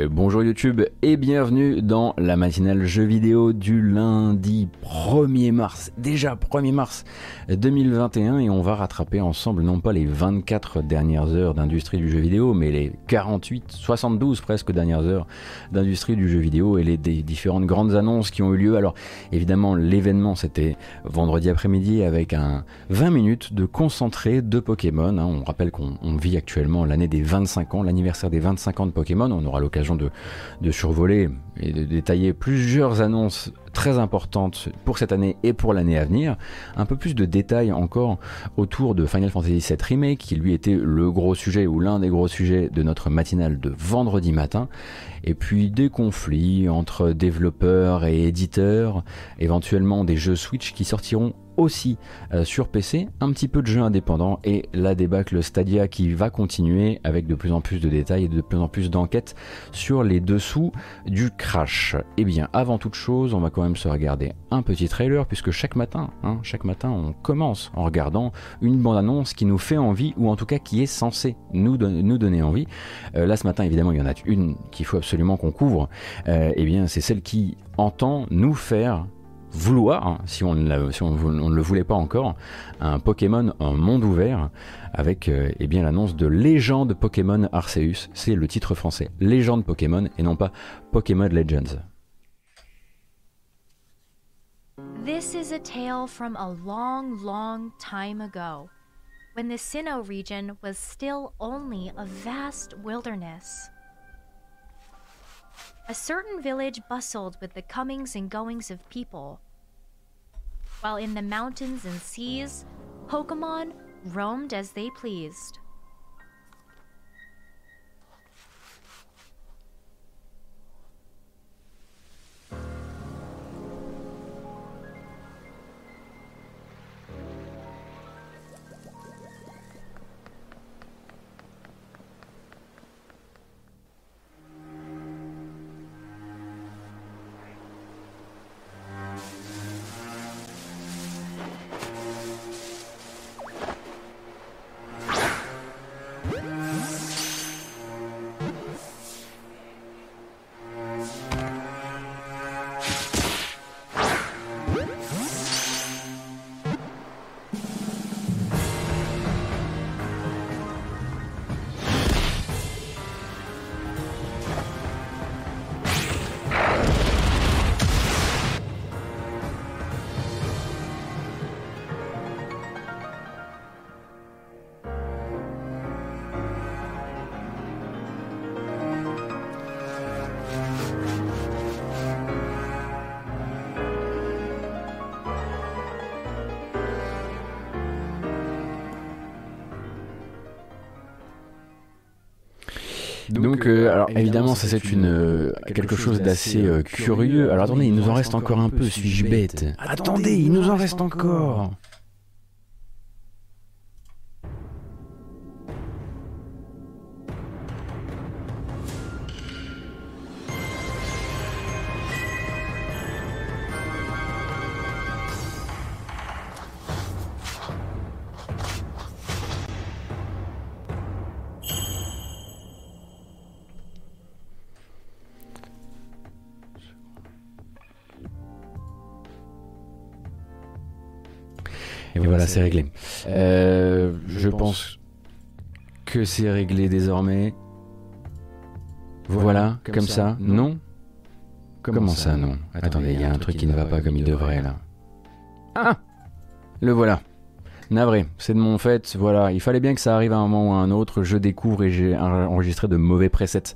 Bonjour YouTube et bienvenue dans la matinale jeux vidéo du lundi 1er mars, déjà 1er mars 2021 et on va rattraper ensemble non pas les 24 dernières heures d'industrie du jeu vidéo mais les 48, 72 presque dernières heures d'industrie du jeu vidéo et les différentes grandes annonces qui ont eu lieu. Alors évidemment l'événement c'était vendredi après-midi avec un 20 minutes de concentré de Pokémon. Hein. On rappelle qu'on vit actuellement l'année des 25 ans, l'anniversaire des 25 ans de Pokémon. On aura l'occasion de, survoler et de détailler plusieurs annonces très importantes pour cette année et pour l'année à venir. Un peu plus de détails encore autour de Final Fantasy VII Remake, qui lui était le gros sujet ou l'un des gros sujets de notre matinale de vendredi matin. Et puis des conflits entre développeurs et éditeurs, éventuellement des jeux Switch qui sortiront aussi euh, sur PC, un petit peu de jeux indépendants et la débâcle Stadia qui va continuer avec de plus en plus de détails et de plus en plus d'enquêtes sur les dessous du crash. Et eh bien avant toute chose, on va quand même se regarder un petit trailer puisque chaque matin, hein, chaque matin on commence en regardant une bande-annonce qui nous fait envie ou en tout cas qui est censée nous, nous donner envie. Euh, là ce matin évidemment il y en a une qu'il faut absolument qu'on couvre. et eh bien c'est celle qui entend nous faire vouloir, hein, si, on ne, le voulait pas encore, un Pokémon en monde ouvert avec euh, eh bien l'annonce de Légende Pokémon Arceus. C'est le titre français, Légende Pokémon et non pas Pokémon Legends. This is a tale from a long, long time ago, when the Sinnoh region was still only a vast wilderness. A certain village bustled with the comings and goings of people, while in the mountains and seas, Pokemon roamed as they pleased. Donc, euh, alors évidemment, ça c'est une euh, quelque chose d'assez euh, curieux. Alors attendez, il nous en reste encore un peu. Suis-je bête Attendez, il nous en reste encore. C'est réglé. Euh, je pense que c'est réglé désormais. Voilà, comme ça. Non Comment ça, non Attendez, il y a un truc qui ne va pas comme il devrait là. Ah Le voilà. Navré, c'est de mon fait, voilà, il fallait bien que ça arrive à un moment ou à un autre, je découvre et j'ai enregistré de mauvais presets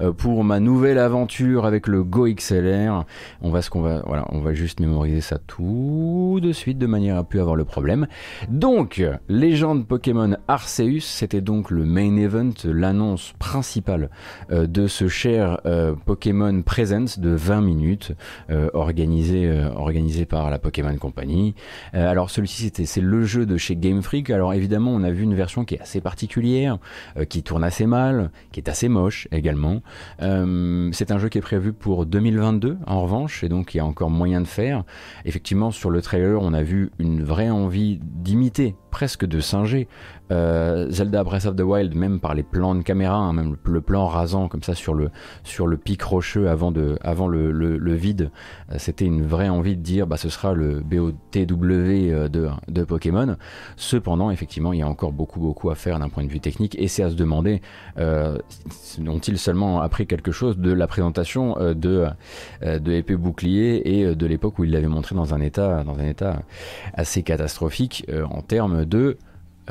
euh, pour ma nouvelle aventure avec le Go XLR. On va ce qu'on va, voilà, on va juste mémoriser ça tout de suite de manière à plus avoir le problème. Donc, légende Pokémon Arceus, c'était donc le main event, l'annonce principale euh, de ce cher euh, Pokémon Presence de 20 minutes, organisé, organisé par la Pokémon Company. alors celui-ci c'était, c'est le jeu de chez Game Freak. Alors évidemment, on a vu une version qui est assez particulière, euh, qui tourne assez mal, qui est assez moche également. Euh, c'est un jeu qui est prévu pour 2022 en revanche, et donc il y a encore moyen de faire. Effectivement, sur le trailer, on a vu une vraie envie d'imiter presque de singer. Euh, Zelda Breath of the Wild, même par les plans de caméra, hein, même le, plan rasant comme ça sur le, sur le pic rocheux avant, de, avant le, le, vide, euh, c'était une vraie envie de dire bah, ce sera le BOTW euh, de, de Pokémon. Cependant, effectivement, il y a encore beaucoup beaucoup à faire d'un point de vue technique et c'est à se demander ont-ils seulement appris quelque chose de la présentation de, de épée bouclier et de l'époque où il l'avait montré dans un état, dans un état assez catastrophique en termes de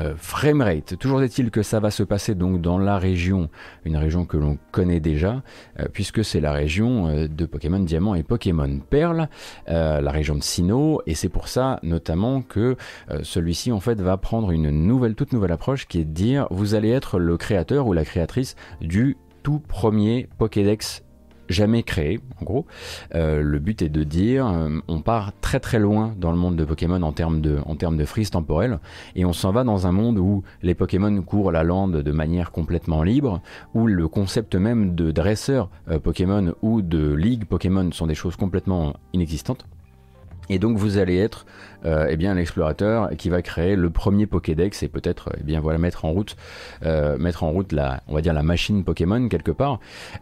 euh, framerate. Toujours est-il que ça va se passer donc dans la région, une région que l'on connaît déjà, euh, puisque c'est la région euh, de Pokémon Diamant et Pokémon Perle, la région de Sinnoh, et c'est pour ça notamment que celui-ci en fait va prendre une nouvelle, toute nouvelle approche qui est de dire vous allez être le créateur ou la créatrice du tout premier Pokédex jamais créé, en gros. Euh, le but est de dire, euh, on part très très loin dans le monde de Pokémon en termes de, en termes de frise temporelle, et on s'en va dans un monde où les Pokémon courent la lande de manière complètement libre, où le concept même de dresseur euh, Pokémon ou de ligue Pokémon sont des choses complètement inexistantes. Et donc vous allez être euh, eh bien l'explorateur qui va créer le premier Pokédex et peut-être eh bien voilà mettre en route euh, mettre en route la on va dire la machine Pokémon quelque part.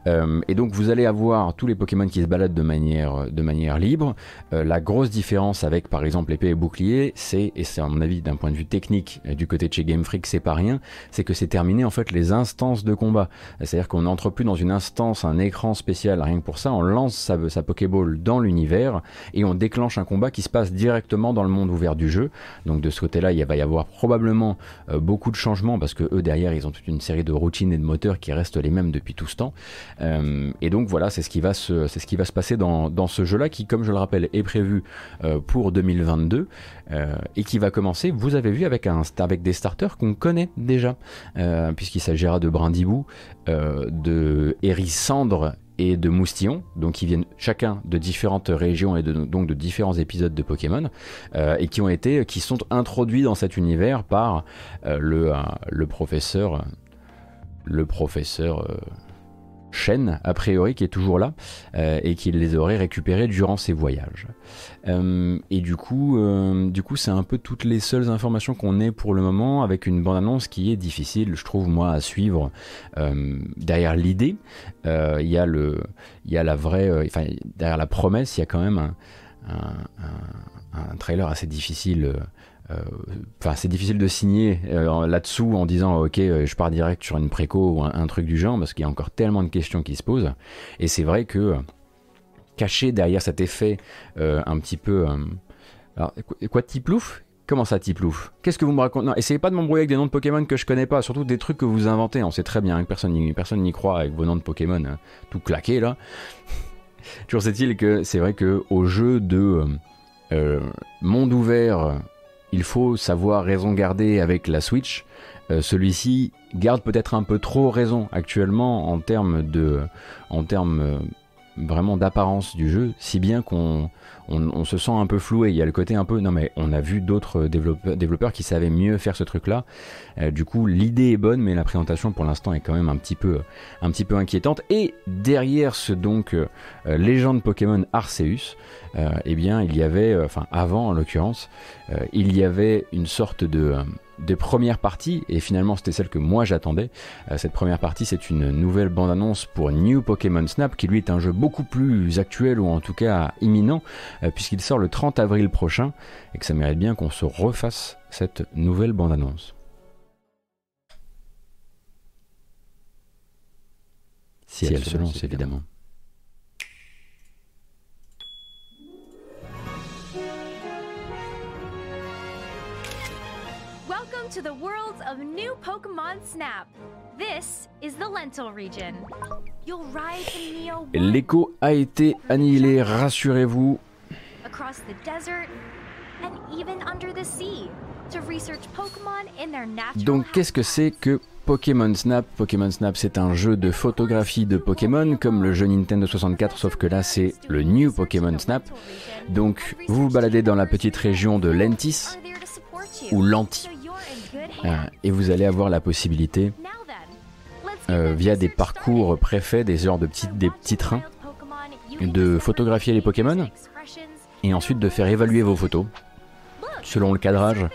Euh, et donc vous allez avoir tous les Pokémon qui se baladent de manière de manière libre. la grosse différence avec par exemple épée et bouclier, c'est et c'est à mon avis d'un point de vue technique du côté de chez Game Freak c'est pas rien, c'est que c'est terminé en fait les instances de combat. C'est-à-dire qu'on n'entre plus dans une instance, un écran spécial, rien que pour ça, on lance sa, sa Pokéball dans l'univers et on déclenche un combat qui se passe directement dans le monde ouvert du jeu. Donc de ce côté-là, il va y avoir probablement euh, beaucoup de changements parce que eux derrière, ils ont toute une série de routines et de moteurs qui restent les mêmes depuis tout ce temps. Euh, et donc voilà, c'est ce qui va se, c'est ce qui va se passer dans, dans ce jeu-là qui, comme je le rappelle, est prévu euh, pour 2022 et qui va commencer. Vous avez vu avec un avec des starters qu'on connaît déjà, puisqu'il s'agira de Brindibou, de Hérissandre et de Moustillon, donc qui viennent chacun de différentes régions et donc de différents épisodes de Pokémon, euh, et qui sont introduits dans cet univers par euh, euh, le professeur, le professeur chaîne, a priori, qui est toujours là, euh, et qui les aurait récupérés durant ses voyages. Euh, et du coup, euh, du coup, c'est un peu toutes les seules informations qu'on ait pour le moment, avec une bande-annonce qui est difficile, je trouve, moi, à suivre. derrière l'idée, il y a y a la vraie, derrière la promesse, il y a quand même un, un, un trailer assez difficile enfin, c'est difficile de signer euh, là-dessous en disant ok, euh, je pars direct sur une préco ou un, truc du genre parce qu'il y a encore tellement de questions qui se posent. Et c'est vrai que caché derrière cet effet un petit peu. alors, quoi, Tiplouf? Comment ça, Tiplouf? Qu'est-ce que vous me racontez? Non, essayez pas de m'embrouiller avec des noms de Pokémon que je connais pas, surtout des trucs que vous inventez. On sait très bien que personne n'y personne n'y croit avec vos noms de Pokémon hein, tout claqué là. Toujours sait-il que c'est vrai que au jeu de monde ouvert il faut savoir raison garder avec la Switch. Euh, celui-ci garde peut-être un peu trop raison actuellement en termes de, en termes euh, vraiment d'apparence du jeu, si bien qu'on on, se sent un peu floué. Il y a le côté un peu, non mais on a vu d'autres développeurs, qui savaient mieux faire ce truc-là. Euh, du coup, l'idée est bonne, mais la présentation pour l'instant est quand même un petit peu, un petit peu inquiétante. Et derrière ce donc euh, légende Pokémon Arceus, euh, eh bien, il y avait, enfin avant en l'occurrence, il y avait une sorte de des premières parties, et finalement c'était celle que moi j'attendais. Euh, cette première partie, c'est une nouvelle bande-annonce pour New Pokémon Snap, qui lui est un jeu beaucoup plus actuel, ou en tout cas imminent, euh, puisqu'il sort le 30 avril prochain, et que ça mérite bien qu'on se refasse cette nouvelle bande-annonce. Si, elle, se lance, évidemment. To the world of new Pokemon Snap. This is the Lentil region. You'll ride the Neo L'écho a été annihilé, rassurez-vous. Across the desert and even under the sea to research Pokemon in their natural Donc qu'est-ce que c'est que Pokémon Snap? Pokémon Snap, c'est un jeu de photographie de Pokémon, comme le jeu Nintendo 64, sauf que là, c'est le New Pokémon Snap. Donc, vous vous baladez dans la petite région de Lentis, ou Lanti, euh, et vous allez avoir la possibilité, euh, via des parcours préfaits, des heures de petits, des petits trains, de photographier les Pokémon et ensuite de faire évaluer vos photos selon le cadrage,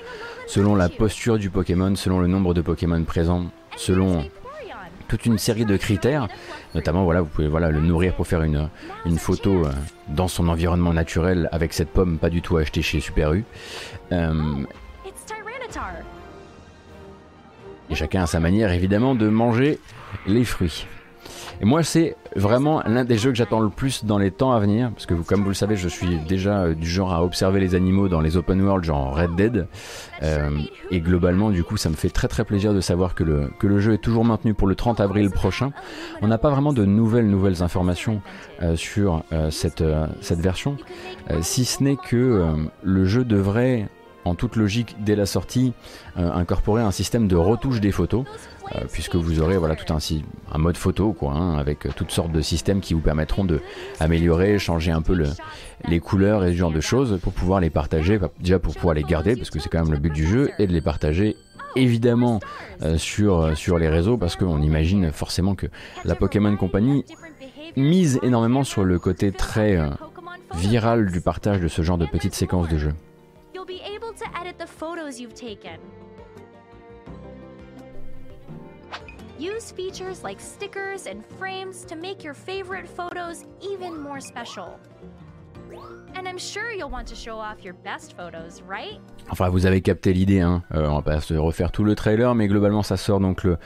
selon la posture du Pokémon, selon le nombre de Pokémon présents, selon toute une série de critères. Notamment, voilà, vous pouvez voilà, le nourrir pour faire une, une photo euh, dans son environnement naturel avec cette pomme pas du tout achetée chez Super U. Euh, et chacun a sa manière évidemment de manger les fruits. Et moi, c'est vraiment l'un des jeux que j'attends le plus dans les temps à venir, parce que comme vous le savez, je suis déjà euh, du genre à observer les animaux dans les open world, genre Red Dead. Euh, et globalement, du coup, ça me fait très très plaisir de savoir que le, que le jeu est toujours maintenu pour le 30 avril prochain. On n'a pas vraiment de nouvelles nouvelles informations euh, sur cette, cette version, si ce n'est que le jeu devrait en toute logique, dès la sortie, incorporer un système de retouche des photos. Euh, puisque vous aurez voilà tout un, un mode photo quoi, hein, avec euh, toutes sortes de systèmes qui vous permettront de améliorer, changer un peu le, les couleurs et ce genre de choses pour pouvoir les partager, déjà pour pouvoir les garder parce que c'est quand même le but du jeu et de les partager évidemment euh, sur, sur les réseaux parce qu'on imagine forcément que la Pokémon Company mise énormément sur le côté très viral du partage de ce genre de petites séquences de jeu. Use features like stickers and frames to make your favorite photos even more special. And I'm sure you'll want to show off your best photos, right? Enfin, vous avez capté l'idée, hein. Euh, on va pas se refaire tout le trailer, mais globalement, ça sort donc le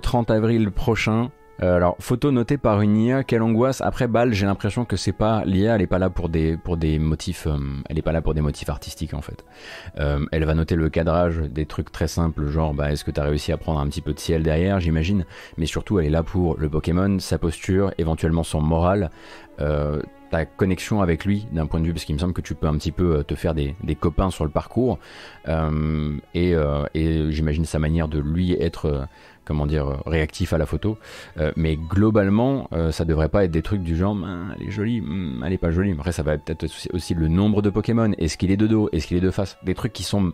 30 euh, avril prochain. Euh, alors, photo notée par une IA, quelle angoisse. Après balle, j'ai l'impression que c'est pas l'IA, elle est pas là pour des pour des motifs, euh, elle est pas là pour des motifs artistiques en fait. Euh, elle va noter le cadrage, des trucs très simples, genre bah est-ce que tu as réussi à prendre un petit peu de ciel derrière, j'imagine. Mais surtout, elle est là pour le Pokémon, sa posture, éventuellement son moral. ta connexion avec lui d'un point de vue parce qu'il me semble que tu peux un petit peu te faire des, des copains sur le parcours et, et j'imagine sa manière de lui être comment dire, euh, réactif à la photo. Euh, mais globalement, euh, ça devrait pas être des trucs du genre, elle est jolie, hmm, elle est pas jolie. Après, ça va peut-être aussi le nombre de Pokémon. Est-ce qu'il est de dos? Est-ce qu'il est de face? Des trucs qui sont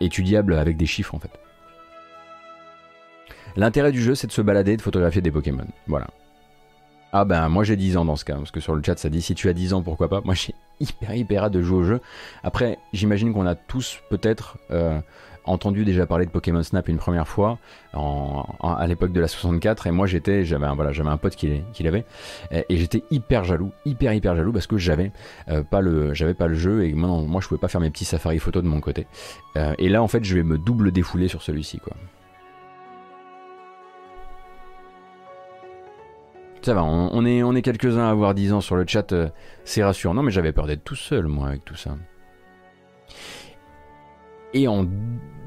étudiables avec des chiffres en fait. L'intérêt du jeu, c'est de se balader, de photographier des Pokémon. Voilà. Ah ben moi j'ai 10 ans dans ce cas, parce que sur le chat ça dit si tu as 10 ans pourquoi pas? Moi j'ai hyper hyper hâte de jouer au jeu. Après j'imagine qu'on a tous peut-être entendu déjà parler de Pokémon Snap une première fois à l'époque de la 64 et moi j'étais j'avais voilà j'avais un pote qui, l'avait et, j'étais hyper jaloux hyper hyper jaloux parce que j'avais euh, pas le j'avais pas le jeu et moi, moi je pouvais pas faire mes petits safari photos de mon côté euh, et là en fait je vais me double défouler sur celui-ci quoi Ça va, on, est, on est quelques-uns à avoir 10 ans sur le chat, euh, c'est rassurant. Non, mais j'avais peur d'être tout seul, moi, avec tout ça. Et en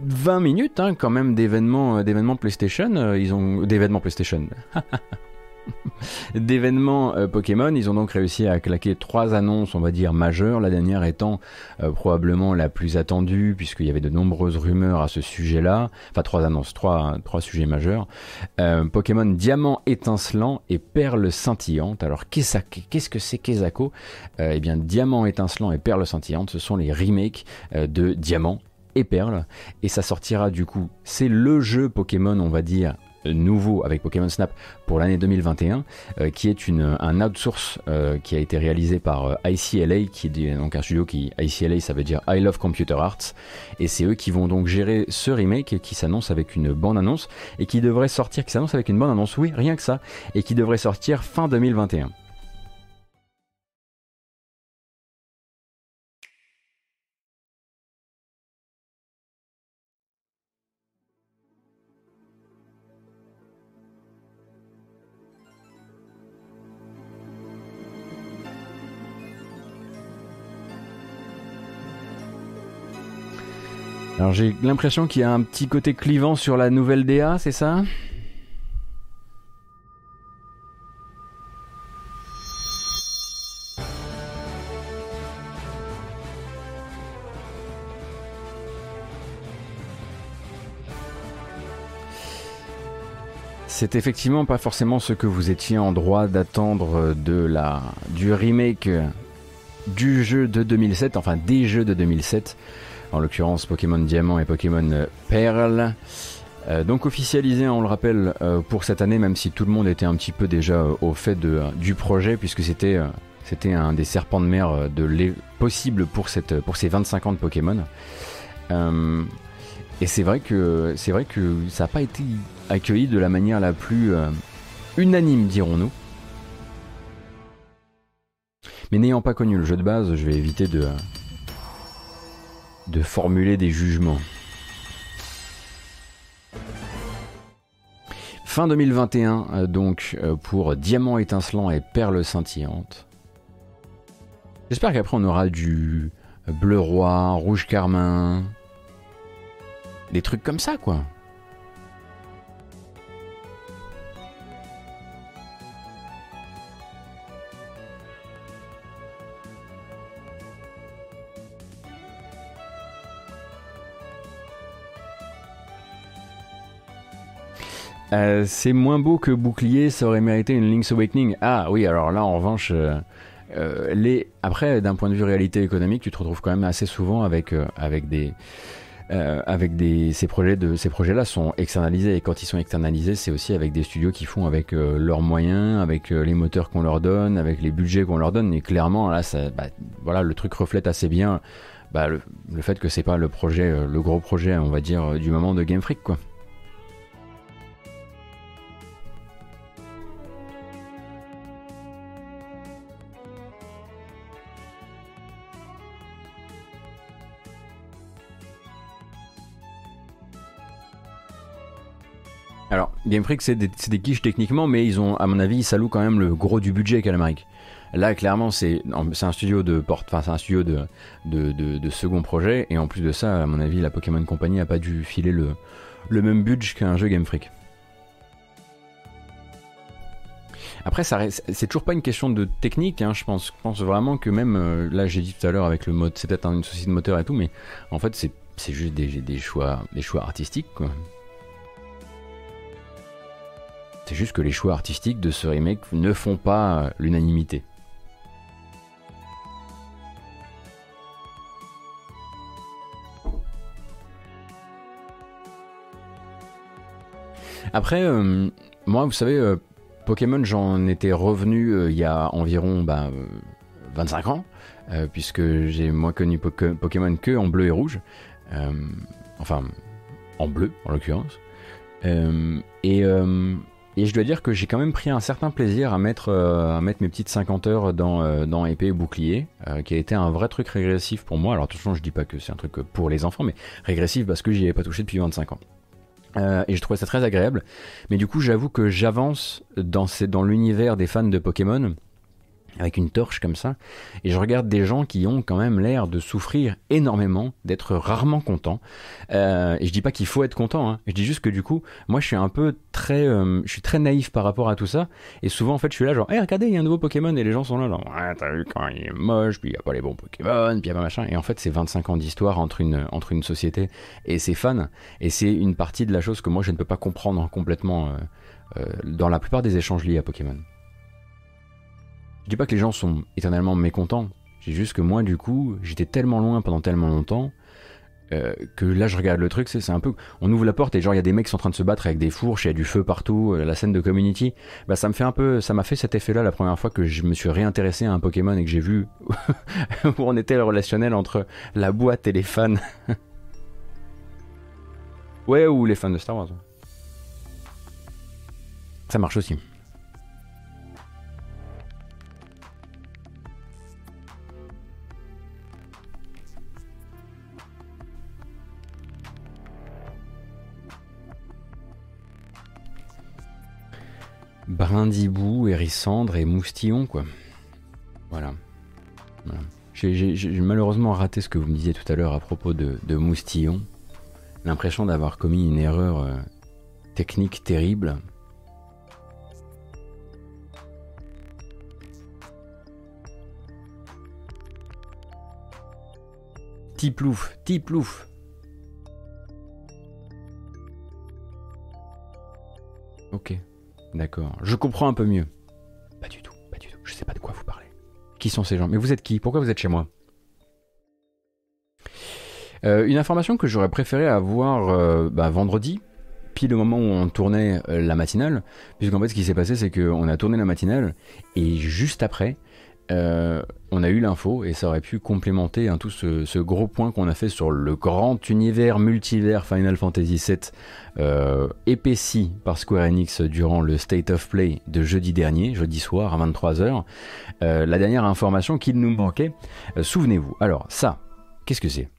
20 minutes, hein, quand même, d'événements, euh, d'événements PlayStation, euh, ils ont d'événements PlayStation. d'événements euh, Pokémon. Ils ont donc réussi à claquer trois annonces, on va dire, majeures. La dernière étant probablement la plus attendue, puisqu'il y avait de nombreuses rumeurs à ce sujet-là. Enfin, trois annonces, trois, trois sujets majeurs. Pokémon Diamant étincelant et Perle scintillante. Alors, qu'est-ce que c'est qu'Ezako? Eh bien, Diamant étincelant et Perle scintillante, ce sont les remakes de Diamant et. Et ça sortira du coup, c'est le jeu Pokémon, on va dire, nouveau avec Pokémon Snap pour l'année 2021, euh, qui est une, un outsource euh, qui a été réalisé par euh, ICLA, qui est donc un studio qui, ICLA ça veut dire I Love Computer Arts, et c'est eux qui vont donc gérer ce remake qui s'annonce avec une bande annonce, et qui devrait sortir, qui s'annonce avec une bande annonce, oui, rien que ça, et qui devrait sortir fin 2021. Alors j'ai l'impression qu'il y a un petit côté clivant sur la nouvelle DA, c'est ça? C'est effectivement pas forcément ce que vous étiez en droit d'attendre de la du remake du jeu de 2007, enfin des jeux de 2007 en l'occurrence Pokémon Diamant et Pokémon Perle. Euh, donc officialisé, on le rappelle, euh, pour cette année, même si tout le monde était un petit peu déjà euh, au fait du projet, puisque c'était un des serpents de mer de possible pour, cette, pour ces 25 ans de Pokémon. Et c'est vrai que c'est vrai que ça n'a pas été accueilli de la manière la plus euh, unanime, dirons-nous. Mais n'ayant pas connu le jeu de base, je vais éviter de de formuler des jugements. Fin 2021, euh, donc, euh, pour Diamant étincelant et Perle scintillante. J'espère qu'après on aura du bleu roi, rouge carmin, des trucs comme ça, quoi. Euh, c'est moins beau que Bouclier, ça aurait mérité une Link's Awakening. Ah oui, alors là, en revanche, euh, euh, les... après, d'un point de vue réalité économique, tu te retrouves quand même assez souvent avec, des... ces projets de ces projets-là sont externalisés et quand ils sont externalisés, c'est aussi avec des studios qui font avec leurs moyens, avec les moteurs qu'on leur donne, avec les budgets qu'on leur donne. Et clairement, là, bah, voilà, le truc reflète assez bien bah, le, le, fait que c'est pas le projet, le gros projet, on va dire, du moment de Game Freak, quoi. Alors, Game Freak, c'est des, des, quiches techniquement, mais ils ont, à mon avis, ils quand même le gros du budget Calamaric. Là, clairement, c'est un studio de un studio de, second projet, et en plus de ça, à mon avis, la Pokémon Company a pas dû filer le, même budget qu'un jeu Game Freak. Après, c'est toujours pas une question de technique, hein, je, pense, je pense vraiment que même, euh, là j'ai dit tout à l'heure avec le mode, c'est peut-être une souci de moteur et tout, mais en fait c'est juste des, des, choix, des choix artistiques. Quoi. C'est juste que les choix artistiques de ce remake ne font pas euh, l'unanimité. Après, euh, moi, vous savez, euh, Pokémon, j'en étais revenu il y a environ 25 bah, ans, puisque j'ai moi connu Pokémon que en bleu et rouge. enfin, en bleu, en l'occurrence. et et je dois dire que j'ai quand même pris un certain plaisir à mettre, euh, à mettre mes petites 50 heures dans, euh, dans épée et bouclier, euh, qui a été un vrai truc régressif pour moi. Alors attention, je dis pas que c'est un truc pour les enfants, mais régressif parce que j'y avais pas touché depuis 25 ans. et je trouvais ça très agréable. Mais du coup, j'avoue que j'avance dans, dans l'univers des fans de Pokémon avec une torche comme ça, et je regarde des gens qui ont quand même l'air de souffrir énormément, d'être rarement contents. Euh, et je dis pas qu'il faut être content, hein. je dis juste que du coup, moi je suis un peu très, euh, je suis très naïf par rapport à tout ça, et souvent en fait je suis là genre, hey, regardez, il y a un nouveau Pokémon, et les gens sont là genre, ouais, t'as vu quand il est moche, puis il y a pas les bons Pokémon, puis il y a pas machin, et en fait c'est 25 ans d'histoire entre une, entre une société et ses fans, et c'est une partie de la chose que moi je ne peux pas comprendre complètement euh, dans la plupart des échanges liés à Pokémon. Je dis pas que les gens sont éternellement mécontents. C'est juste que moi, du coup, j'étais tellement loin pendant tellement longtemps euh, que là, je regarde le truc, c'est un peu. On ouvre la porte et genre, il y a des mecs qui sont en train de se battre avec des fourches, il y a du feu partout, euh, la scène de Community. Bah, ça me fait un peu. Ça m'a fait cet effet-là la première fois que je me suis réintéressé à un Pokémon et que j'ai vu où on était le relationnel entre la boîte et les fans. ouais, ou les fans de Star Wars. Ça marche aussi. Brindibou, Hérissandre et Moustillon, quoi. Voilà. J'ai malheureusement raté ce que vous me disiez tout à l'heure à propos de, Moustillon. L'impression d'avoir commis une erreur euh, technique terrible. Tiplouf, Tiplouf. Ok. D'accord. Je comprends un peu mieux. Pas du tout, pas du tout. Je sais pas de quoi vous parlez. Qui sont ces gens? Mais vous êtes qui? Pourquoi vous êtes chez moi? Euh, Une information que j'aurais préféré avoir euh, bah, vendredi, pile au moment où on tournait euh, la matinale, puisqu'en fait ce qui s'est passé c'est qu'on a tourné la matinale et juste après, euh, on a eu l'info et ça aurait pu complémenter hein, tout ce, gros point qu'on a fait sur le grand univers multivers Final Fantasy VII euh, épaissi par Square Enix durant le State of Play de jeudi dernier, jeudi soir à 23h. Euh, la dernière information qu'il nous manquait, souvenez-vous. Alors ça, qu'est-ce que c'est?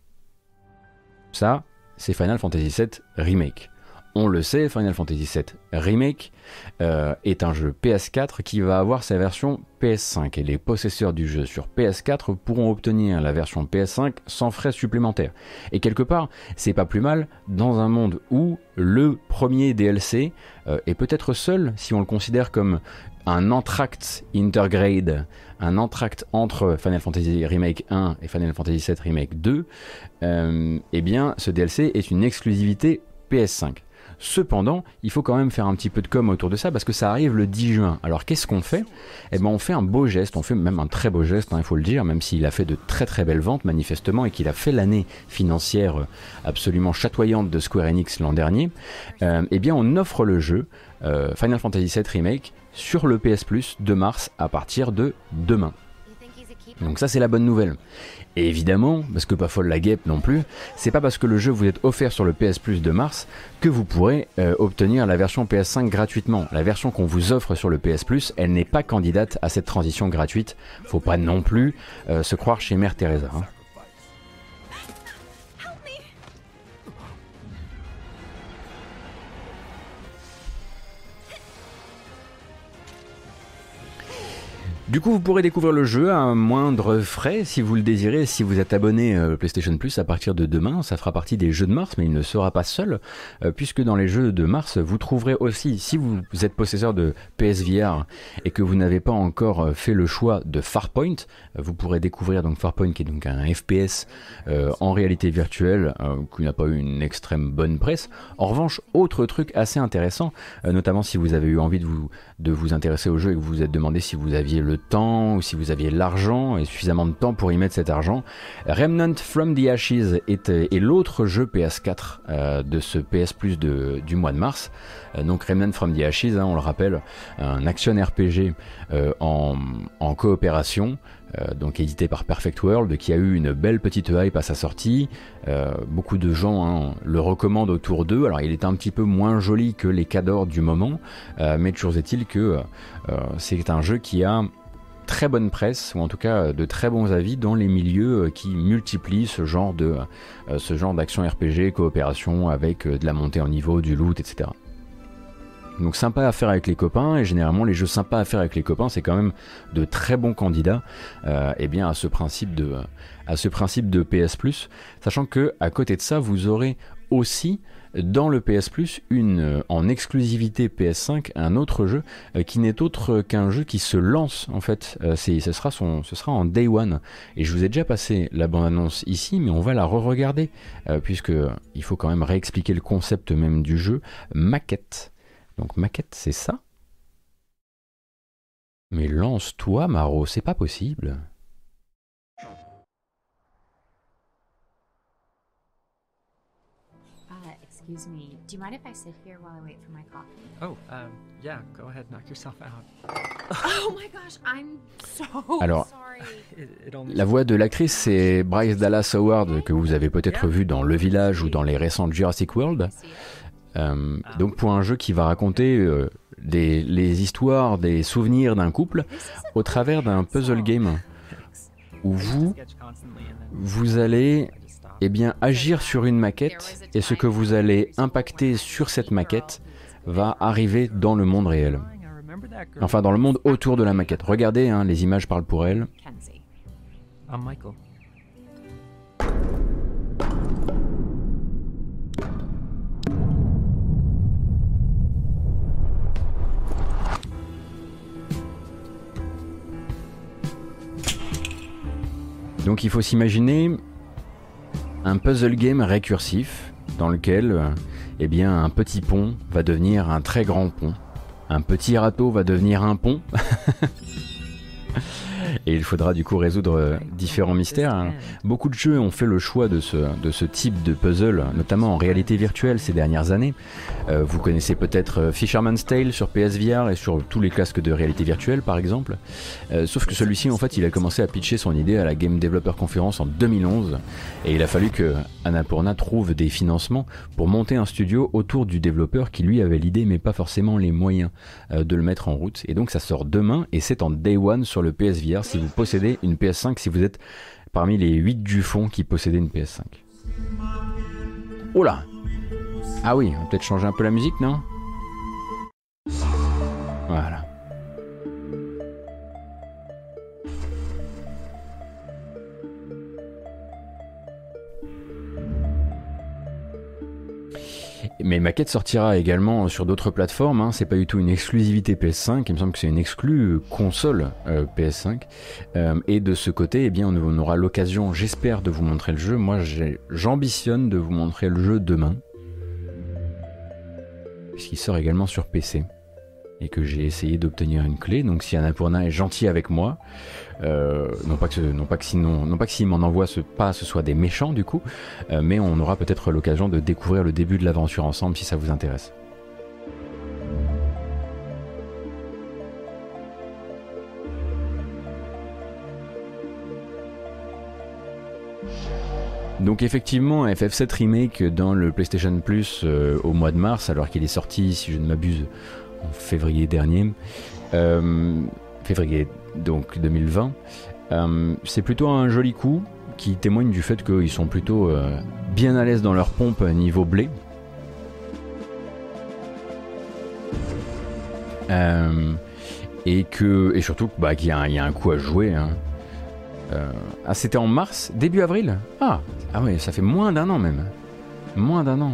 Ça, c'est Final Fantasy VII Remake. On le sait, Final Fantasy VII Remake euh, est un jeu PS4 qui va avoir sa version PS5 et les possesseurs du jeu sur PS4 pourront obtenir la version PS5 sans frais supplémentaires. Et quelque part, c'est pas plus mal dans un monde où le premier DLC euh, est peut-être seul si on le considère comme un entracte intergrade, un entracte entre Final Fantasy Remake 1 et Final Fantasy VII Remake 2, euh, eh bien ce DLC est une exclusivité PS5. Cependant, il faut quand même faire un petit peu de com autour de ça parce que ça arrive le 10 juin. Alors qu'est-ce qu'on fait? Eh ben on fait un beau geste, on fait même un très beau geste, hein, il faut le dire, même s'il a fait de très très belles ventes manifestement et qu'il a fait l'année financière euh, absolument chatoyante de Square Enix l'an dernier. Euh, eh bien on offre le jeu euh, Final Fantasy VII Remake sur le PS Plus de mars à partir de demain. Donc ça c'est la bonne nouvelle. Et évidemment, parce que pas folle la guêpe non plus, c'est pas parce que le jeu vous est offert sur le PS Plus de mars que vous pourrez euh, obtenir la version PS5 gratuitement. La version qu'on vous offre sur le PS Plus, elle n'est pas candidate à cette transition gratuite. Faut pas non plus euh, se croire chez Mère Teresa. Hein. Du coup, vous pourrez découvrir le jeu à un moindre frais si vous le désirez. Si vous êtes abonné euh, PlayStation Plus à partir de demain, ça fera partie des jeux de mars, mais il ne sera pas seul, euh, puisque dans les jeux de mars, vous trouverez aussi, si vous êtes possesseur de PSVR et que vous n'avez pas encore euh, fait le choix de Farpoint, vous pourrez découvrir donc Farpoint, qui est donc un FPS en réalité virtuelle, qui n'a pas eu une extrême bonne presse. En revanche, autre truc assez intéressant, notamment si vous avez eu envie de vous, de vous intéresser au jeu et que vous vous êtes demandé si vous aviez le temps ou si vous aviez l'argent et suffisamment de temps pour y mettre cet argent. Remnant from the Ashes est, est l'autre jeu PS4 euh, de ce PS Plus du mois de mars. Euh, donc Remnant from the Ashes, hein, on le rappelle, un action RPG euh, en, en, coopération. donc édité par Perfect World, qui a eu une belle petite hype à sa sortie. beaucoup de gens hein, le recommandent autour d'eux. Alors il est un petit peu moins joli que les cadors du moment, mais toujours est-il que c'est un jeu qui a très bonne presse, ou en tout cas de très bons avis dans les milieux euh, qui multiplient ce genre de euh, ce genre d'action RPG, coopération avec euh, de la montée en niveau, du loot, etc. Donc sympa à faire avec les copains, et généralement les jeux sympas à faire avec les copains, c'est quand même de très bons candidats euh, eh bien, à ce principe de à ce principe de PS sachant que à côté de ça, vous aurez aussi dans le PS Plus une euh, en exclusivité PS5 un autre jeu euh, qui n'est autre qu'un jeu qui se lance en fait. Euh, c'est ce sera son ce sera en day one. Et je vous ai déjà passé la bande annonce ici mais on va la re-regarder puisque il faut quand même réexpliquer le concept même du jeu. Maquette. Donc maquette c'est ça? Mais lance-toi Maro c'est pas possible Excuse me, do you mind if I sit here while I wait for my coffee? Oh, um, yeah, go ahead, knock yourself out. oh my gosh, I'm so Alors, la voix de l'actrice, c'est Bryce Dallas Howard, que vous avez peut-être vu dans Le Village ou dans les récents Jurassic World. Euh, donc pour un jeu qui va raconter euh, des, les histoires, des souvenirs d'un couple au travers d'un puzzle game où vous, vous allez eh bien, agir sur une maquette et ce que vous allez impacter sur cette maquette va arriver dans le monde réel. Enfin, dans le monde autour de la maquette. Regardez, hein, les images parlent pour elles. Donc il faut s'imaginer un puzzle game récursif dans lequel euh, eh bien, un petit pont va devenir un très grand pont. Un petit râteau va devenir un pont. et il faudra du coup résoudre différents mystères. Hein. Beaucoup de jeux ont fait le choix de ce, de ce type de puzzle, notamment en réalité virtuelle ces dernières années. vous connaissez peut-être Fisherman's Tale sur PSVR et sur tous les casques de réalité virtuelle par exemple. sauf que celui-ci en fait il a commencé à pitcher son idée à la Game Developer Conference en 2011 et il a fallu que Annapurna trouve des financements pour monter un studio autour du développeur qui lui avait l'idée mais pas forcément les moyens euh, de le mettre en route. Et donc ça sort demain et c'est en day one sur le PSVR si vous possédez une PS5, si vous êtes parmi les 8 du fond qui possédaient une PS5. Oh là Ah oui, on va peut-être changer un peu la musique, non? Voilà. Mais Maquette sortira également sur d'autres plateformes. Hein. C'est pas du tout une exclusivité PS5. Il me semble que c'est une exclue console euh, PS5. Euh, et de ce côté, eh bien, on aura l'occasion, j'espère, de vous montrer le jeu. Moi, j'ambitionne de vous montrer le jeu demain, puisqu'il sort également sur PC et que j'ai essayé d'obtenir une clé. Donc si Annapurna est gentil avec moi, euh, non pas que non pas que sinon non pas que s'il m'en envoie ce pas ce soit des méchants du coup, euh, mais on aura peut-être l'occasion de découvrir le début de l'aventure ensemble si ça vous intéresse. Donc effectivement, FF7 Remake dans le PlayStation Plus euh, au mois de mars, alors qu'il est sorti, si je ne m'abuse, en février dernier, euh, février donc 2020. Euh, c'est plutôt un joli coup qui témoigne du fait qu'ils sont plutôt euh, bien à l'aise dans leur pompe niveau blé. et que et surtout bah, qu'il y, a un coup à jouer. Hein. ah, c'était en mars, début avril? Ah, ah ça fait moins d'un an même. Moins d'un an.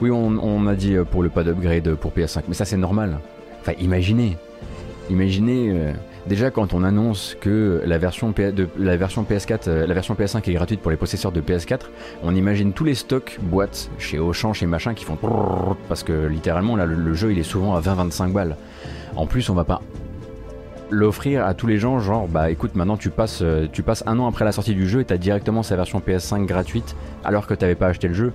Oui, on, a dit euh, pour le pas d'upgrade pour PS5, mais ça c'est normal. Enfin, imaginez, imaginez euh, déjà quand on annonce que la version, de, la version PS4, euh, la version PS5 est gratuite pour les possesseurs de PS4, on imagine tous les stocks boîtes chez Auchan, chez machin qui font parce que littéralement là le, jeu il est souvent à 20-25 balles. En plus, on va pas l'offrir à tous les gens, genre bah écoute maintenant tu passes, tu passes un an après la sortie du jeu et t'as directement sa version PS5 gratuite alors que t'avais pas acheté le jeu.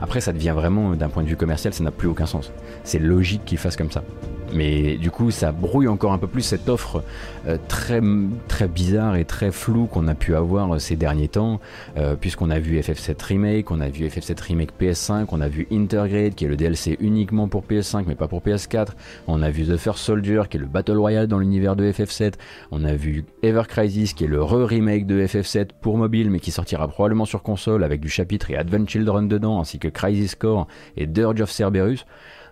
Après, ça devient vraiment, d'un point de vue commercial, ça n'a plus aucun sens. C'est logique qu'ils fassent comme ça. Mais du coup, ça brouille encore un peu plus cette offre euh, très, très bizarre et très floue qu'on a pu avoir ces derniers temps, euh, puisqu'on a vu FF7 Remake, on a vu FF7 Remake PS5, on a vu Intergrade, qui est le DLC uniquement pour PS5 mais pas pour PS4, on a vu The First Soldier, qui est le Battle Royale dans l'univers de FF7, on a vu Ever Crisis, qui est le re-remake de FF7 pour mobile, mais qui sortira probablement sur console avec du chapitre et Advent Children dedans, ainsi que Crisis Core et Dirge of Cerberus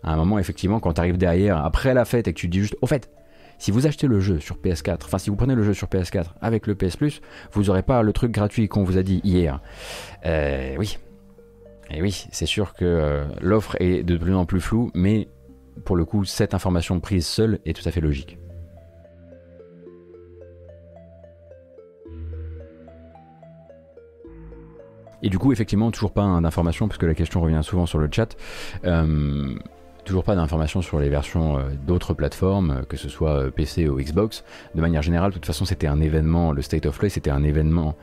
à un moment, effectivement, quand tu arrives derrière, après la fête, et que tu dis juste, au fait, si vous achetez le jeu sur PS4, enfin si vous prenez le jeu sur PS4 avec le PS Plus, vous n'aurez pas le truc gratuit qu'on vous a dit hier. Euh, oui. Et oui, c'est sûr que euh, l'offre est de plus en plus floue, mais pour le coup, cette information prise seule est tout à fait logique. Et du coup, effectivement, toujours pas d'informations, parce que la question revient souvent sur le chat. Euh, toujours pas d'informations sur les versions euh, d'autres plateformes, euh, que ce soit euh, PC ou Xbox. De manière générale, de toute façon, c'était un événement, le State of Play, c'était un événement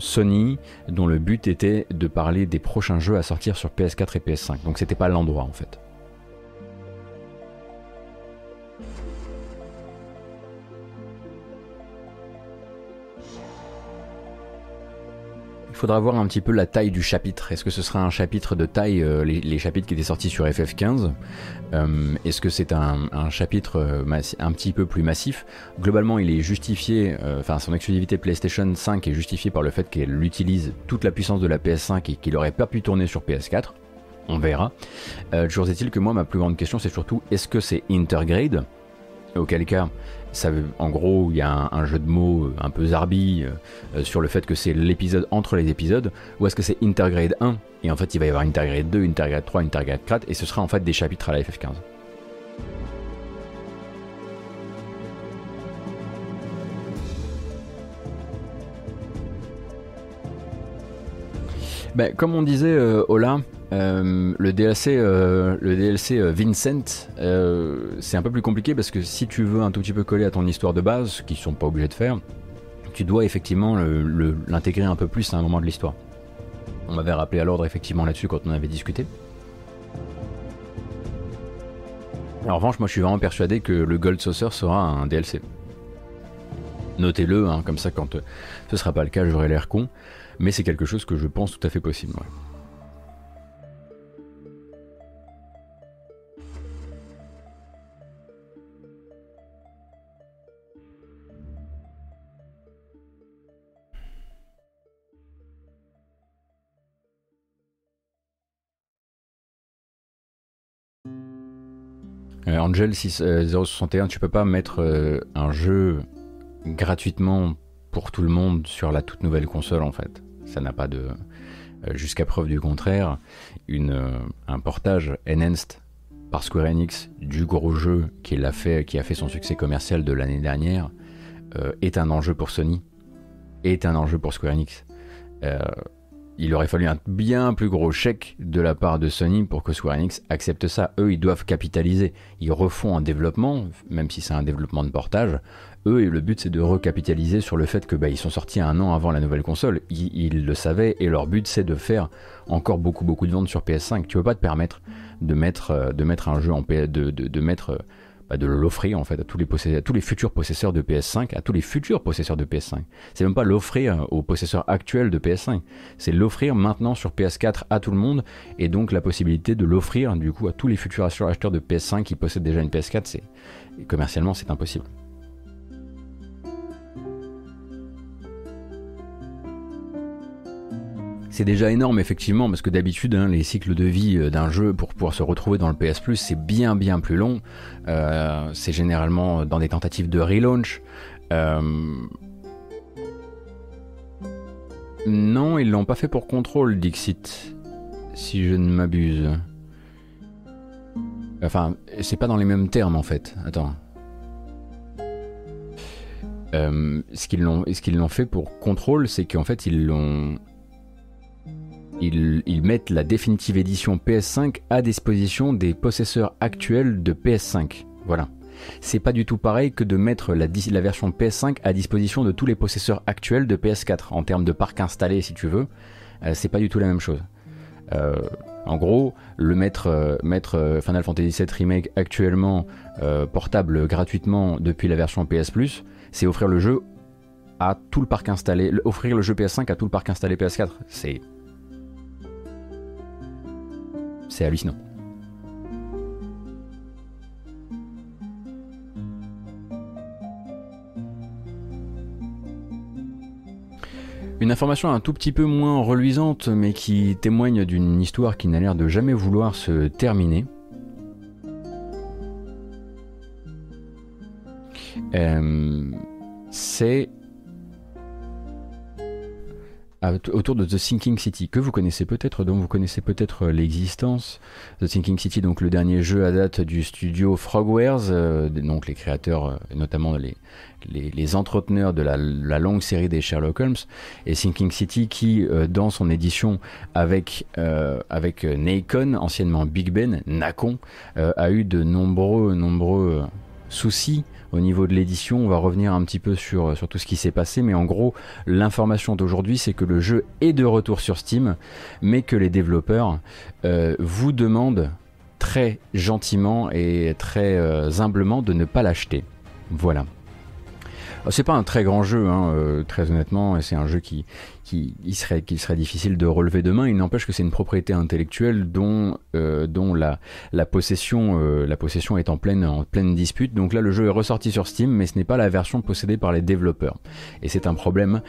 Sony dont le but était de parler des prochains jeux à sortir sur PS4 et PS5. Donc c'était pas l'endroit en fait. Faudra voir un petit peu la taille du chapitre. Est-ce que ce sera un chapitre de taille, euh, les, chapitres qui étaient sortis sur FF15 euh, Est-ce que c'est un, chapitre euh, un petit peu plus massif? Globalement, il est justifié, enfin son exclusivité PlayStation 5 est justifiée par le fait qu'elle utilise toute la puissance de la PS5 et qu'il aurait pas pu tourner sur PS4. On verra. toujours est-il que moi, ma plus grande question, c'est surtout est-ce que c'est Intergrade? Auquel cas, en gros, il y a un, jeu de mots euh, un peu zarbi euh, euh, sur le fait que c'est l'épisode entre les épisodes, ou est-ce que c'est Intergrade 1 et en fait il va y avoir Intergrade 2, Intergrade 3, Intergrade 4 et ce sera en fait des chapitres à la FF15. Ben, comme on disait, Ola, le DLC, le DLC Vincent, c'est un peu plus compliqué parce que si tu veux un tout petit peu coller à ton histoire de base, ce qu'ils sont pas obligés de faire, tu dois effectivement l'intégrer un peu plus à un moment de l'histoire. On m'avait rappelé à l'ordre effectivement là-dessus quand on avait discuté. En revanche, moi je suis vraiment persuadé que le Gold Saucer sera un DLC. Notez-le, hein, comme ça quand euh, ce sera pas le cas, j'aurai l'air con. Mais c'est quelque chose que je pense tout à fait possible. Euh, Angel 061, euh, tu peux pas mettre euh, un jeu gratuitement pour tout le monde sur la toute nouvelle console en fait. Ça n'a pas de. Jusqu'à preuve du contraire, un portage enhanced par Square Enix du gros jeu qui, a fait, qui a fait son succès commercial de l'année dernière est un enjeu pour Sony, est un enjeu pour Square Enix il aurait fallu un bien plus gros chèque de la part de Sony pour que Square Enix accepte ça. Eux, ils doivent capitaliser. Ils refont un développement, même si c'est un développement de portage. Eux, le but, c'est de recapitaliser sur le fait que bah, ils sont sortis un an avant la nouvelle console. Ils, le savaient et leur but, c'est de faire encore beaucoup, beaucoup de ventes sur PS5. Tu peux pas te permettre de mettre, euh, de mettre un jeu en PS, de, de, euh, bah, de l'offrir en fait à tous les tous les futurs possesseurs de PS5, à tous les futurs possesseurs de PS5. C'est même pas l'offrir aux possesseurs actuels de PS5, c'est l'offrir maintenant sur PS4 à tout le monde et donc la possibilité de l'offrir du coup à tous les futurs acheteurs de PS5 qui possèdent déjà une PS4. C'est commercialement c'est impossible. C'est déjà énorme effectivement parce que d'habitude hein, les cycles de vie euh, d'un jeu pour pouvoir se retrouver dans le PS Plus c'est bien bien plus long. Euh, c'est généralement dans des tentatives de relaunch. Euh, non, ils l'ont pas fait pour contrôle, Dixit, si je ne m'abuse. Enfin, c'est pas dans les mêmes termes en fait. Attends. ce qu'ils l'ont, ce qu'ils l'ont fait pour contrôle, c'est qu'en fait ils l'ont ils, mettent la définitive édition PS5 à disposition des possesseurs actuels de PS5. Voilà. C'est pas du tout pareil que de mettre la, version PS5 à disposition de tous les possesseurs actuels de PS4 en termes de parc installé si tu veux. Euh, c'est pas du tout la même chose. Euh, en gros, le mettre, euh, mettre Final Fantasy VII Remake actuellement portable gratuitement depuis la version PS Plus, c'est offrir le jeu à tout le parc installé, offrir le jeu PS5 à tout le parc installé PS4. C'est c'est hallucinant. Une information un tout petit peu moins reluisante, mais qui témoigne d'une histoire qui n'a l'air de jamais vouloir se terminer. Euh, c'est autour de The Thinking City, que vous connaissez peut-être, dont vous connaissez peut-être euh, l'existence. The Thinking City, donc le dernier jeu à date du studio Frogwares, euh, donc les créateurs, euh, notamment les, les, entreteneurs de la, longue série des Sherlock Holmes, et Thinking City qui, dans son édition avec, avec Nacon, anciennement Big Ben, Nacon, a eu de nombreux, nombreux soucis au niveau de l'édition. On va revenir un petit peu sur, tout ce qui s'est passé, mais en gros, l'information d'aujourd'hui, c'est que le jeu est de retour sur Steam, mais que les développeurs euh, vous demandent très gentiment et très euh, humblement de ne pas l'acheter. Voilà. Euh, c'est pas un très grand jeu, hein, euh, très honnêtement. C'est un jeu qui, qui serait, qui serait difficile de relever demain. Il n'empêche que c'est une propriété intellectuelle dont, euh, dont la, la possession, la possession est en pleine, en pleine dispute. Donc là, le jeu est ressorti sur Steam, mais ce n'est pas la version possédée par les développeurs. Et c'est un problème,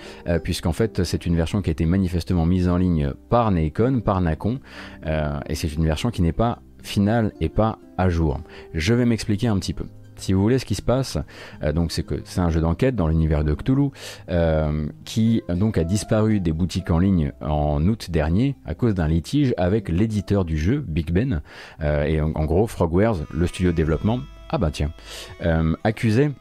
puisqu'en fait, c'est une version qui a été manifestement mise en ligne par Nacon, par Nacon, et c'est une version qui n'est pas finale et pas à jour. Je vais m'expliquer un petit peu. Si vous voulez, ce qui se passe, euh, c'est que c'est un jeu d'enquête dans l'univers de Cthulhu euh, qui a disparu des boutiques en ligne en août dernier à cause d'un litige avec l'éditeur du jeu, Big Ben, euh, et en, gros Frogwares, le studio de développement, ah bah tiens, accusé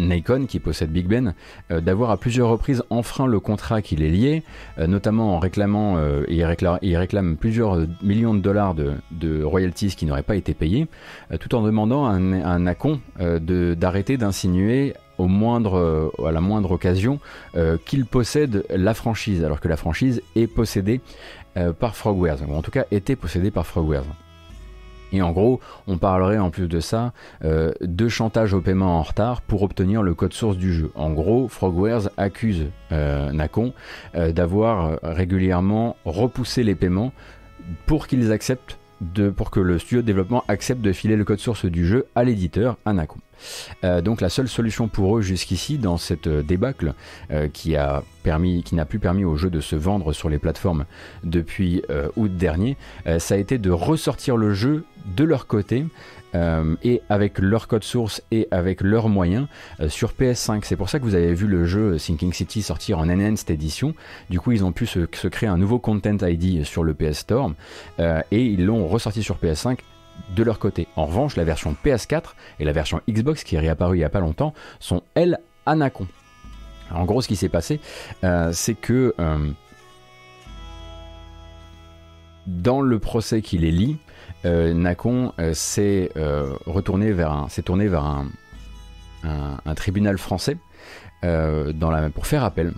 Nikon, qui possède Big Ben, d'avoir à plusieurs reprises enfreint le contrat qui les liait, notamment en réclamant, il, réclame, plusieurs millions de dollars de, royalties qui n'auraient pas été payés, tout en demandant à un, à Nacon d'arrêter d'insinuer au moindre, à la moindre occasion qu'il possède la franchise, alors que la franchise est possédée par Frogwares, ou en tout cas était possédée par Frogwares. Et en gros, on parlerait en plus de ça euh, de chantage au paiement en retard pour obtenir le code source du jeu. En gros, Frogwares accuse euh, Nacon euh, d'avoir régulièrement repoussé les paiements pour qu'ils acceptent de, pour que le studio de développement accepte de filer le code source du jeu à l'éditeur, à Nacon. Donc la seule solution pour eux jusqu'ici dans cette débâcle qui a permis, qui n'a plus permis au jeu de se vendre sur les plateformes depuis août dernier, ça a été de ressortir le jeu de leur côté euh, et avec leur code source et avec leurs moyens euh, sur PS5. C'est pour ça que vous avez vu le jeu Thinking City sortir en enhanced édition. Du coup, ils ont pu se, créer un nouveau content ID sur le PS Store euh, et ils l'ont ressorti sur PS5 de leur côté. En revanche, la version PS4 et la version Xbox qui est réapparue il n'y a pas longtemps sont elles Anacon. En gros, ce qui s'est passé, c'est que dans le procès qui les lie, euh, Nacon euh, s'est euh, retourné vers un, tourné vers un, un, tribunal français dans la, pour faire appel.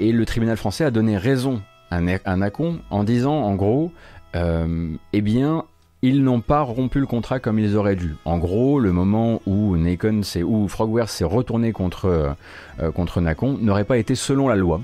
Et le tribunal français a donné raison à Nacon en disant en gros, eh bien, ils n'ont pas rompu le contrat comme ils auraient dû. En gros, le moment où Frogware s'est retourné contre, contre Nacon n'aurait pas été selon la loi.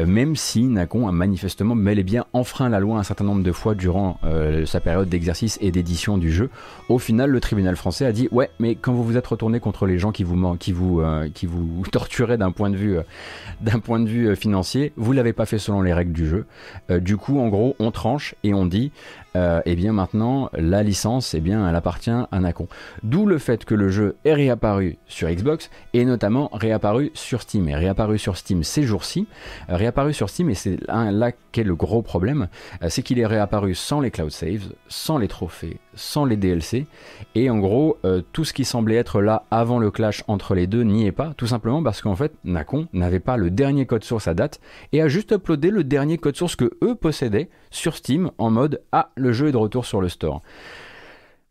Euh, même si Nacon a manifestement bel et bien enfreint la loi un certain nombre de fois durant euh, sa période d'exercice et d'édition du jeu. Au final, le tribunal français a dit ouais, mais quand vous vous êtes retourné contre les gens qui vous qui euh, qui vous torturaient d'un point de vue financier, vous l'avez pas fait selon les règles du jeu. du coup, en gros, on tranche et on dit euh, eh bien maintenant la licence eh bien elle appartient à Nacon. D'où le fait que le jeu est réapparu sur Xbox et notamment réapparu sur Steam. Et réapparu sur Steam ces jours-ci, euh, réapparu sur Steam et c'est là qu'est le gros problème, euh, c'est qu'il est réapparu sans les cloud saves, sans les trophées, sans les DLC et en gros tout ce qui semblait être là avant le clash entre les deux n'y est pas, tout simplement parce qu'en fait Nacon n'avait pas le dernier code source à date et a juste uploadé le dernier code source que eux possédaient sur Steam en mode ah le jeu est de retour sur le store.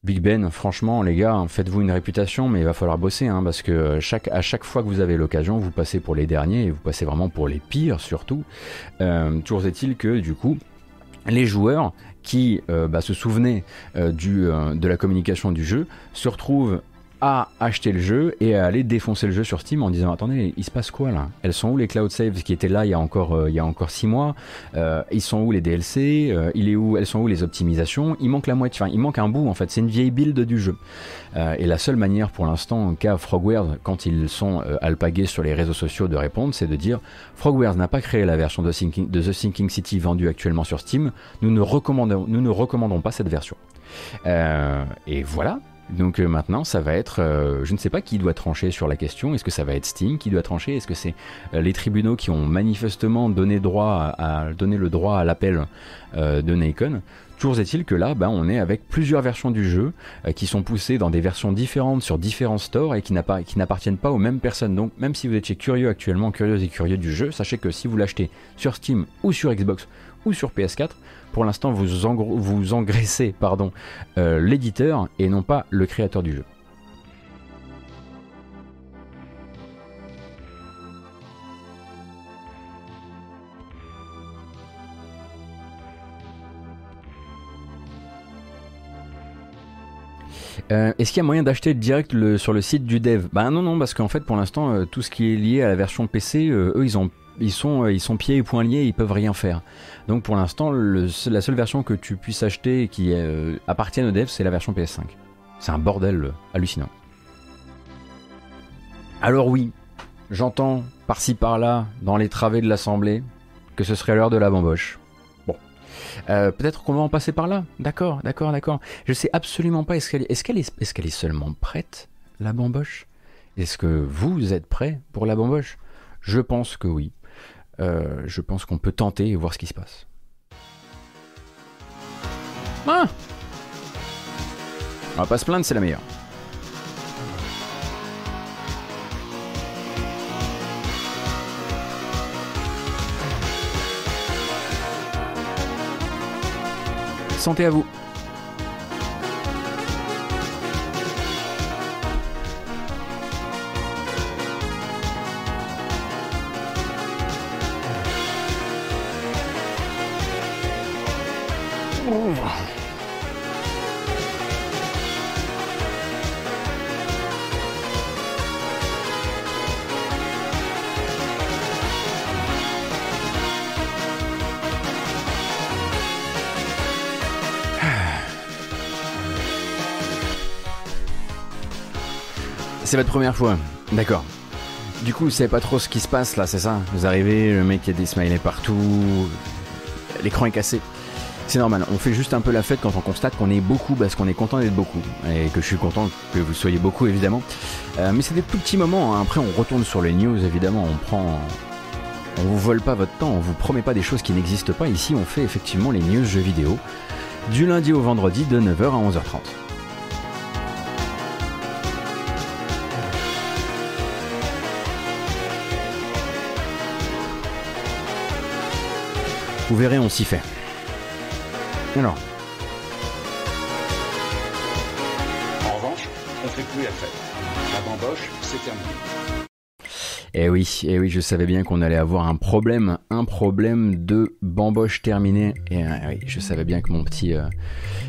Big Ben, franchement, les gars, faites-vous une réputation, mais il va falloir bosser, hein, parce que chaque, à chaque fois que vous avez l'occasion, vous passez pour les derniers, et vous passez vraiment pour les pires surtout. Euh, toujours est-il que, du coup, les joueurs qui euh, bah, se souvenaient euh, du, de la communication du jeu se retrouvent à acheter le jeu et à aller défoncer le jeu sur Steam en disant attendez il se passe quoi là? Elles sont où les cloud saves qui étaient là il y a encore euh, il y a encore six mois? Euh, Ils sont où les DLC euh, Il est où? Elles sont où les optimisations? Il manque la moitié, enfin il manque un bout en fait. C'est une vieille build du jeu. et la seule manière pour l'instant qu'a Frogwares quand ils sont alpagués sur les réseaux sociaux de répondre, c'est de dire Frogwares n'a pas créé la version de, de The Sinking City vendue actuellement sur Steam. Nous ne recommandons nous ne recommandons pas cette version. et voilà, donc euh, maintenant, ça va être, euh, je ne sais pas qui doit trancher sur la question. Est-ce que ça va être Steam qui doit trancher? Est-ce que c'est euh, les tribunaux qui ont manifestement donné le droit à l'appel de Nikon Toujours est-il que là, ben, on est avec plusieurs versions du jeu qui sont poussées dans des versions différentes sur différents stores et qui n'appartiennent pas aux mêmes personnes. Donc même si vous étiez curieux actuellement, curieux et curieux du jeu, sachez que si vous l'achetez sur Steam ou sur Xbox ou sur PS4, pour l'instant vous, vous engraissez pardon, euh, l'éditeur et non pas le créateur du jeu. Euh, est-ce qu'il y a moyen d'acheter direct sur le site du dev? Bah non, non, parce qu'en fait, pour l'instant, euh, tout ce qui est lié à la version PC, eux, ils ont ils sont, ils sont pieds et poings liés, ils peuvent rien faire. Donc pour l'instant, la seule version que tu puisses acheter et qui euh, appartienne au dev, c'est la version PS5. C'est un bordel euh, hallucinant. Alors oui, j'entends par-ci par-là, dans les travées de l'Assemblée, que ce serait l'heure de la bamboche. Bon. Euh, peut-être qu'on va en passer par là. D'accord, d'accord, d'accord. Je sais absolument pas, est-ce qu'elle est, est, est seulement prête, la bamboche? Est-ce que vous êtes prêt pour la bamboche? Je pense que oui euh, je pense qu'on peut tenter et voir ce qui se passe. Ah. On va pas se plaindre, c'est la meilleure. Santé à vous C'est votre première fois, d'accord. Du coup, vous savez pas trop ce qui se passe là, c'est ça? Vous arrivez, le mec il y a des smileys partout, l'écran est cassé. C'est normal, on fait juste un peu la fête quand on constate qu'on est beaucoup parce qu'on est content d'être beaucoup. Et que je suis content que vous soyez beaucoup évidemment. Euh, mais c'est des tout petits moments, hein. après on retourne sur les news évidemment, on prend. On vous vole pas votre temps, on vous promet pas des choses qui n'existent pas. Ici on fait effectivement les news jeux vidéo du lundi au vendredi de 9h à 11h30. Vous verrez, on s'y fait. Alors. En revanche, on fait plus la fête. La bamboche, c'est terminé. Eh oui, eh oui, je savais bien qu'on allait avoir un problème, un problème de bamboche terminé. Et euh, oui, je savais bien que mon petit, euh,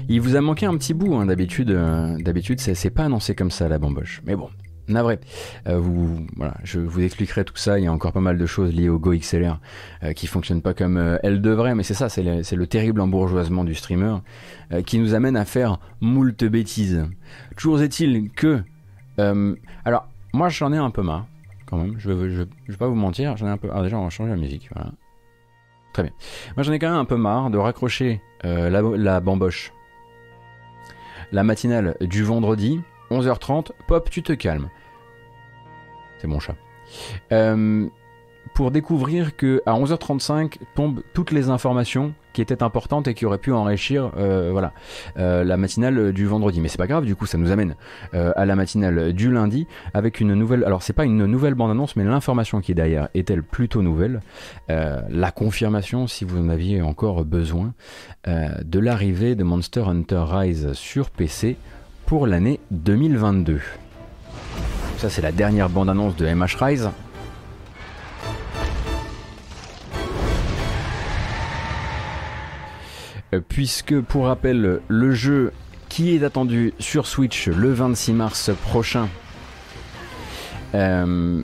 il vous a manqué un petit bout. Hein, d'habitude, euh, d'habitude, c'est pas annoncé comme ça la bamboche. Mais bon, navré. Euh, vous, voilà, je vous expliquerai tout ça. Il y a encore pas mal de choses liées au Go XLR euh, qui fonctionnent pas comme euh, elles devraient, mais c'est ça, c'est le, le, terrible embourgeoisement du streamer euh, qui nous amène à faire moult bêtises. Toujours est-il que, euh, alors, moi j'en ai un peu marre, quand même. Je je, je vais pas vous mentir, j'en ai un peu. Ah déjà, on va changer la musique. Voilà. Très bien. Moi j'en ai quand même un peu marre de raccrocher la, la bamboche, la matinale du vendredi 11h30, pop, tu te calmes. Mon chat. Euh, pour découvrir que à 11h35 tombent toutes les informations qui étaient importantes et qui auraient pu enrichir euh, voilà, euh, la matinale du vendredi. Mais c'est pas grave, du coup ça nous amène à la matinale du lundi avec une nouvelle. Alors c'est pas une nouvelle bande-annonce, mais l'information qui est derrière est-elle plutôt nouvelle? La confirmation, si vous en aviez encore besoin, de l'arrivée de Monster Hunter Rise sur PC pour l'année 2022. Ça c'est la dernière bande-annonce de MH Rise. Euh, Puisque pour rappel, le jeu qui est attendu sur Switch le 26 mars prochain, euh,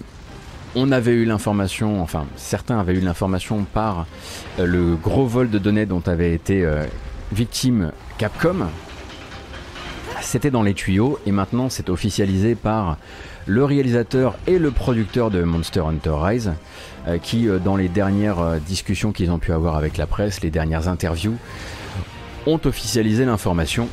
on avait eu l'information, enfin certains avaient eu l'information par euh, le gros vol de données dont avait été victime Capcom, c'était dans les tuyaux et maintenant c'est officialisé par le réalisateur et le producteur de Monster Hunter Rise euh, qui euh, dans les dernières euh, discussions qu'ils ont pu avoir avec la presse, les dernières interviews ont officialisé l'information.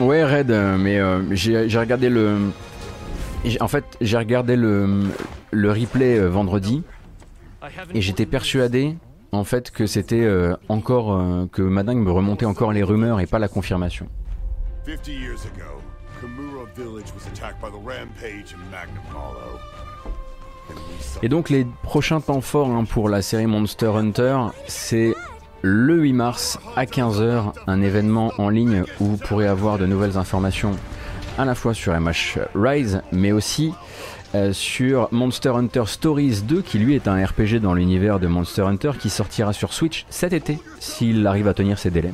Ouais Red, mais j'ai regardé le... En fait, j'ai regardé le, le replay vendredi et j'étais persuadé en fait que c'était euh, encore euh, que Madame me remontait encore les rumeurs et pas la confirmation. 50 years ago, Kamura Village was attacked by the Rampage and Magnum Hollow. And we saw Et donc les prochains temps forts hein, pour la série Monster Hunter, c'est le 8 mars à 15h, un événement en ligne où vous pourrez avoir de nouvelles informations à la fois sur MH Rise, mais aussi euh, sur Monster Hunter Stories 2, qui lui est un RPG dans l'univers de Monster Hunter, qui sortira sur Switch cet été, s'il arrive à tenir ses délais.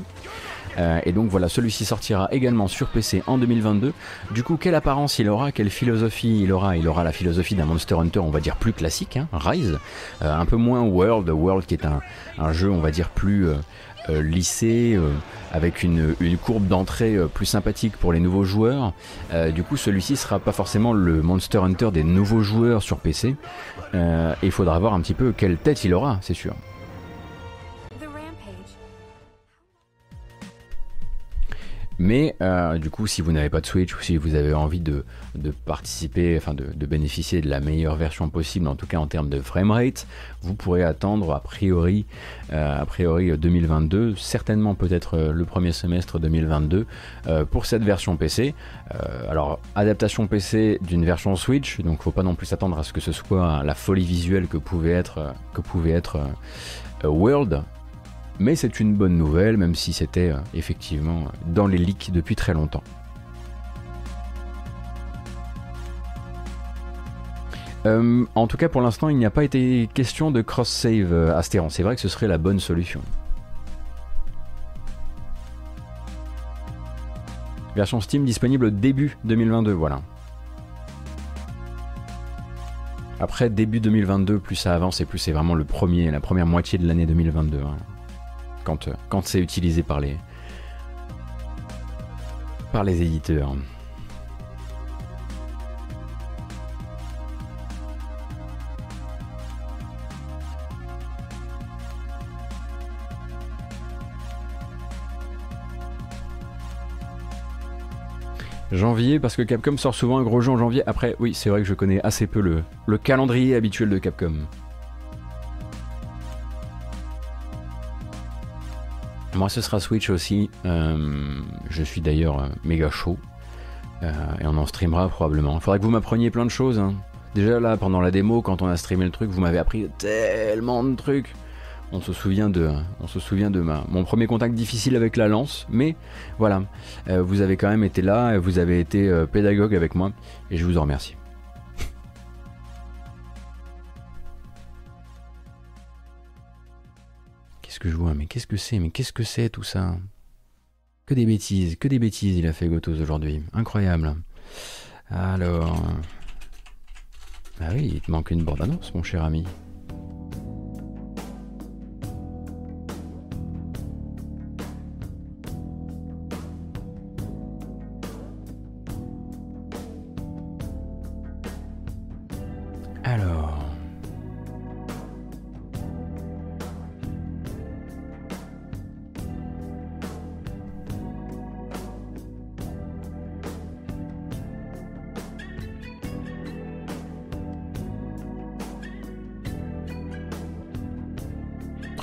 Euh, et donc voilà, celui-ci sortira également sur PC en 2022. Du coup, quelle apparence il aura, quelle philosophie il aura? Il aura la philosophie d'un Monster Hunter, on va dire plus classique, hein, Rise, euh, un peu moins World, World qui est un, jeu, on va dire plus lissé, euh, avec une, une courbe d'entrée euh, plus sympathique pour les nouveaux joueurs. Euh, du coup, celui-ci sera pas forcément le Monster Hunter des nouveaux joueurs sur PC. Euh, il faudra voir un petit peu quelle tête il aura, c'est sûr. Mais euh, du coup, si vous n'avez pas de Switch ou si vous avez envie de, participer, enfin de, bénéficier de la meilleure version possible, en tout cas en termes de framerate, vous pourrez attendre a priori, euh, a priori 2022, certainement peut-être euh, le premier semestre 2022 pour cette version PC. alors adaptation PC d'une version Switch, donc faut pas non plus s'attendre à ce que ce soit la folie visuelle que pouvait être que pouvait être World, mais c'est une bonne nouvelle, même si c'était euh, effectivement dans les leaks depuis très longtemps. Euh, en tout cas, pour l'instant, il n'y a pas été question de cross-save euh, Astéron. C'est vrai que ce serait la bonne solution. Version Steam disponible début 2022, voilà. Après, début 2022, plus ça avance et plus c'est vraiment le premier, la première moitié de l'année 2022 quand, quand c'est utilisé par les, par les éditeurs. Janvier, parce que Capcom sort souvent un gros jeu en janvier. Après, oui, c'est vrai que je connais assez peu le, le calendrier habituel de Capcom. Moi, ce sera Switch aussi. Euh, je suis d'ailleurs euh, méga chaud. Euh, et on en streamera probablement. Il faudrait que vous m'appreniez plein de choses. Hein. Déjà là, pendant la démo, quand on a streamé le truc, vous m'avez appris tellement de trucs. On se souvient de, on se souvient de mon premier contact difficile avec la lance, mais voilà, vous avez quand même été là, vous avez été pédagogue avec moi, et je vous en remercie. Mais qu'est-ce que c'est Mais qu'est-ce que c'est tout ça? Que des bêtises, que des bêtises il a fait Gotos aujourd'hui. Incroyable. Alors... Ah oui, il te manque une bande-annonce, mon cher ami.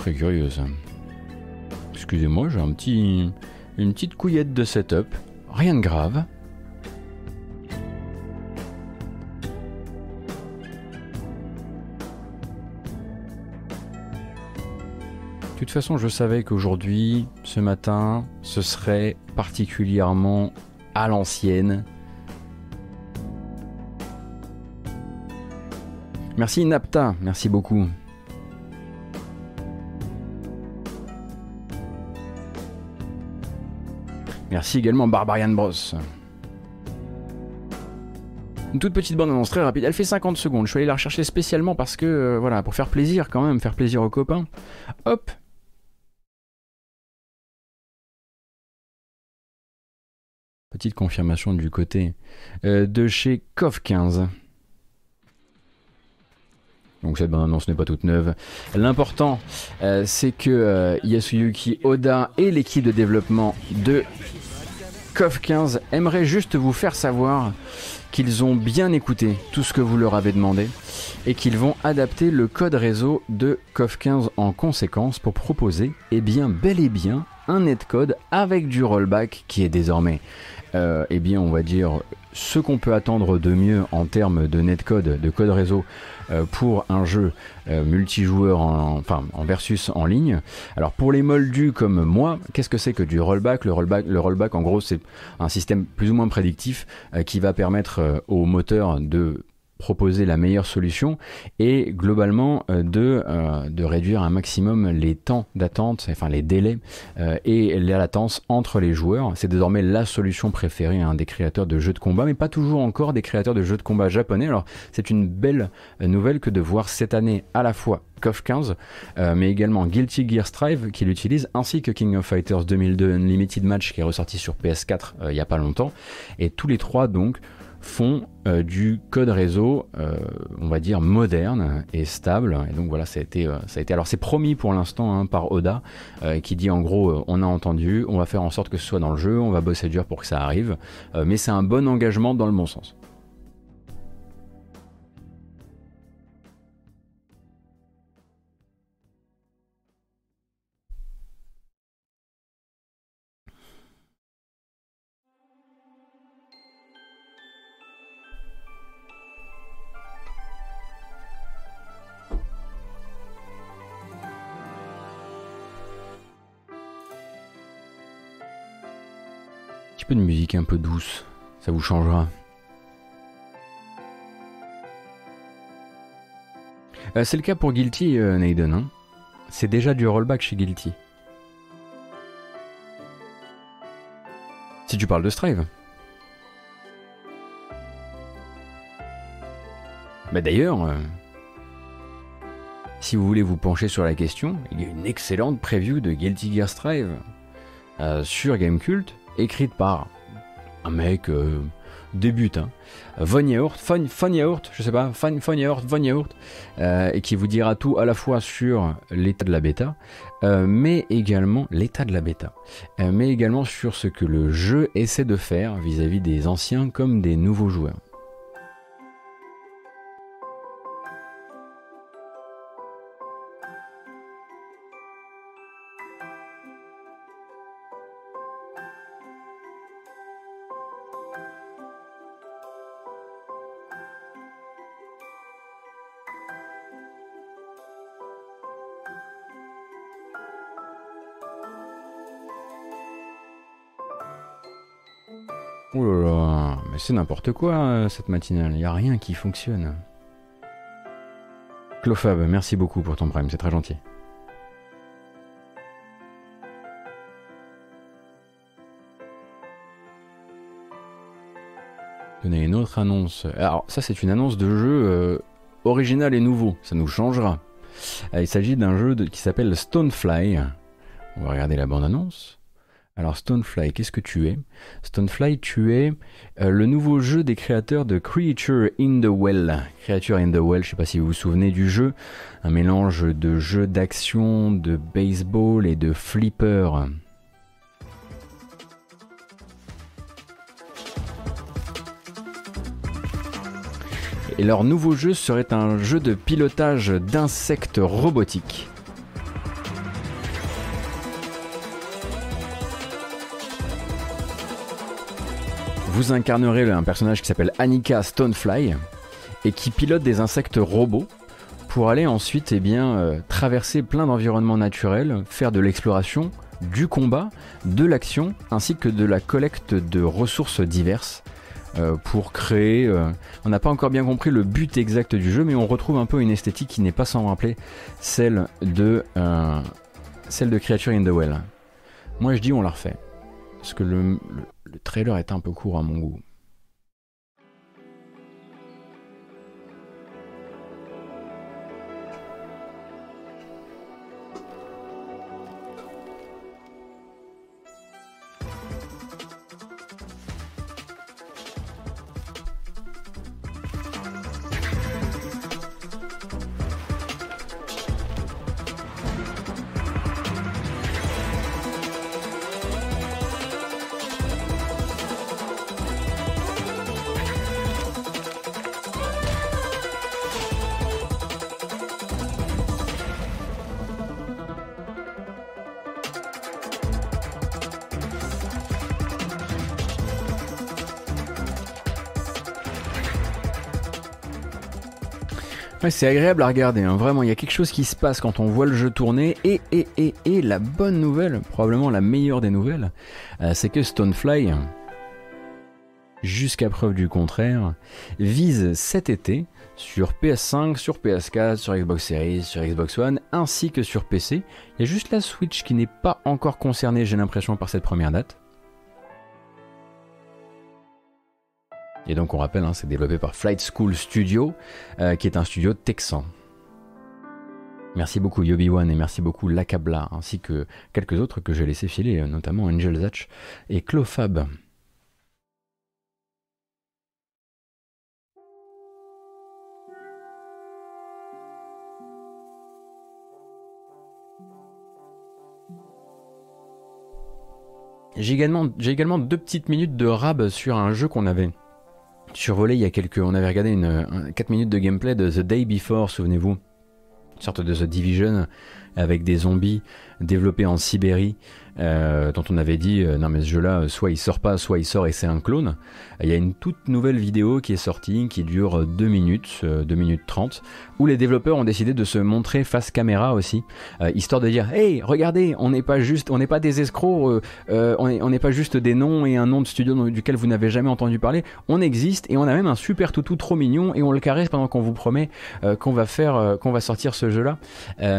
Curieuse. Excusez-moi, j'ai un petit, une petite couillette de setup. Rien de grave. De toute façon, je savais qu'aujourd'hui, ce matin, ce serait particulièrement à l'ancienne. Merci Napta, merci beaucoup. Merci également Barbarian Bros. Une toute petite bande annonce très rapide, elle fait 50 secondes. Je suis allé la rechercher spécialement parce que, euh, voilà, pour faire plaisir quand même, faire plaisir aux copains. Hop Petite confirmation du côté euh, de chez KOF 15. Donc cette bande annonce n'est pas toute neuve. L'important, euh, c'est que Yasuyuki Oda et l'équipe de développement de KOF 15 aimerait juste vous faire savoir qu'ils ont bien écouté tout ce que vous leur avez demandé et qu'ils vont adapter le code réseau de KOF 15 en conséquence pour proposer, eh bien, bel et bien, un netcode avec du rollback qui est désormais, euh, eh bien, on va dire, ce qu'on peut attendre de mieux en termes de netcode, de code réseau euh, pour un jeu euh, multijoueur, en, enfin en versus en ligne. Alors pour les moldus comme moi, qu'est-ce que c'est que du rollback? Le rollback, le rollback en gros c'est un système plus ou moins prédictif euh, qui va permettre au moteur de proposer la meilleure solution et globalement euh, de, euh, de réduire un maximum les temps d'attente, enfin les délais euh, et la latence entre les joueurs. C'est désormais la solution préférée hein, des créateurs de jeux de combat, mais pas toujours encore des créateurs de jeux de combat japonais. Alors c'est une belle nouvelle que de voir cette année à la fois KOF 15, mais également Guilty Gear Strive qui l'utilise, ainsi que King of Fighters 2002 Unlimited Match qui est ressorti sur PS4 il n'y a pas longtemps. Et tous les trois donc font euh, du code réseau, euh, on va dire moderne et stable. Et donc voilà, ça a été, ça a été alors c'est promis pour l'instant hein, par Oda, qui dit en gros, on a entendu, on va faire en sorte que ce soit dans le jeu, on va bosser dur pour que ça arrive, mais c'est un bon engagement dans le bon sens. De musique un peu douce, ça vous changera. Euh, c'est le cas pour Guilty, euh, Naiden. Hein. c'est déjà du rollback chez Guilty. Si tu parles de Strive. Bah d'ailleurs, euh, si vous voulez vous pencher sur la question, il y a une excellente preview de Guilty Gear Strive sur Gamecult écrite par un mec euh, débute, hein. Von Yaourt, Von, je sais pas, Von, Von Yaourt, Von Yaourt, euh, et qui vous dira tout à la fois sur l'état de la bêta, euh, mais également l'état de la bêta, mais également sur ce que le jeu essaie de faire vis à -vis des anciens comme des nouveaux joueurs. C'est n'importe quoi euh, cette matinale, il n'y a rien qui fonctionne. Clofab, merci beaucoup pour ton prime, c'est très gentil. Donner une autre annonce. Alors ça c'est une annonce de jeu euh, original et nouveau, ça nous changera. Euh, il s'agit d'un jeu qui s'appelle Stonefly. On va regarder la bande annonce. Alors Stonefly, qu'est-ce que tu es? Stonefly, tu es euh, le nouveau jeu des créateurs de Creature in the Well. Creature in the Well, je ne sais pas si vous vous souvenez du jeu, un mélange de jeux d'action, de baseball et de flipper. Et leur nouveau jeu serait un jeu de pilotage d'insectes robotiques. Vous incarnerez un personnage qui s'appelle Annika Stonefly et qui pilote des insectes robots pour aller ensuite eh bien, euh, traverser plein d'environnements naturels, faire de l'exploration, du combat, de l'action ainsi que de la collecte de ressources diverses euh, pour créer. Euh, on n'a pas encore bien compris le but exact du jeu, mais on retrouve un peu une esthétique qui n'est pas sans rappeler celle de, celle de Creature in the Well. Moi je dis on la refait. Parce que le, le trailer est un peu court à mon goût. C'est agréable à regarder, hein. vraiment, il y a quelque chose qui se passe quand on voit le jeu tourner. Et, et, la bonne nouvelle, probablement la meilleure des nouvelles, euh, c'est que Stonefly, jusqu'à preuve du contraire, vise cet été sur PS5, sur PS4, sur Xbox Series, sur Xbox One, ainsi que sur PC. Il y a juste la Switch qui n'est pas encore concernée, j'ai l'impression, par cette première date. Et donc on rappelle, hein, c'est développé par Flight School Studio, euh, qui est un studio texan. Merci beaucoup Yobi One et merci beaucoup Lacabla, ainsi que quelques autres que j'ai laissé filer, euh, notamment Angel Zatch et Clofab. J'ai également, également, deux petites minutes de rab sur un jeu qu'on avait survolé il y a quelques. On avait regardé une, 4 minutes de gameplay de The Day Before, souvenez-vous. Une sorte de The Division avec des zombies développés en Sibérie euh, dont on avait dit euh, non mais ce jeu-là, soit il sort pas, soit il sort et c'est un clone. Il y a une toute nouvelle vidéo qui est sortie, qui dure 2 minutes, 2 euh, minutes 30, où les développeurs ont décidé de se montrer face caméra aussi, histoire de dire hey regardez, on n'est pas juste, on n'est pas des escrocs, on n'est pas juste des noms et un nom de studio duquel vous n'avez jamais entendu parler. On existe et on a même un super toutou trop mignon et on le caresse pendant qu'on vous promet qu'on va faire, qu'on va sortir ce jeu-là.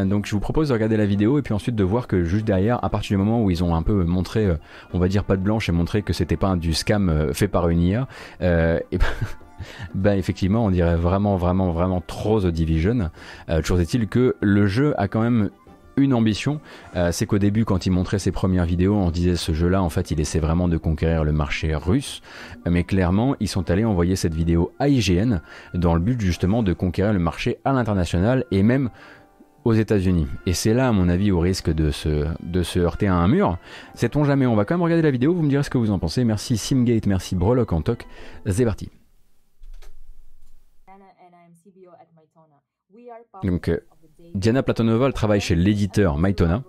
donc je vous propose de regarder la vidéo et puis ensuite de voir que juste derrière, à partir du moment où ils ont un peu montré, euh, on va dire pas de blanche et montré que c'était pas du scam euh, fait par une IA, euh, et ben, ben, effectivement on dirait vraiment vraiment vraiment trop The Division. toujours est-il que le jeu a quand même une ambition, c'est qu'au début, quand il montrait ses premières vidéos, on disait ce jeu-là, en fait, il essaie vraiment de conquérir le marché russe. Mais clairement, ils sont allés envoyer cette vidéo à IGN dans le but justement de conquérir le marché à l'international et même aux États-Unis. Et c'est là, à mon avis, au risque de se, de se heurter à un mur. Sait-on jamais On va quand même regarder la vidéo, vous me direz ce que vous en pensez. Merci Simgate, merci Brelock en toc. C'est parti. Donc, euh, Diana Platonova elle travaille chez l'éditeur Maitona.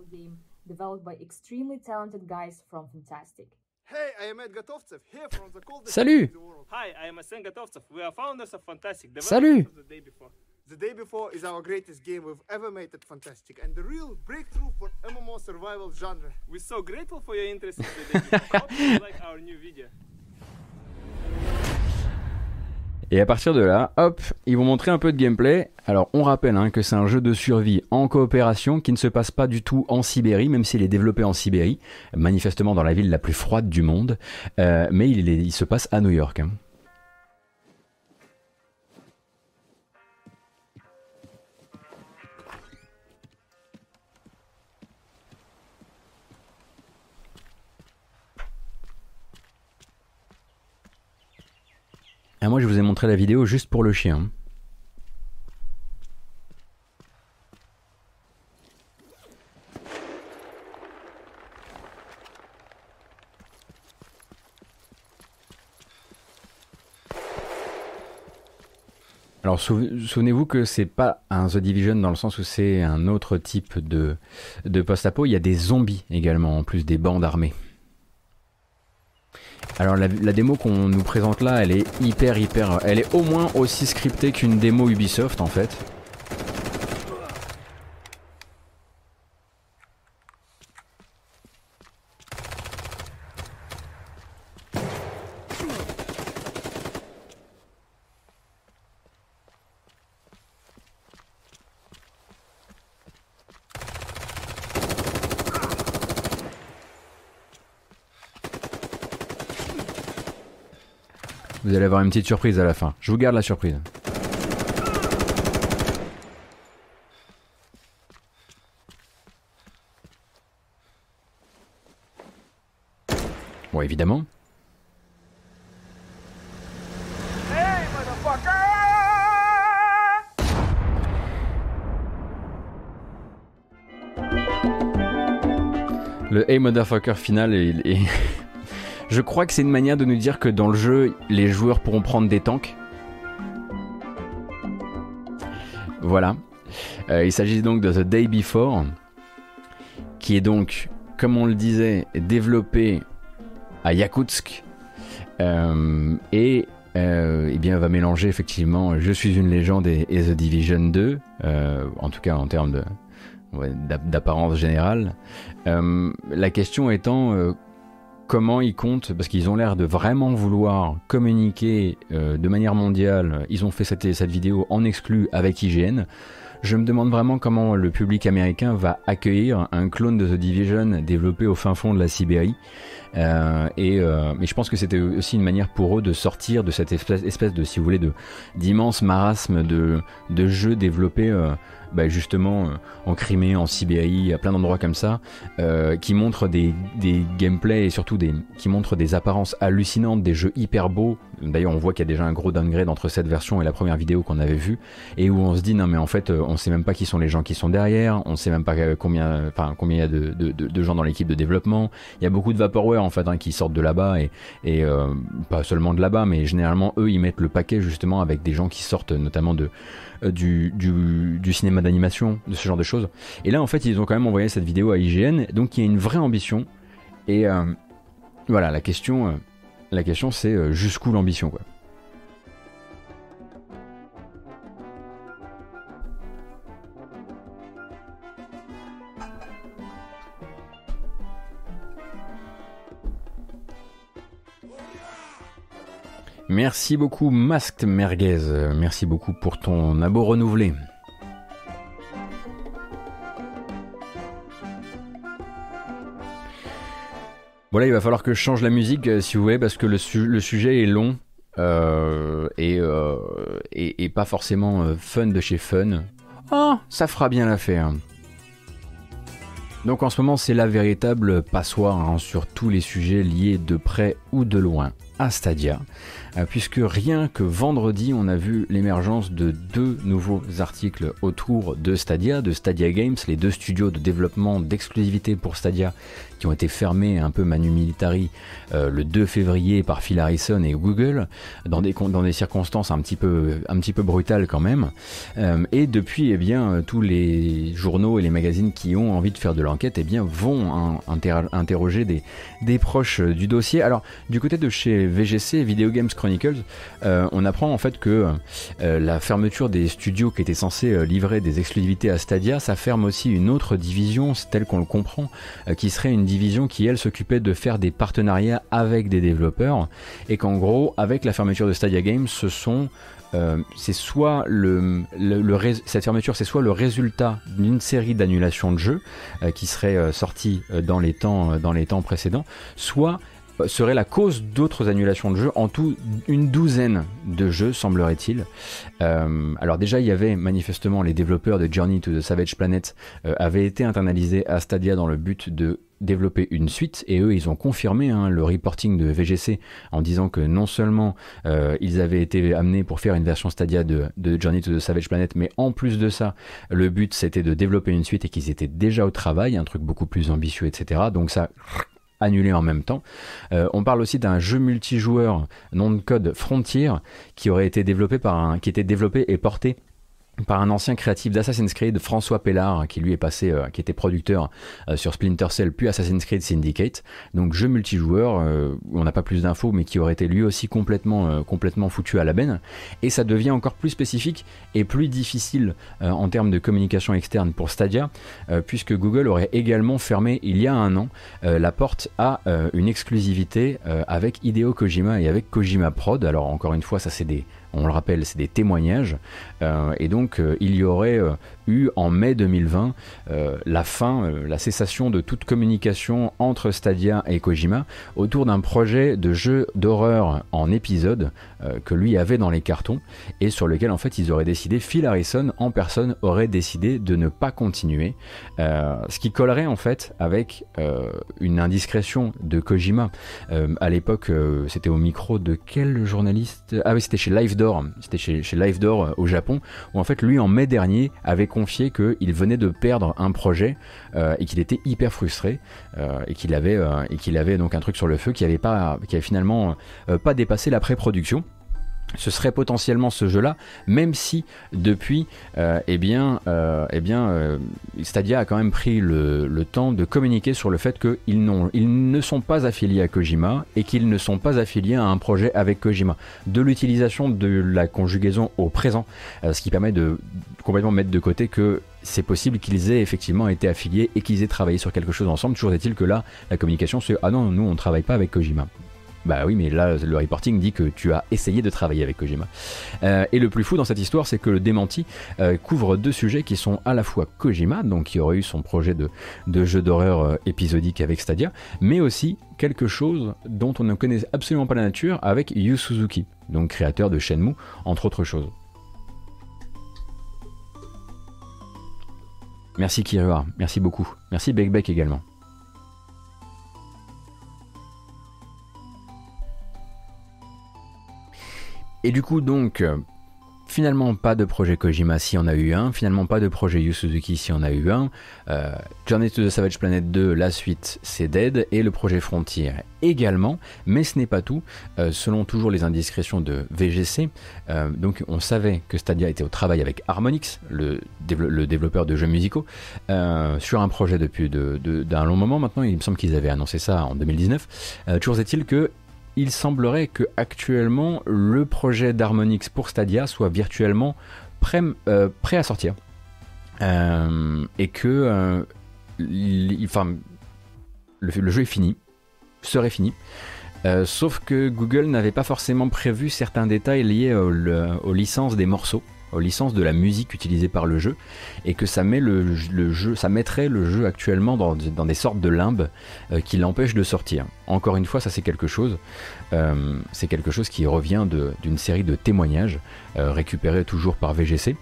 Salut Salut The day before is our greatest game we've ever made at Fantastic and the real breakthrough for MMO survival genre. We're so grateful for your interest in the day like our new video. Et à partir de là, hop, ils vont montrer un peu de gameplay. Alors on rappelle hein, que c'est un jeu de survie en coopération qui ne se passe pas du tout en Sibérie, même s'il est développé en Sibérie, manifestement dans la ville la plus froide du monde, euh, mais il, il, se passe à New York. Hein. Ah, moi, je vous ai montré la vidéo juste pour le chien. Alors souvenez-vous que c'est pas un The Division dans le sens où c'est un autre type de, de post-apo, il y a des zombies également en plus des bandes armées. Alors la, démo qu'on nous présente là, elle est hyper hyper... Elle est au moins aussi scriptée qu'une démo Ubisoft en fait. Vous allez avoir une petite surprise à la fin. Je vous garde la surprise. Bon, évidemment. Le Hey Motherfucker final est... Je crois que c'est une manière de nous dire que dans le jeu, les joueurs pourront prendre des tanks. Voilà. Euh, il s'agit donc de The Day Before, qui est donc, comme on le disait, développé à Yakutsk euh, et euh, eh bien, va mélanger effectivement Je suis une légende et, The Division 2, en tout cas en termes d'apparence générale. la question étant comment ils comptent, parce qu'ils ont l'air de vraiment vouloir communiquer euh, de manière mondiale. Ils ont fait cette, vidéo en exclu avec IGN. Je me demande vraiment comment le public américain va accueillir un clone de The Division développé au fin fond de la Sibérie. Euh, et euh, mais je pense que c'était aussi une manière pour eux de sortir de cette espèce, espèce de, si vous voulez, de d'immense marasme de, de jeux développés bah, justement en Crimée, en Sibérie, à plein d'endroits comme ça, qui montrent des, des gameplays et surtout des, qui montrent des apparences hallucinantes, des jeux hyper beaux. D'ailleurs, on voit qu'il y a déjà un gros downgrade entre cette version et la première vidéo qu'on avait vue, et où on se dit non mais en fait, on sait même pas qui sont les gens qui sont derrière, on sait même pas combien, enfin combien il y a de, de, de, gens dans l'équipe de développement. Il y a beaucoup de vaporware en fait hein, qui sortent de là-bas et, et pas seulement de là-bas, mais généralement eux ils mettent le paquet justement avec des gens qui sortent notamment de euh, du, cinéma d'animation, de ce genre de choses. Et là en fait ils ont quand même envoyé cette vidéo à IGN, donc il y a une vraie ambition. Et euh, voilà, la question, euh, la question c'est jusqu'où l'ambition quoi. Merci beaucoup Masked Merguez, merci beaucoup pour ton abo renouvelé. Voilà, il va falloir que je change la musique euh, si vous voulez parce que le, sujet est long euh, euh, et, pas forcément fun de chez fun. Oh, ça fera bien l'affaire. Donc en ce moment c'est la véritable passoire hein, sur tous les sujets liés de près ou de loin à Stadia. Euh, puisque rien que vendredi, on a vu l'émergence de deux nouveaux articles autour de Stadia, de Stadia Games, les deux studios de développement d'exclusivité pour Stadia qui ont été fermés un peu manu militari euh, le 2 février par Phil Harrison et Google, dans des, dans des circonstances un petit peu, un petit peu brutales quand même. Euh, et depuis, eh bien, tous les journaux et les magazines qui ont envie de faire de l'enquête eh vont interroger des, des proches du dossier. Alors, du côté de chez VGC, Video Games Chronicles, euh, on apprend en fait que la fermeture des studios qui étaient censés livrer des exclusivités à Stadia, ça ferme aussi une autre division, telle qu'on le comprend, qui serait une division qui elle s'occupait de faire des partenariats avec des développeurs et qu'en gros avec la fermeture de Stadia Games ce sont euh, c'est soit le, cette fermeture, c'est soit le résultat d'une série d'annulations de jeux euh, qui seraient euh, sorties dans les temps dans les temps précédents, soit serait la cause d'autres annulations de jeux, en tout une douzaine de jeux semblerait-il. alors déjà il y avait manifestement les développeurs de Journey to the Savage Planet avaient été internalisés à Stadia dans le but de développer une suite. Et eux ils ont confirmé hein, le reporting de VGC en disant que non seulement euh, ils avaient été amenés pour faire une version Stadia de, Journey to the Savage Planet mais en plus de ça le but c'était de développer une suite et qu'ils étaient déjà au travail un truc beaucoup plus ambitieux etc donc ça annulé en même temps. Euh, on parle aussi d'un jeu multijoueur nom de code Frontier qui aurait été développé par un, qui était développé et porté par un ancien créatif d'Assassin's Creed, François Pellard, qui lui est passé, euh, qui était producteur euh, sur Splinter Cell puis Assassin's Creed Syndicate. Donc jeu multijoueur, euh, on n'a pas plus d'infos, mais qui aurait été lui aussi complètement, complètement foutu à la benne. Et ça devient encore plus spécifique et plus difficile en termes de communication externe pour Stadia, puisque Google aurait également fermé il y a un an la porte à une exclusivité avec Hideo Kojima et avec Kojima Prod. Alors encore une fois, ça c'est des on le rappelle, c'est des témoignages. Euh, et donc, euh, il y aurait euh, eu en mai 2020 la fin, la cessation de toute communication entre Stadia et Kojima autour d'un projet de jeu d'horreur en épisode que lui avait dans les cartons et sur lequel en fait ils auraient décidé, Phil Harrison en personne aurait décidé de ne pas continuer. ce qui collerait en fait avec une indiscrétion de Kojima. à l'époque, c'était au micro de quel journaliste? Ah oui, c'était chez Live c'était chez, chez Live Door euh, au Japon, où en fait lui en mai dernier avait confié qu'il venait de perdre un projet euh, et qu'il était hyper frustré euh, et qu'il avait, et qu'il avait donc un truc sur le feu qui avait, pas, qui avait finalement pas dépassé la pré-production ce serait potentiellement ce jeu-là, même si depuis, euh, eh bien, euh, eh euh, Stadia a quand même pris le, temps de communiquer sur le fait qu'ils ils ne sont pas affiliés à Kojima et qu'ils ne sont pas affiliés à un projet avec Kojima. De l'utilisation de la conjugaison au présent, ce qui permet de complètement mettre de côté que c'est possible qu'ils aient effectivement été affiliés et qu'ils aient travaillé sur quelque chose ensemble. Toujours est-il que là, la communication, c'est ah non, nous on travaille pas avec Kojima. Bah oui, mais là, le reporting dit que tu as essayé de travailler avec Kojima. Euh, et le plus fou dans cette histoire, c'est que le démenti euh, couvre deux sujets qui sont à la fois Kojima, donc qui aurait eu son projet de, jeu d'horreur euh, épisodique avec Stadia, mais aussi quelque chose dont on ne connaît absolument pas la nature avec Yu Suzuki, donc créateur de Shenmue, entre autres choses. Merci Kirua, merci beaucoup. Merci Beck également. Et du coup, donc, euh, finalement, pas de projet Kojima si on a eu un. Finalement, pas de projet Yu Suzuki si on a eu un. Euh, Journey to the Savage Planet 2, la suite, c'est Dead. Et le projet Frontier également. Mais ce n'est pas tout. Euh, selon toujours les indiscrétions de VGC, donc on savait que Stadia était au travail avec Harmonix, le, développeur de jeux musicaux, sur un projet depuis d'un long moment maintenant. Il me semble qu'ils avaient annoncé ça en 2019. toujours est-il que il semblerait que actuellement le projet d'Harmonix pour Stadia soit virtuellement prêt, euh, à sortir. Euh, et que euh, le, jeu est fini, serait fini. Sauf que Google n'avait pas forcément prévu certains détails liés aux licences des morceaux aux licences de la musique utilisée par le jeu et que ça met le, jeu, ça mettrait le jeu actuellement dans, des sortes de limbes euh, qui l'empêchent de sortir. Encore une fois, ça c'est quelque chose, euh, c'est quelque chose qui revient d'une série de témoignages euh, récupérés toujours par VGC.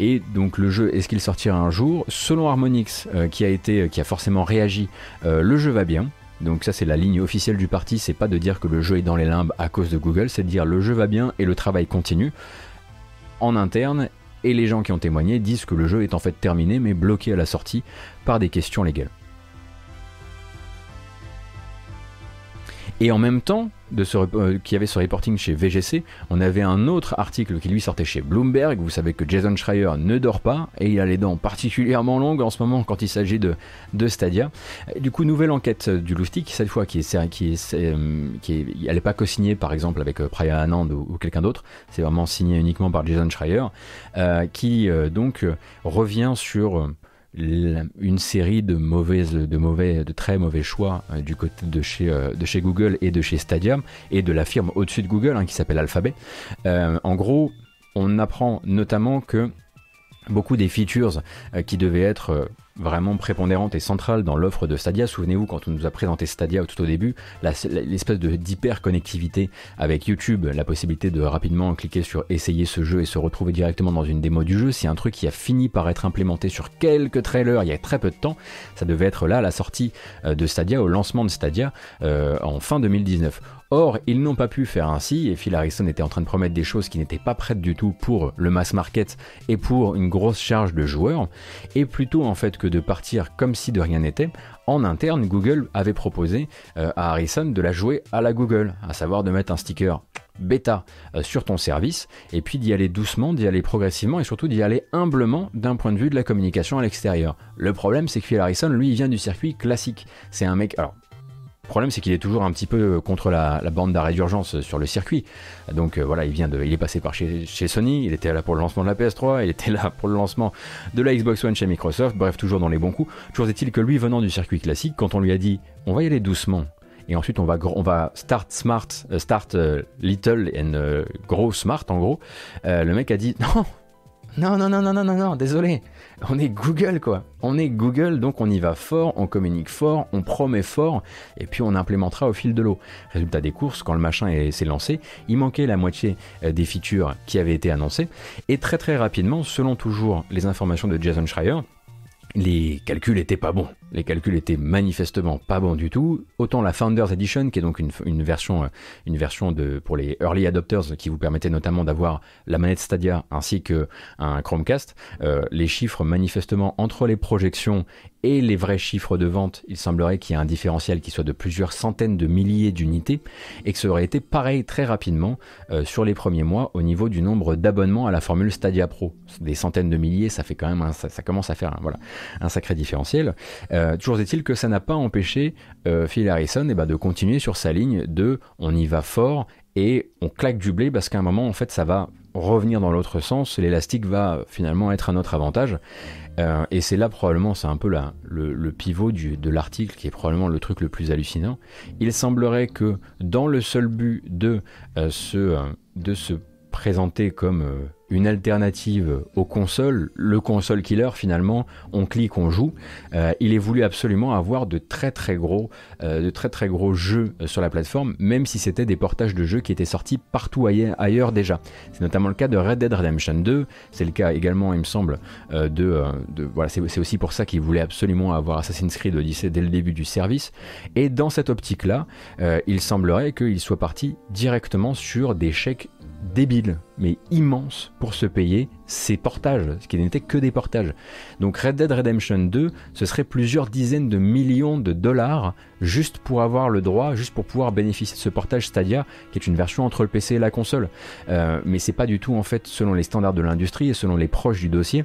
et donc le jeu, est-ce qu'il sortira un jour? Selon Harmonix, qui a été, qui a forcément réagi, le jeu va bien. Donc ça c'est la ligne officielle du parti, c'est pas de dire que le jeu est dans les limbes à cause de Google, c'est de dire le jeu va bien et le travail continue en interne et les gens qui ont témoigné disent que le jeu est en fait terminé mais bloqué à la sortie par des questions légales. Et en même temps, de euh, qui avait ce reporting chez VGC, on avait un autre article qui lui sortait chez Bloomberg. Vous savez que Jason Schreier ne dort pas et il a les dents particulièrement longues en ce moment quand il s'agit de, de Stadia. du coup, nouvelle enquête du Loustic, cette fois qui est, qui est, euh, qui est, n'est pas co-signée par exemple avec euh, Priya Anand ou, quelqu'un d'autre, c'est vraiment signé uniquement par Jason Schreier, qui donc revient sur une série de mauvaises, de mauvais, de très mauvais choix euh, du côté de chez, euh, de chez Google et de chez Stadia et de la firme au-dessus de Google hein, qui s'appelle Alphabet. Euh, en gros, on apprend notamment que beaucoup des features qui devaient être vraiment prépondérante et centrale dans l'offre de Stadia. Souvenez-vous quand on nous a présenté Stadia tout au début, l'espèce d'hyper connectivité avec YouTube, la possibilité de rapidement cliquer sur essayer ce jeu et se retrouver directement dans une démo du jeu, c'est un truc qui a fini par être implémenté sur quelques trailers il y a très peu de temps. Ça devait être là la sortie euh, de Stadia, au lancement de Stadia euh, en fin 2019. Or, ils n'ont pas pu faire ainsi, et Phil Harrison était en train de promettre des choses qui n'étaient pas prêtes du tout pour le mass market et pour une grosse charge de joueurs, et plutôt en fait que de partir comme si de rien n'était, en interne, Google avait proposé euh, à Harrison de la jouer à la Google, à savoir de mettre un sticker bêta euh, sur ton service, et puis d'y aller doucement, d'y aller progressivement, et surtout d'y aller humblement d'un point de vue de la communication à l'extérieur. Le problème, c'est que Phil Harrison, lui, vient du circuit classique. C'est un mec, le problème, c'est qu'il est toujours un petit peu euh, contre la, bande d'arrêt d'urgence euh, sur le circuit. Donc euh, voilà, il vient il est passé par chez, Sony, il était là pour le lancement de la PS3, il était là pour le lancement de la Xbox One chez Microsoft. Bref, toujours dans les bons coups. Toujours est-il que lui, venant du circuit classique, quand on lui a dit, on va y aller doucement. Et ensuite, on va, on va start smart, start little and gros smart en gros. Le mec a dit non, non, non, non, non, non, non, non désolé. On est Google, quoi. On est Google, donc on y va fort, on communique fort, on promet fort, et puis on implémentera au fil de l'eau. Résultat des courses, quand le machin s'est lancé, il manquait la moitié euh, des features qui avaient été annoncées, et très très rapidement, selon toujours les informations de Jason Schreier, les calculs étaient pas bons. Les calculs étaient manifestement pas bons du tout. Autant la Founders Edition, qui est donc une, version, euh, une version de, pour les early adopters, qui vous permettait notamment d'avoir la manette Stadia ainsi que un Chromecast, euh, les chiffres manifestement entre les projections et les vrais chiffres de vente, il semblerait qu'il y ait un différentiel qui soit de plusieurs centaines de milliers d'unités et que ça aurait été pareil très rapidement euh, sur les premiers mois au niveau du nombre d'abonnements à la formule Stadia Pro. Des centaines de milliers, ça fait quand même, ça, commence à faire un, voilà, un sacré différentiel. Toujours est-il que ça n'a pas empêché euh, Phil Harrison eh ben, de continuer sur sa ligne de on y va fort et on claque du blé parce qu'à un moment en fait ça va revenir dans l'autre sens, l'élastique va finalement être à notre avantage. Euh, et c'est là probablement, c'est un peu le, pivot de l'article qui est probablement le truc le plus hallucinant. Il semblerait que dans le seul but de, euh, euh, de se présenter comme une alternative aux consoles, le console killer finalement, on clique, on joue. Euh, il est voulu absolument avoir de très très gros, euh, de très très gros jeux sur la plateforme, même si c'était des portages de jeux qui étaient sortis partout ailleurs, déjà. C'est notamment le cas de Red Dead Redemption 2. C'est le cas également, il me semble, euh, de, de, voilà, c'est aussi pour ça qu'il voulait absolument avoir Assassin's Creed Odyssey dès le début du service. Et dans cette optique-là, il semblerait qu'il soit parti directement sur des chèques débile, mais immense pour se payer ces portages, ce qui n'était que des portages. Donc Red Dead Redemption 2, ce serait plusieurs dizaines de millions de dollars juste pour avoir le droit, juste pour pouvoir bénéficier de ce portage Stadia, qui est une version entre le PC et la console. Euh, mais c'est pas du tout en fait selon les standards de l'industrie et selon les proches du dossier.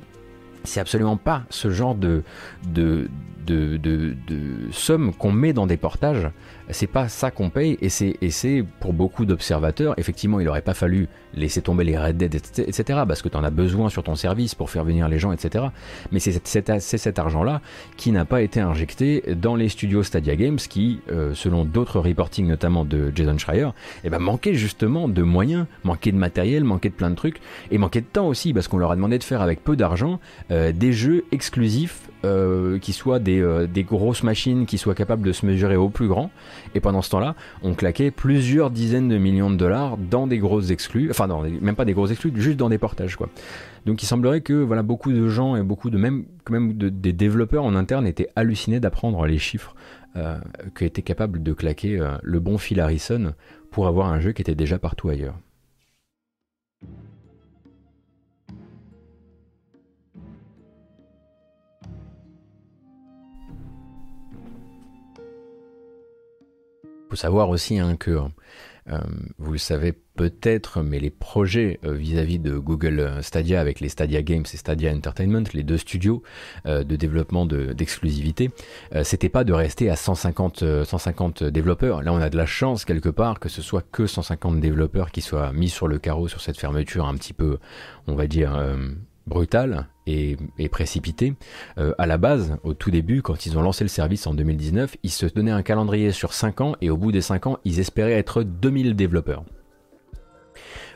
C'est absolument pas ce genre de, de, de, de, de somme qu'on met dans des portages. C'est pas ça qu'on paye et c'est, pour beaucoup d'observateurs, effectivement, il aurait pas fallu laisser tomber les Red Dead, etc., parce que tu en as besoin sur ton service pour faire venir les gens, etc. Mais c'est, cet argent-là qui n'a pas été injecté dans les studios Stadia Games qui, euh, selon d'autres reportings, notamment de Jason Schreier, eh ben, manquaient justement de moyens, manquaient de matériel, manquaient de plein de trucs, et manquaient de temps aussi, parce qu'on leur a demandé de faire avec peu d'argent euh, des jeux exclusifs euh, qui soient des, des grosses machines qui soient capables de se mesurer au plus grand et pendant ce temps-là, on claquait plusieurs dizaines de millions de dollars dans des grosses exclus, enfin non, même pas des grosses exclus, juste dans des portages quoi. Donc il semblerait que voilà beaucoup de gens et beaucoup de même, même des développeurs en interne étaient hallucinés d'apprendre les chiffres euh, qu'était capable de claquer euh, le bon Phil Harrison pour avoir un jeu qui était déjà partout ailleurs. Faut savoir aussi hein, que, euh, vous le savez peut-être, mais les projets euh, vis-à-vis de Google Stadia avec les Stadia Games et Stadia Entertainment, les deux studios euh, de développement d'exclusivité, c'était pas de rester à 150, 150 développeurs. Là, on a de la chance quelque part que ce soit que 150 développeurs qui soient mis sur le carreau sur cette fermeture un petit peu, on va dire, brutal et, précipité. Euh, à la base, au tout début, quand ils ont lancé le service en 2019, ils se donnaient un calendrier sur 5 ans et au bout des 5 ans, ils espéraient être 2000 développeurs.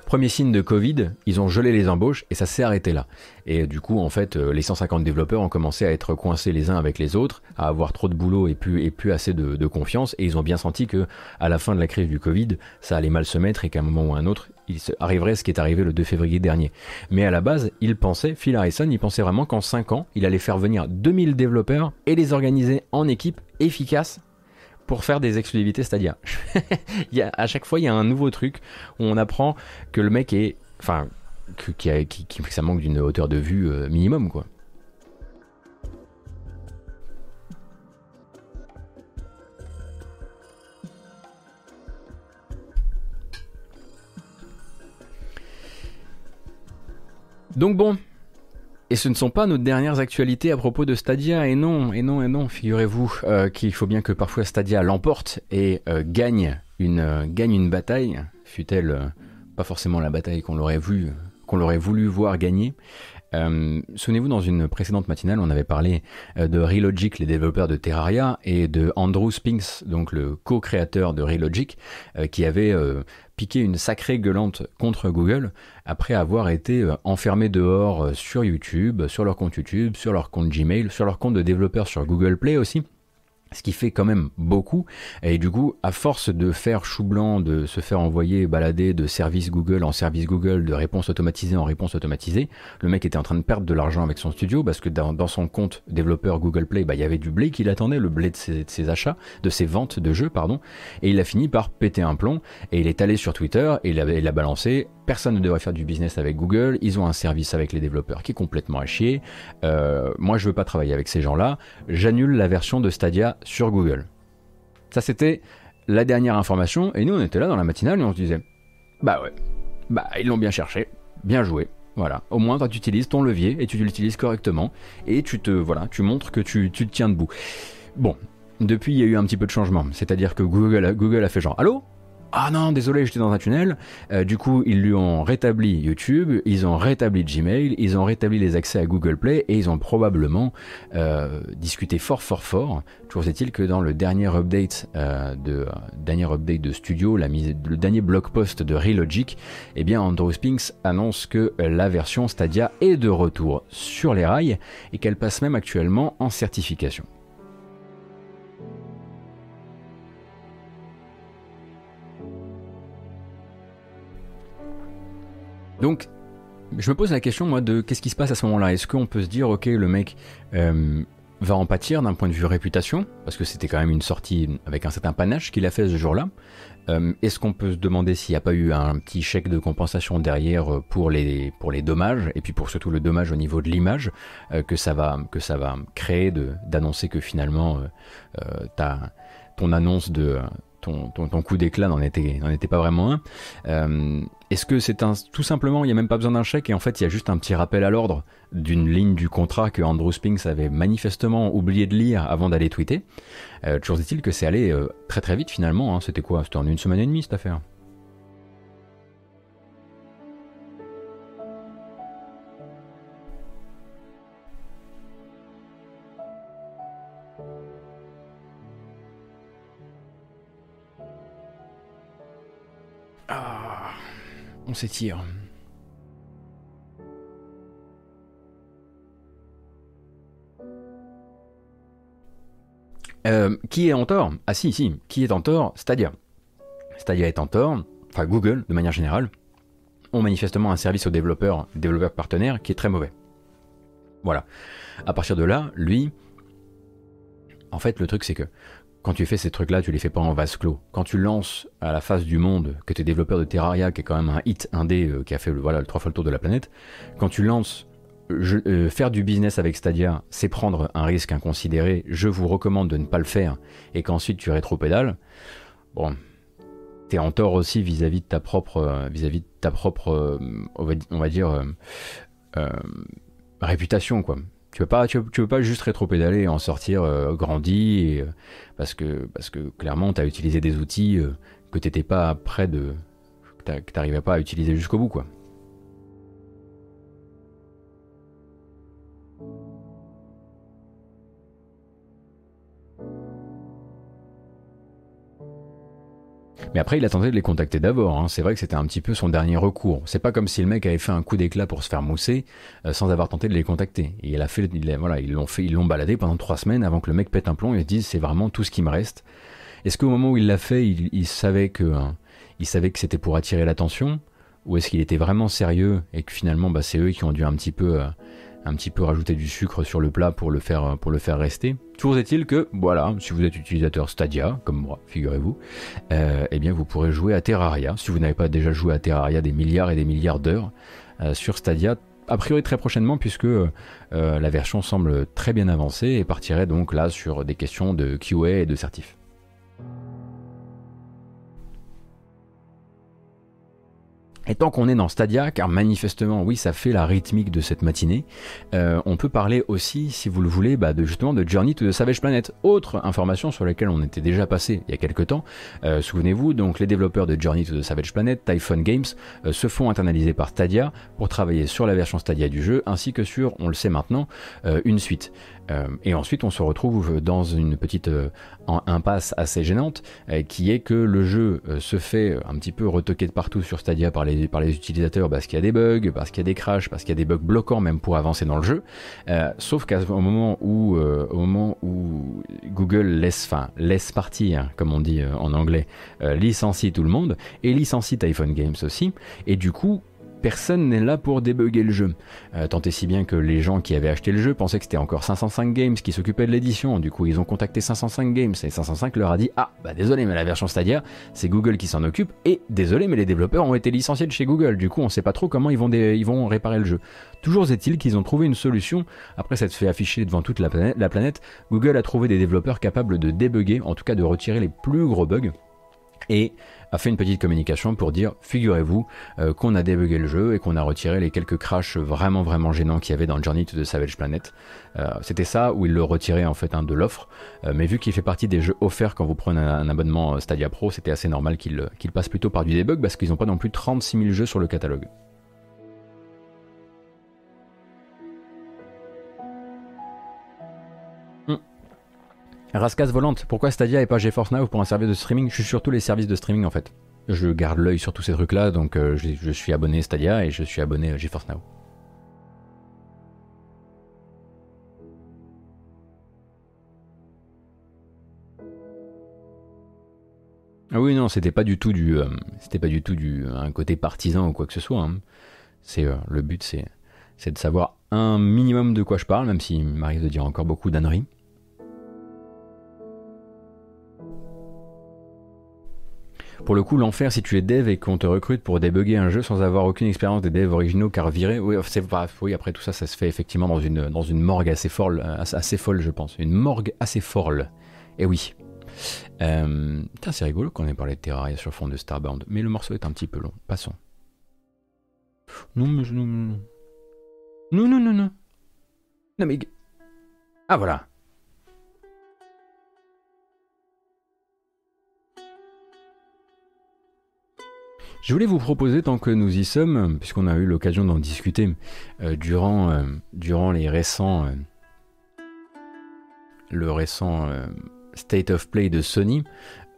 Premier signe de Covid, ils ont gelé les embauches et ça s'est arrêté là. Et du coup, en fait, euh, les 150 développeurs ont commencé à être coincés les uns avec les autres, à avoir trop de boulot et plus, et plus assez de, confiance. Et ils ont bien senti que, à la fin de la crise du Covid, ça allait mal se mettre et qu'à un moment ou un autre, il arriverait ce qui est arrivé le 2 février dernier. Mais à la base, il pensait, Phil Harrison, il pensait vraiment qu'en 5 ans, il allait faire venir 2000 développeurs et les organiser en équipe efficace pour faire des exclusivités Stadia. à chaque fois, il y a un nouveau truc où on apprend que le mec est. Enfin, que, ça manque d'une hauteur de vue euh, minimum, quoi. Donc bon, et ce ne sont pas nos dernières actualités à propos de Stadia, et non, et non, et non, figurez-vous euh, qu'il faut bien que parfois Stadia l'emporte et euh, gagne, une, euh, gagne une bataille, fut-elle pas forcément la bataille qu'on l'aurait vu, qu'on l'aurait voulu voir gagner. Souvenez-vous, dans une précédente matinale, on avait parlé de Relogic, les développeurs de Terraria, et de Andrew Spinks, donc le co-créateur de Relogic, qui avait piqué une sacrée gueulante contre Google après avoir été euh, enfermés dehors euh, sur YouTube, sur leur compte YouTube, sur leur compte Gmail, sur leur compte de développeur sur Google Play aussi ce qui fait quand même beaucoup. Et du coup, à force de faire chou blanc, de se faire envoyer balader de service Google en service Google, de réponse automatisée en réponse automatisée, le mec était en train de perdre de l'argent avec son studio parce que dans, son compte développeur Google Play, bah, il y avait du blé qu'il attendait, le blé de ses, achats, de ses ventes de jeux, pardon. Et il a fini par péter un plomb et il est allé sur Twitter et il a, il a balancé personne ne devrait faire du business avec Google, ils ont un service avec les développeurs qui est complètement à chier. Euh, moi, je veux pas travailler avec ces gens-là. J'annule la version de Stadia sur Google. Ça, c'était la dernière information. Et nous, on était là dans la matinale et on se disait, bah ouais, bah ils l'ont bien cherché, bien joué. Voilà, au moins toi tu utilises ton levier et tu l'utilises correctement et tu te voilà, tu montres que tu, tu te tiens debout. Bon, depuis il y a eu un petit peu de changement, c'est-à-dire que Google Google a fait genre allô? Ah non, désolé, j'étais dans un tunnel. Euh, du coup, ils lui ont rétabli YouTube, ils ont rétabli Gmail, ils ont rétabli les accès à Google Play et ils ont probablement euh, discuté fort, fort, fort. Toujours est-il que dans le dernier update euh, de dernier update de Studio, la mise, le dernier blog post de Relogic, eh bien Andrew Spinks annonce que la version Stadia est de retour sur les rails et qu'elle passe même actuellement en certification. Donc, je me pose la question, moi, de qu'est-ce qui se passe à ce moment-là? Est-ce qu'on peut se dire, ok, le mec euh, va en pâtir d'un point de vue réputation, parce que c'était quand même une sortie avec un certain panache qu'il a fait ce jour-là. Euh, Est-ce qu'on peut se demander s'il n'y a pas eu un petit chèque de compensation derrière pour les, pour les dommages, et puis pour surtout le dommage au niveau de l'image euh, que, ça va, que ça va créer d'annoncer que finalement, ton annonce de ton, coup d'éclat n'en était, pas vraiment un. Euh, est-ce que c'est un, tout simplement, il n'y a même pas besoin d'un chèque et en fait il y a juste un petit rappel à l'ordre d'une ligne du contrat que Andrew Spinks avait manifestement oublié de lire avant d'aller tweeter. Euh, toujours est-il que c'est allé euh, très très vite finalement. Hein. C'était quoi? C'était en une semaine et demie cette affaire. On s'étire. Euh, qui est en tort? Ah si, si, qui est en tort? Stadia. Stadia est en tort, enfin Google de manière générale, ont manifestement un service aux développeurs, développeurs partenaires qui est très mauvais. Voilà. À partir de là, lui, en fait, le truc c'est que quand tu fais ces trucs-là, tu les fais pas en vase clos. Quand tu lances à la face du monde, que tu es développeur de Terraria, qui est quand même un hit indé euh, qui a fait le, voilà, le trois fois le tour de la planète, quand tu lances euh, faire du business avec Stadia, c'est prendre un risque inconsidéré, je vous recommande de ne pas le faire, et qu'ensuite tu rétro-pédales, bon, t'es en tort aussi vis-à-vis de ta propre, euh, vis-à-vis de ta propre, on va, dire, réputation, quoi. Tu veux pas, pas juste rétro-pédaler et en sortir euh, grandi, euh, parce, que, parce clairement, tu as utilisé des outils euh, que tu n'étais pas prêt de. que tu n'arrivais pas à utiliser jusqu'au bout. Mais après, il a tenté de les contacter d'abord. Hein. C'est vrai que c'était un petit peu son dernier recours. C'est pas comme si le mec avait fait un coup d'éclat pour se faire mousser euh, sans avoir tenté de les contacter. Et il a fait, voilà, ils l'ont fait, ils l'ont baladé pendant trois semaines avant que le mec pète un plomb et se dise c'est vraiment tout ce qui me reste. Est-ce qu'au moment où il l'a fait, il, savait que, hein, il savait que c'était pour attirer l'attention, ou est-ce qu'il était vraiment sérieux et que finalement, bah, c'est eux qui ont dû un petit peu euh, un petit peu rajouter du sucre sur le plat pour le faire, pour le faire rester. Toujours est-il que, voilà, si vous êtes utilisateur Stadia, comme moi, figurez-vous, euh, eh bien vous pourrez jouer à Terraria, si vous n'avez pas déjà joué à Terraria des milliards et des milliards d'heures euh, sur Stadia, a priori très prochainement puisque euh, la version semble très bien avancée et partirait donc là sur des questions de QA et de certif. Et tant qu'on est dans Stadia, car manifestement, oui, ça fait la rythmique de cette matinée, euh, on peut parler aussi, si vous le voulez, bah, de, justement de Journey to the Savage Planet. Autre information sur laquelle on était déjà passé il y a quelques temps. Euh, souvenez-vous, donc les développeurs de Journey to the Savage Planet, Typhon Games, euh, se font internaliser par Stadia pour travailler sur la version Stadia du jeu, ainsi que sur, on le sait maintenant, une suite. Euh, et ensuite, on se retrouve dans une petite euh, impasse assez gênante, euh, qui est que le jeu se fait un petit peu retoquer de partout sur Stadia par les, utilisateurs parce qu'il y a des bugs, parce qu'il y a des crashs, parce qu'il y a des bugs bloquants même pour avancer dans le jeu. sauf qu'au moment où, moment où Google laisse, enfin, laisse partir, comme on dit en anglais, licencie tout le monde et licencie iPhone Games aussi, et du coup personne n'est là pour débugger le jeu. Euh, tant et si bien que les gens qui avaient acheté le jeu pensaient que c'était encore 505 Games qui s'occupaient de l'édition. Du coup, ils ont contacté 505 Games et 505 leur a dit Ah, bah désolé, mais la version Stadia, c'est Google qui s'en occupe. Et désolé, mais les développeurs ont été licenciés de chez Google. Du coup, on sait pas trop comment ils vont, réparer le jeu. Toujours est-il qu'ils ont trouvé une solution. Après s'être fait afficher devant toute la planète, la planète, Google a trouvé des développeurs capables de débugger, en tout cas de retirer les plus gros bugs et a fait une petite communication pour dire figurez-vous euh, qu'on a débugué le jeu et qu'on a retiré les quelques crashs vraiment vraiment gênants qu'il y avait dans Journey to the Savage Planet. Euh, c'était ça où il le retirait en fait hein, de l'offre, euh, mais vu qu'il fait partie des jeux offerts quand vous prenez un, abonnement Stadia Pro, c'était assez normal qu'il passe plutôt par du debug parce qu'ils n'ont pas non plus 36 000 jeux sur le catalogue. Rascas volante, pourquoi Stadia et pas GeForce Now pour un service de streaming? Je suis sur tous les services de streaming en fait. Je garde l'œil sur tous ces trucs là, donc euh, je, suis abonné Stadia et je suis abonné GeForce Now. Ah oui non, c'était pas du tout du, euh, c'était pas du tout du un côté partisan ou quoi que ce soit. Hein. C'est euh, le but, c'est c'est de savoir un minimum de quoi je parle, même s'il m'arrive de dire encore beaucoup d'âneries. Pour le coup, l'enfer si tu es dev et qu'on te recrute pour débugger un jeu sans avoir aucune expérience des devs originaux car viré, oui, après tout ça, ça se fait effectivement dans une, dans une morgue assez folle, assez, folle, je pense. Une morgue assez folle. Et eh oui. Euh, c'est rigolo qu'on ait parlé de Terraria sur fond de Starbound, mais le morceau est un petit peu long. Passons. Non, mais non, non. Non, non, non, non. Non, mais. Ah, voilà. Je voulais vous proposer, tant que nous y sommes, puisqu'on a eu l'occasion d'en discuter euh, durant, euh, durant les récents, euh, le récent State of Play de Sony,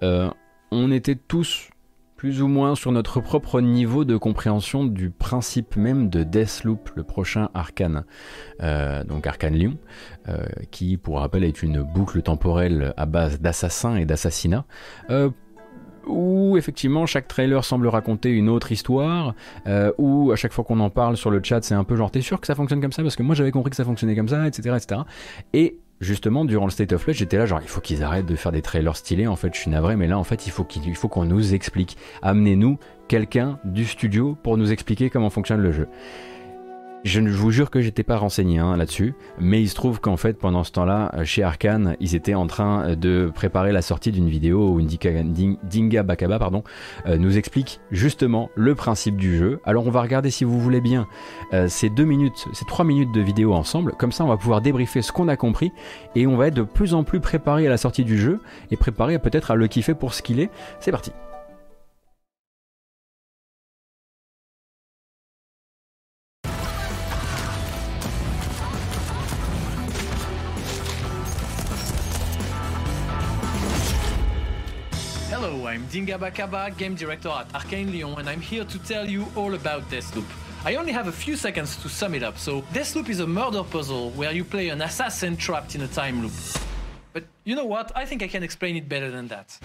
on était tous plus ou moins sur notre propre niveau de compréhension du principe même de Deathloop, le prochain Arkane. donc Arkane Lyon, qui pour rappel est une boucle temporelle à base d'assassins et d'assassinats où effectivement chaque trailer semble raconter une autre histoire, euh, où à chaque fois qu'on en parle sur le chat, c'est un peu genre t'es sûr que ça fonctionne comme ça? Parce que moi j'avais compris que ça fonctionnait comme ça, etc., etc. Et justement durant le State of Play, j'étais là genre il faut qu'ils arrêtent de faire des trailers stylés. En fait, je suis navré, mais là en fait il faut qu'on nous explique. Amenez-nous quelqu'un du studio pour nous expliquer comment fonctionne le jeu. Je vous jure que j'étais pas renseigné hein, là-dessus, mais il se trouve qu'en fait pendant ce temps-là, euh, chez Arkane, ils étaient en train euh, de préparer la sortie d'une vidéo où Dinga Bakaba euh, nous explique justement le principe du jeu. Alors on va regarder si vous voulez bien ces deux minutes, ces trois minutes de vidéo ensemble, comme ça on va pouvoir débriefer ce qu'on a compris et on va être de plus en plus préparé à la sortie du jeu et préparé peut-être à le kiffer pour ce qu'il est. C'est parti. I'm Dinga Bakaba, game director at Arcane Lyon, and I'm here to tell you all about Deathloop. I only have a few seconds to sum it up, so Deathloop is a murder puzzle where you play an assassin trapped in a time loop. But you know what? I think I can explain it better than that.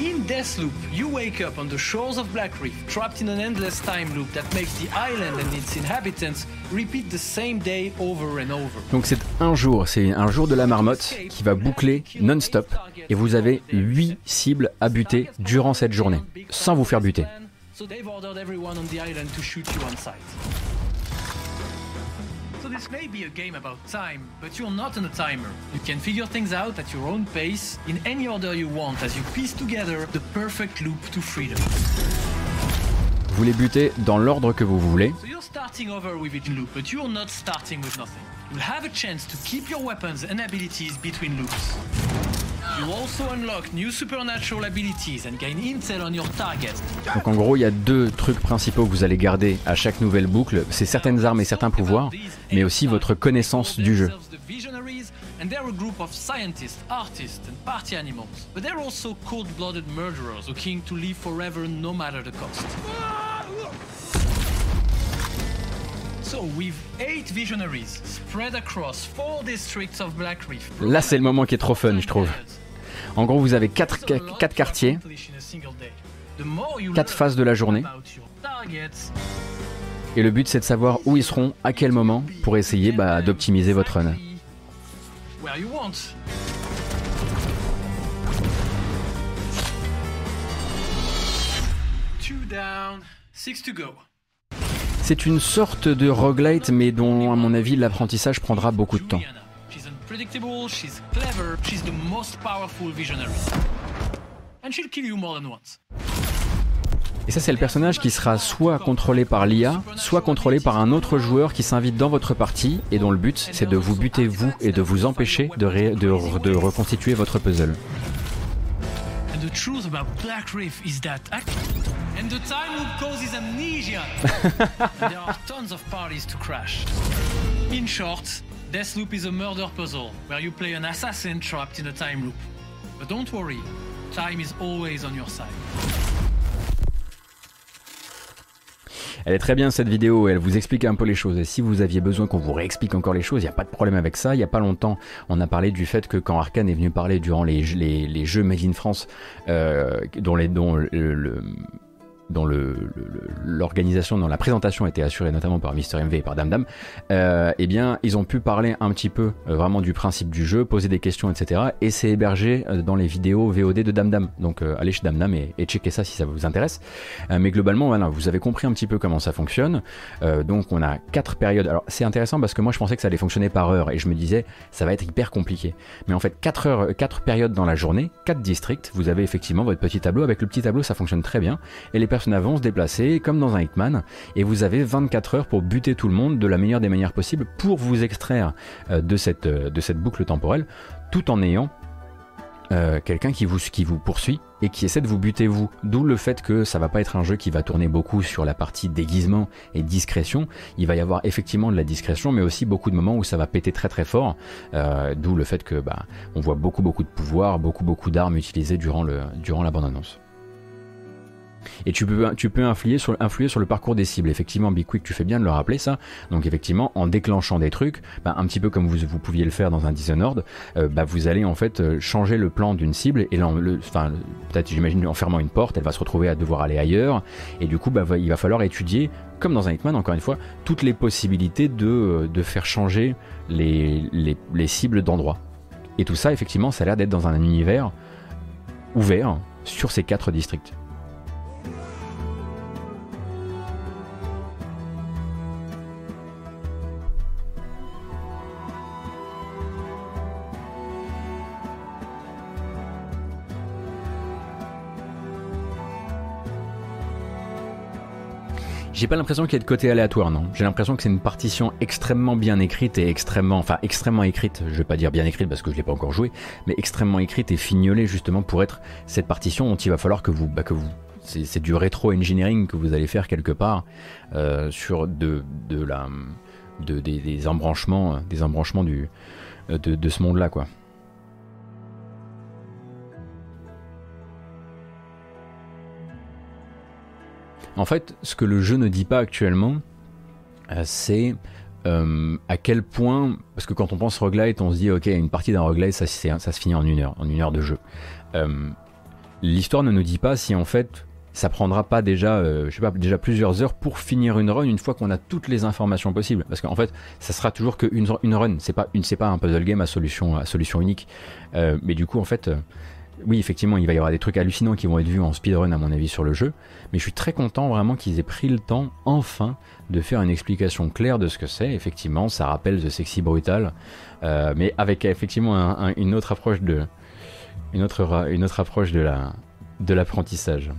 In Deathloop, you wake up on the shores of Black Reef, trapped in an endless time loop that makes the island and its inhabitants repeat the same day over and over. Donc c'est un jour, c'est un jour de la marmotte qui va boucler non-stop et vous avez 8 cibles à buter durant cette journée, sans vous faire buter. So they've ordered everyone on the island to shoot you on sight. So this may be a game about time, but you're not on a timer. You can figure things out at your own pace, in any order you want, as you piece together the perfect loop to freedom. Vous les butez dans l'ordre que vous voulez. So you're starting over with each loop, but you're not starting with nothing. You'll have a chance to keep your weapons and abilities between loops. Donc en gros, il y a deux trucs principaux que vous allez garder à chaque nouvelle boucle, c'est certaines armes et certains pouvoirs, mais aussi votre connaissance du jeu. and they're a group of scientists, artists, and party animals. But they're also cold-blooded murderers to live forever no matter the cost. Là, c'est le moment qui est trop fun, je trouve. En gros, vous avez quatre, quartiers, quatre phases de la journée. Et le but, c'est de savoir où ils seront, à quel moment, pour essayer bah, d'optimiser votre run. C'est une sorte de roguelite, mais dont, à mon avis, l'apprentissage prendra beaucoup de temps. Et ça, c'est le personnage qui sera soit contrôlé par l'IA, soit contrôlé par un autre joueur qui s'invite dans votre partie et dont le but, c'est de vous buter vous et de vous empêcher de, de, de reconstituer votre puzzle. Deathloop is a murder puzzle where you play an assassin trapped in a time loop. But don't worry, time is always on your side. Elle est très bien cette vidéo, elle vous explique un peu les choses. Et si vous aviez besoin qu'on vous réexplique encore les choses, il n'y a pas de problème avec ça. Il n'y a pas longtemps, on a parlé du fait que quand Arkane est venu parler durant les, les, jeux Made in France, euh, dont, les, dont le dont l'organisation, dans la présentation était assurée notamment par Mister MV et par Dam Dam, euh, eh bien, ils ont pu parler un petit peu euh, vraiment du principe du jeu, poser des questions, etc. Et c'est hébergé euh, dans les vidéos VOD de Dam Dam. Donc, allez chez Dam Dam et, et checkez ça si ça vous intéresse. mais globalement, voilà, vous avez compris un petit peu comment ça fonctionne. donc, on a quatre périodes. Alors, c'est intéressant parce que moi, je pensais que ça allait fonctionner par heure et je me disais, ça va être hyper compliqué. Mais en fait, quatre heures, quatre périodes dans la journée, quatre districts. Vous avez effectivement votre petit tableau. Avec le petit tableau, ça fonctionne très bien. Et les personnages se déplacer comme dans un Hitman et vous avez 24 heures pour buter tout le monde de la meilleure des manières possibles pour vous extraire euh, de cette, euh, de cette boucle temporelle tout en ayant euh, quelqu'un qui vous, poursuit et qui essaie de vous buter vous. D'où le fait que ça va pas être un jeu qui va tourner beaucoup sur la partie déguisement et discrétion. Il va y avoir effectivement de la discrétion, mais aussi beaucoup de moments où ça va péter très très fort. D'où le fait que bah, on voit beaucoup beaucoup de pouvoir, beaucoup beaucoup d'armes utilisées durant la bande annonce. Et tu peux, influer, sur, le parcours des cibles. Effectivement, Big Quick, tu fais bien de le rappeler ça. Donc effectivement, en déclenchant des trucs, bah, un petit peu comme vous, pouviez le faire dans un Dishonored, euh, bah, vous allez en fait euh, changer le plan d'une cible et peut-être j'imagine en fermant une porte, elle va se retrouver à devoir aller ailleurs. Et du coup, bah, il va falloir étudier, comme dans un Hitman, encore une fois, toutes les possibilités de, euh, faire changer les cibles d'endroit. Et tout ça, effectivement, ça a l'air d'être dans un univers ouvert sur ces quatre districts. J'ai pas l'impression qu'il y ait de côté aléatoire, non. J'ai l'impression que c'est une partition extrêmement bien écrite et extrêmement, enfin extrêmement écrite. Je vais pas dire bien écrite parce que je l'ai pas encore joué, mais extrêmement écrite et fignolée justement pour être cette partition dont il va falloir que vous, bah, que vous, c'est du rétro engineering que vous allez faire quelque part euh, sur de, de la, de, des, embranchements, des embranchements du, de, de ce monde-là, quoi. En fait, ce que le jeu ne dit pas actuellement, euh, c'est euh, à quel point, parce que quand on pense roguelite, on se dit ok, une partie d'un roguelite, ça, ça, se finit en une heure, en une heure de jeu. Euh, l'histoire ne nous dit pas si en fait ça prendra pas déjà, je sais pas, déjà plusieurs heures pour finir une run une fois qu'on a toutes les informations possibles. Parce qu'en fait, ça sera toujours qu'une une run. C'est pas pas un puzzle game à solution unique. mais du coup, en fait, oui, effectivement, il va y avoir des trucs hallucinants qui vont être vus en speedrun, à mon avis, sur le jeu. Mais je suis très content vraiment qu'ils aient pris le temps, enfin, de faire une explication claire de ce que c'est. Effectivement, ça rappelle The Sexy Brutal, euh, mais avec effectivement une autre approche de, de l'apprentissage.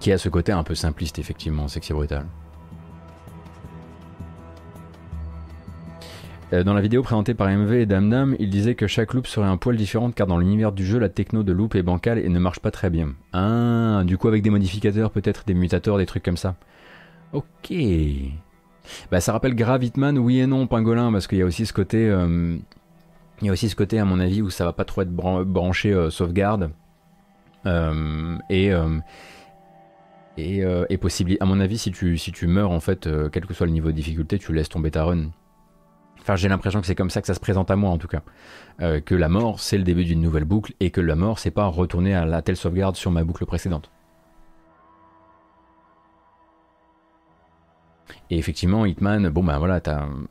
Qui a ce côté un peu simpliste, effectivement, Sexy Brutal. Dans la vidéo présentée par MV et Damnam, il disait que chaque loop serait un poil différent car dans l'univers du jeu, la techno de loop est bancale et ne marche pas très bien. Ah, du coup avec des modificateurs, peut-être des mutateurs, des trucs comme ça. Ok. Bah ça rappelle Gravitman, oui et non, Pingolin, parce qu'il y a aussi ce côté... Euh, il y a aussi ce côté, à mon avis, où ça va pas trop être branché euh, sauvegarde. et... et, et possible. À mon avis, si tu, si tu meurs, en fait, quel que soit le niveau de difficulté, tu laisses tomber ta run. Enfin, j'ai l'impression que c'est comme ça que ça se présente à moi en tout cas. Euh, que la mort, c'est le début d'une nouvelle boucle et que la mort, c'est pas retourner à la telle sauvegarde sur ma boucle précédente. Et effectivement, Hitman, bon ben voilà,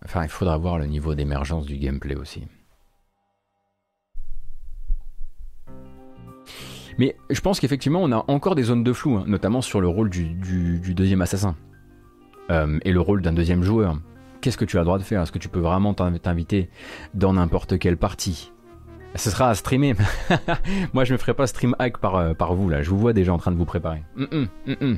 enfin, il faudra voir le niveau d'émergence du gameplay aussi. Mais je pense qu'effectivement, on a encore des zones de flou, hein, notamment sur le rôle du, deuxième assassin. Euh, et le rôle d'un deuxième joueur qu'est-ce que tu as le droit de faire? Est-ce que tu peux vraiment t'inviter dans n'importe quelle partie? Ce sera à streamer. Moi, je me ferai pas stream hack par, euh, par vous là. Je vous vois déjà en train de vous préparer. Mm, mm,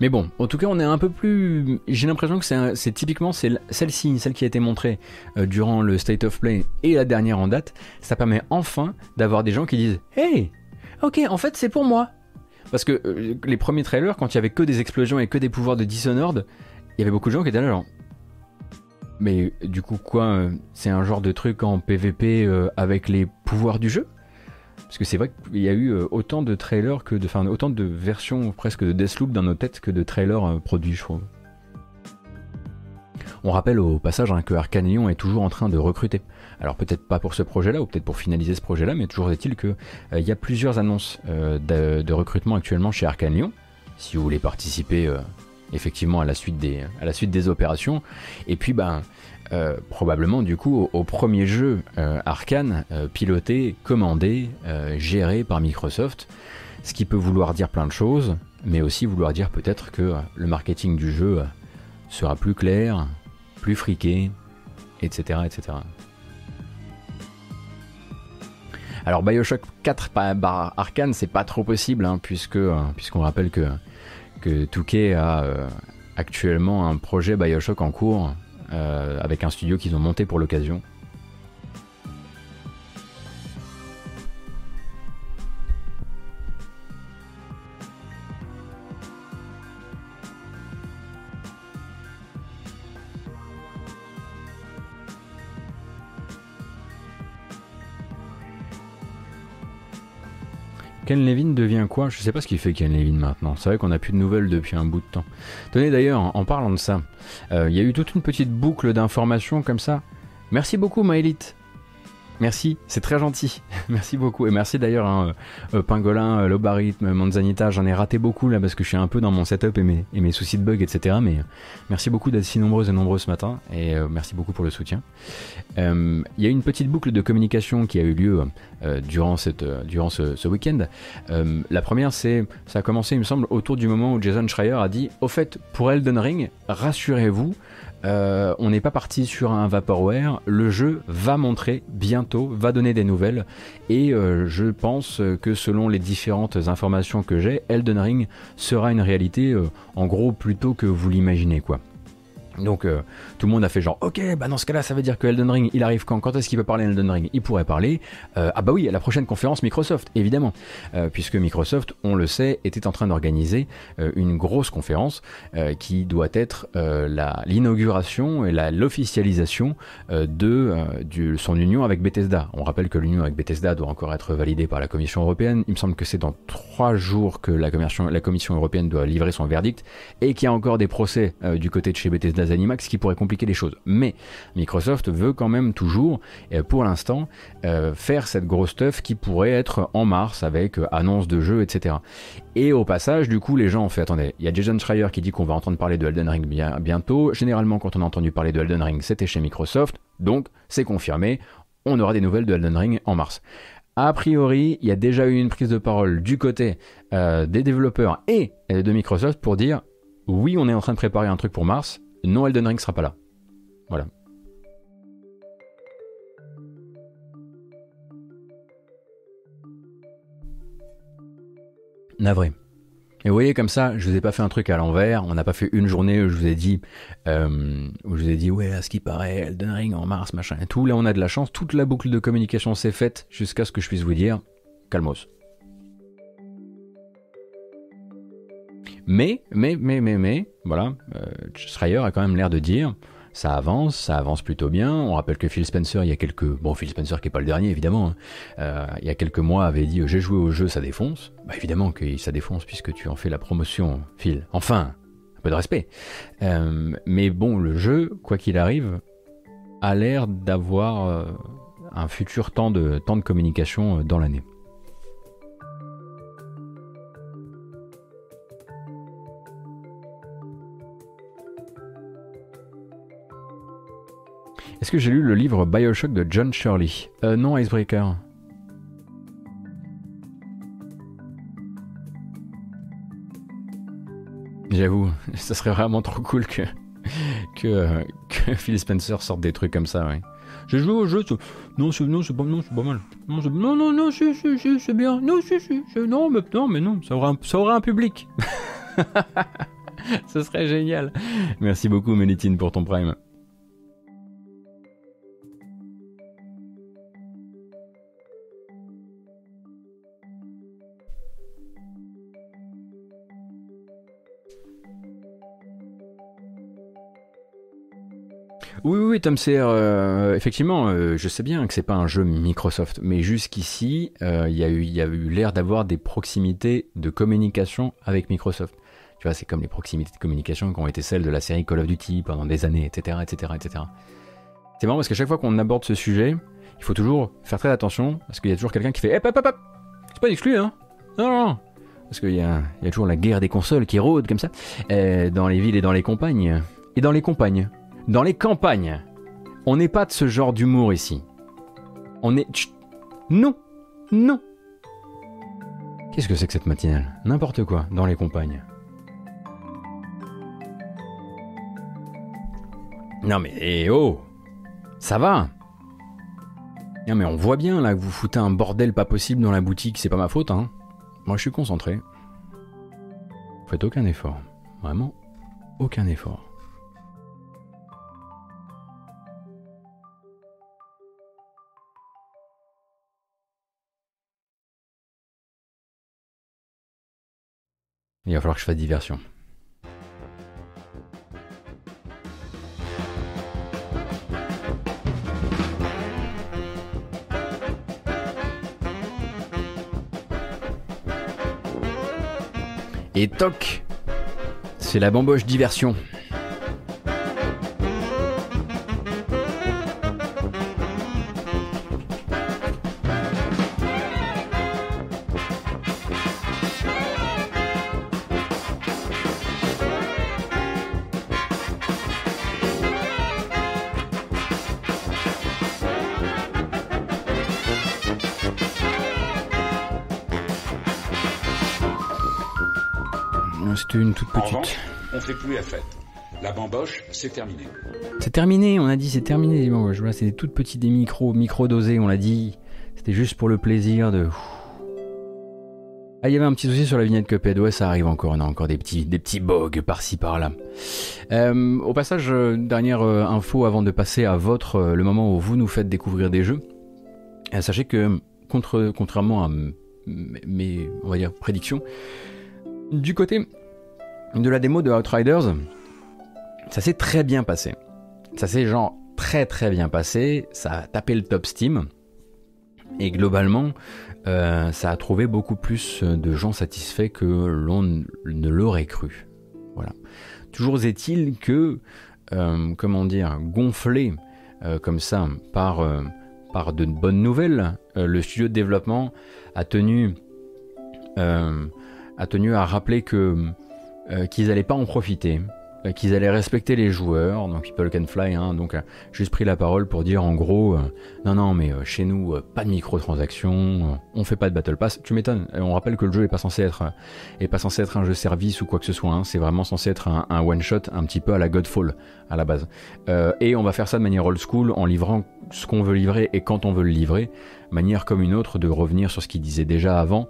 Mais bon, en tout cas, on est un peu plus. J'ai l'impression que c'est typiquement celle-ci, celle qui a été montrée euh, durant le State of Play et la dernière en date. Ça permet enfin d'avoir des gens qui disent Hey, ok, en fait, c'est pour moi. Parce que euh, les premiers trailers, quand il y avait que des explosions et que des pouvoirs de Dishonored, il y avait beaucoup de gens qui étaient là, genre. Mais du coup, quoi euh, C'est un genre de truc en PVP avec les pouvoirs du jeu? Parce que c'est vrai qu'il y a eu euh, autant de trailers que de. Enfin, autant de versions presque de Deathloop dans nos têtes que de trailers euh, produits, je trouve. On rappelle au passage hein, que Arcanion est toujours en train de recruter. Alors peut-être pas pour ce projet-là, ou peut-être pour finaliser ce projet-là, mais toujours est-il qu'il euh, y a plusieurs annonces de, recrutement actuellement chez Arcanion. Si vous voulez participer effectivement à la suite des, à la suite des opérations. Et puis ben euh, probablement du coup au, premier jeu euh, Arkane euh, piloté, commandé, géré par Microsoft, ce qui peut vouloir dire plein de choses, mais aussi vouloir dire peut-être que le marketing du jeu sera plus clair, plus friqué, etc. etc. Alors Bioshock 4 par Arkane, c'est pas trop possible, hein, puisque puisqu'on rappelle que, que Touquet a actuellement un projet Bioshock en cours euh, avec un studio qu'ils ont monté pour l'occasion. Ken Levin devient quoi? Je sais pas ce qu'il fait Ken Levin maintenant. C'est vrai qu'on a plus de nouvelles depuis un bout de temps. Tenez d'ailleurs, en parlant de ça, euh, il y a eu toute une petite boucle d'informations comme ça. Merci beaucoup Maëlite Merci, c'est très gentil. merci beaucoup. Et merci d'ailleurs, hein, euh, euh, Pingolin, euh, Lobarithme, Manzanita. J'en ai raté beaucoup là parce que je suis un peu dans mon setup et mes, et mes soucis de bug, etc. Mais merci beaucoup d'être si nombreuses et nombreux ce matin. Et merci beaucoup pour le soutien. Il y a une petite boucle de communication qui a eu lieu durant, cette, durant ce, ce week-end. la première, c'est ça a commencé, il me semble, autour du moment où Jason Schreier a dit Au fait, pour Elden Ring, rassurez-vous, euh, on n'est pas parti sur un vaporware. Le jeu va montrer bientôt, va donner des nouvelles. Et euh, je pense que selon les différentes informations que j'ai, Elden Ring sera une réalité euh, en gros plutôt que vous l'imaginez quoi. Donc euh, tout le monde a fait genre ok bah dans ce cas là ça veut dire que Elden Ring il arrive quand? Quand est-ce qu'il peut parler Elden Ring? Il pourrait parler euh, ah bah oui à la prochaine conférence Microsoft évidemment euh, puisque Microsoft on le sait était en train d'organiser une grosse conférence qui doit être l'inauguration et l'officialisation de son union avec Bethesda. On rappelle que l'union avec Bethesda doit encore être validée par la Commission européenne. Il me semble que c'est dans trois jours que la commission, la commission européenne doit livrer son verdict et qu'il y a encore des procès du côté de chez Bethesda Zenimax qui pourrait compliquer les choses. Mais Microsoft veut quand même toujours, pour l'instant, euh, faire cette grosse stuff qui pourrait être en mars avec euh, annonce de jeux, etc. Et au passage, du coup, les gens ont fait attendez, il y a Jason Schreier qui dit qu'on va entendre parler de Elden Ring bien, bientôt. Généralement, quand on a entendu parler de Elden Ring, c'était chez Microsoft. Donc, c'est confirmé. On aura des nouvelles de Elden Ring en mars. A priori, il y a déjà eu une prise de parole du côté euh, des développeurs et de Microsoft pour dire oui, on est en train de préparer un truc pour mars, non, Elden Ring sera pas là. Voilà. Navré. Et vous voyez comme ça, je vous ai pas fait un truc à l'envers, on n'a pas fait une journée où je vous ai dit, euh, où je vous ai dit ouais, à ce qui paraît, Elden Ring en mars, machin et tout. Là, on a de la chance, toute la boucle de communication s'est faite jusqu'à ce que je puisse vous dire, calmos. Mais, mais, mais, mais, mais, voilà, euh, Schreier a quand même l'air de dire ça avance, ça avance plutôt bien. On rappelle que Phil Spencer, il y a quelques. Bon, Phil Spencer qui est pas le dernier, évidemment, hein, euh, il y a quelques mois avait dit J'ai joué au jeu, ça défonce. Bah, évidemment que ça défonce puisque tu en fais la promotion, Phil. Enfin, un peu de respect. Euh, mais bon, le jeu, quoi qu'il arrive, a l'air d'avoir un futur temps de, temps de communication dans l'année. Est-ce que j'ai lu le livre Bioshock de John Shirley euh, Non, Icebreaker. J'avoue, ça serait vraiment trop cool que, que, que, Phil Spencer sorte des trucs comme ça, ouais. J'ai joué au jeu, non, c'est non, c'est pas, mal. Non, non, non, non, c'est, c'est, c'est bien. Non, c'est, non, mais non, mais non, ça aura un, ça aura un public. Ce serait génial. Merci beaucoup, Ménitine, pour ton prime. Oui, oui, Tom Seer, euh, effectivement, euh, je sais bien que c'est pas un jeu Microsoft, mais jusqu'ici, euh, il y a eu, l'air d'avoir des proximités de communication avec Microsoft. Tu vois, c'est comme les proximités de communication qui ont été celles de la série Call of Duty pendant des années, etc., etc., etc. C'est marrant parce qu'à chaque fois qu'on aborde ce sujet, il faut toujours faire très attention parce qu'il y a toujours quelqu'un qui fait, hop, hop, hop, c'est pas exclu, hein Non, non, non. Parce qu'il y, y a toujours la guerre des consoles qui rôde comme ça, dans les villes et dans les campagnes. Et dans les campagnes dans les campagnes. On n'est pas de ce genre d'humour ici. On est... non Non Qu'est-ce que c'est que cette matinale? N'importe quoi, dans les campagnes. Non mais, oh Ça va? Non mais on voit bien là que vous foutez un bordel pas possible dans la boutique, c'est pas ma faute, hein. Moi je suis concentré. Faites aucun effort. Vraiment, aucun effort. Il va falloir que je fasse diversion. Et toc C'est la bamboche diversion. C'est terminé. C'est terminé, on a dit c'est terminé bamboches. Voilà, c'est des toutes petites, des micros, micro dosés, on l'a dit. C'était juste pour le plaisir de. Ah, il y avait un petit souci sur la vignette Cuphead. Ouais, ça arrive encore. On a encore des petits, des petits bugs par-ci par-là. Euh, au passage, euh, dernière euh, info avant de passer à votre le moment où vous nous faites découvrir des jeux. sachez que contre, contrairement à mes, on va dire prédictions, du côté de la démo de Outriders, ça s'est très bien passé. Ça s'est genre très très bien passé, ça a tapé le top Steam. Et globalement, euh, ça a trouvé beaucoup plus de gens satisfaits que l'on ne l'aurait cru. Voilà. Toujours est-il que, euh, comment dire, gonflé euh, comme ça par, de bonnes nouvelles, le studio de développement a tenu, à rappeler que qu'ils n'allaient pas en profiter, qu'ils allaient respecter les joueurs, donc People Can Fly, hein, donc euh, juste pris la parole pour dire en gros, non non mais chez nous pas de microtransactions, on fait pas de battle pass. Tu m'étonnes. On rappelle que le jeu est pas censé être est pas censé être un jeu service ou quoi que ce soit. Hein. c'est vraiment censé être un, un, one shot, un petit peu à la Godfall à la base. et on va faire ça de manière old school en livrant ce qu'on veut livrer et quand on veut le livrer manière comme une autre de revenir sur ce qu'il disait déjà avant,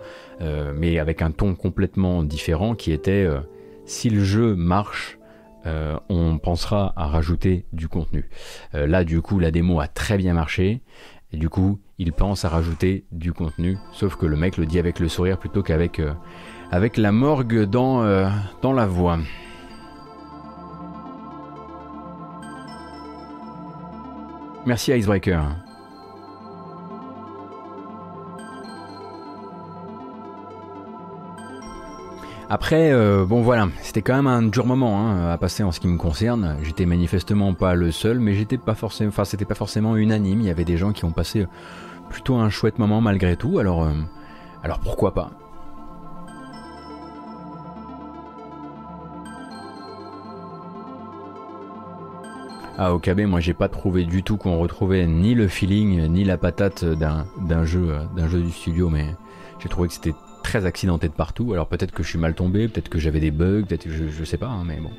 mais avec un ton complètement différent qui était si le jeu marche, euh, on pensera à rajouter du contenu. Euh, là, du coup, la démo a très bien marché. Du coup, il pense à rajouter du contenu. Sauf que le mec le dit avec le sourire plutôt qu'avec euh, avec la morgue dans, dans la voix. Merci Icebreaker. Après, euh, bon voilà, c'était quand même un dur moment hein, à passer en ce qui me concerne. J'étais manifestement pas le seul, mais j'étais pas forcément, enfin c'était pas forcément unanime. Il y avait des gens qui ont passé plutôt un chouette moment malgré tout. Alors, euh, alors pourquoi pas? Ah, au KB, moi j'ai pas trouvé du tout qu'on retrouvait ni le feeling ni la patate d'un jeu, d'un jeu du studio, mais j'ai trouvé que c'était très accidenté de partout. Alors peut-être que je suis mal tombé, peut-être que j'avais des bugs, peut-être je, je sais pas, hein, mais bon.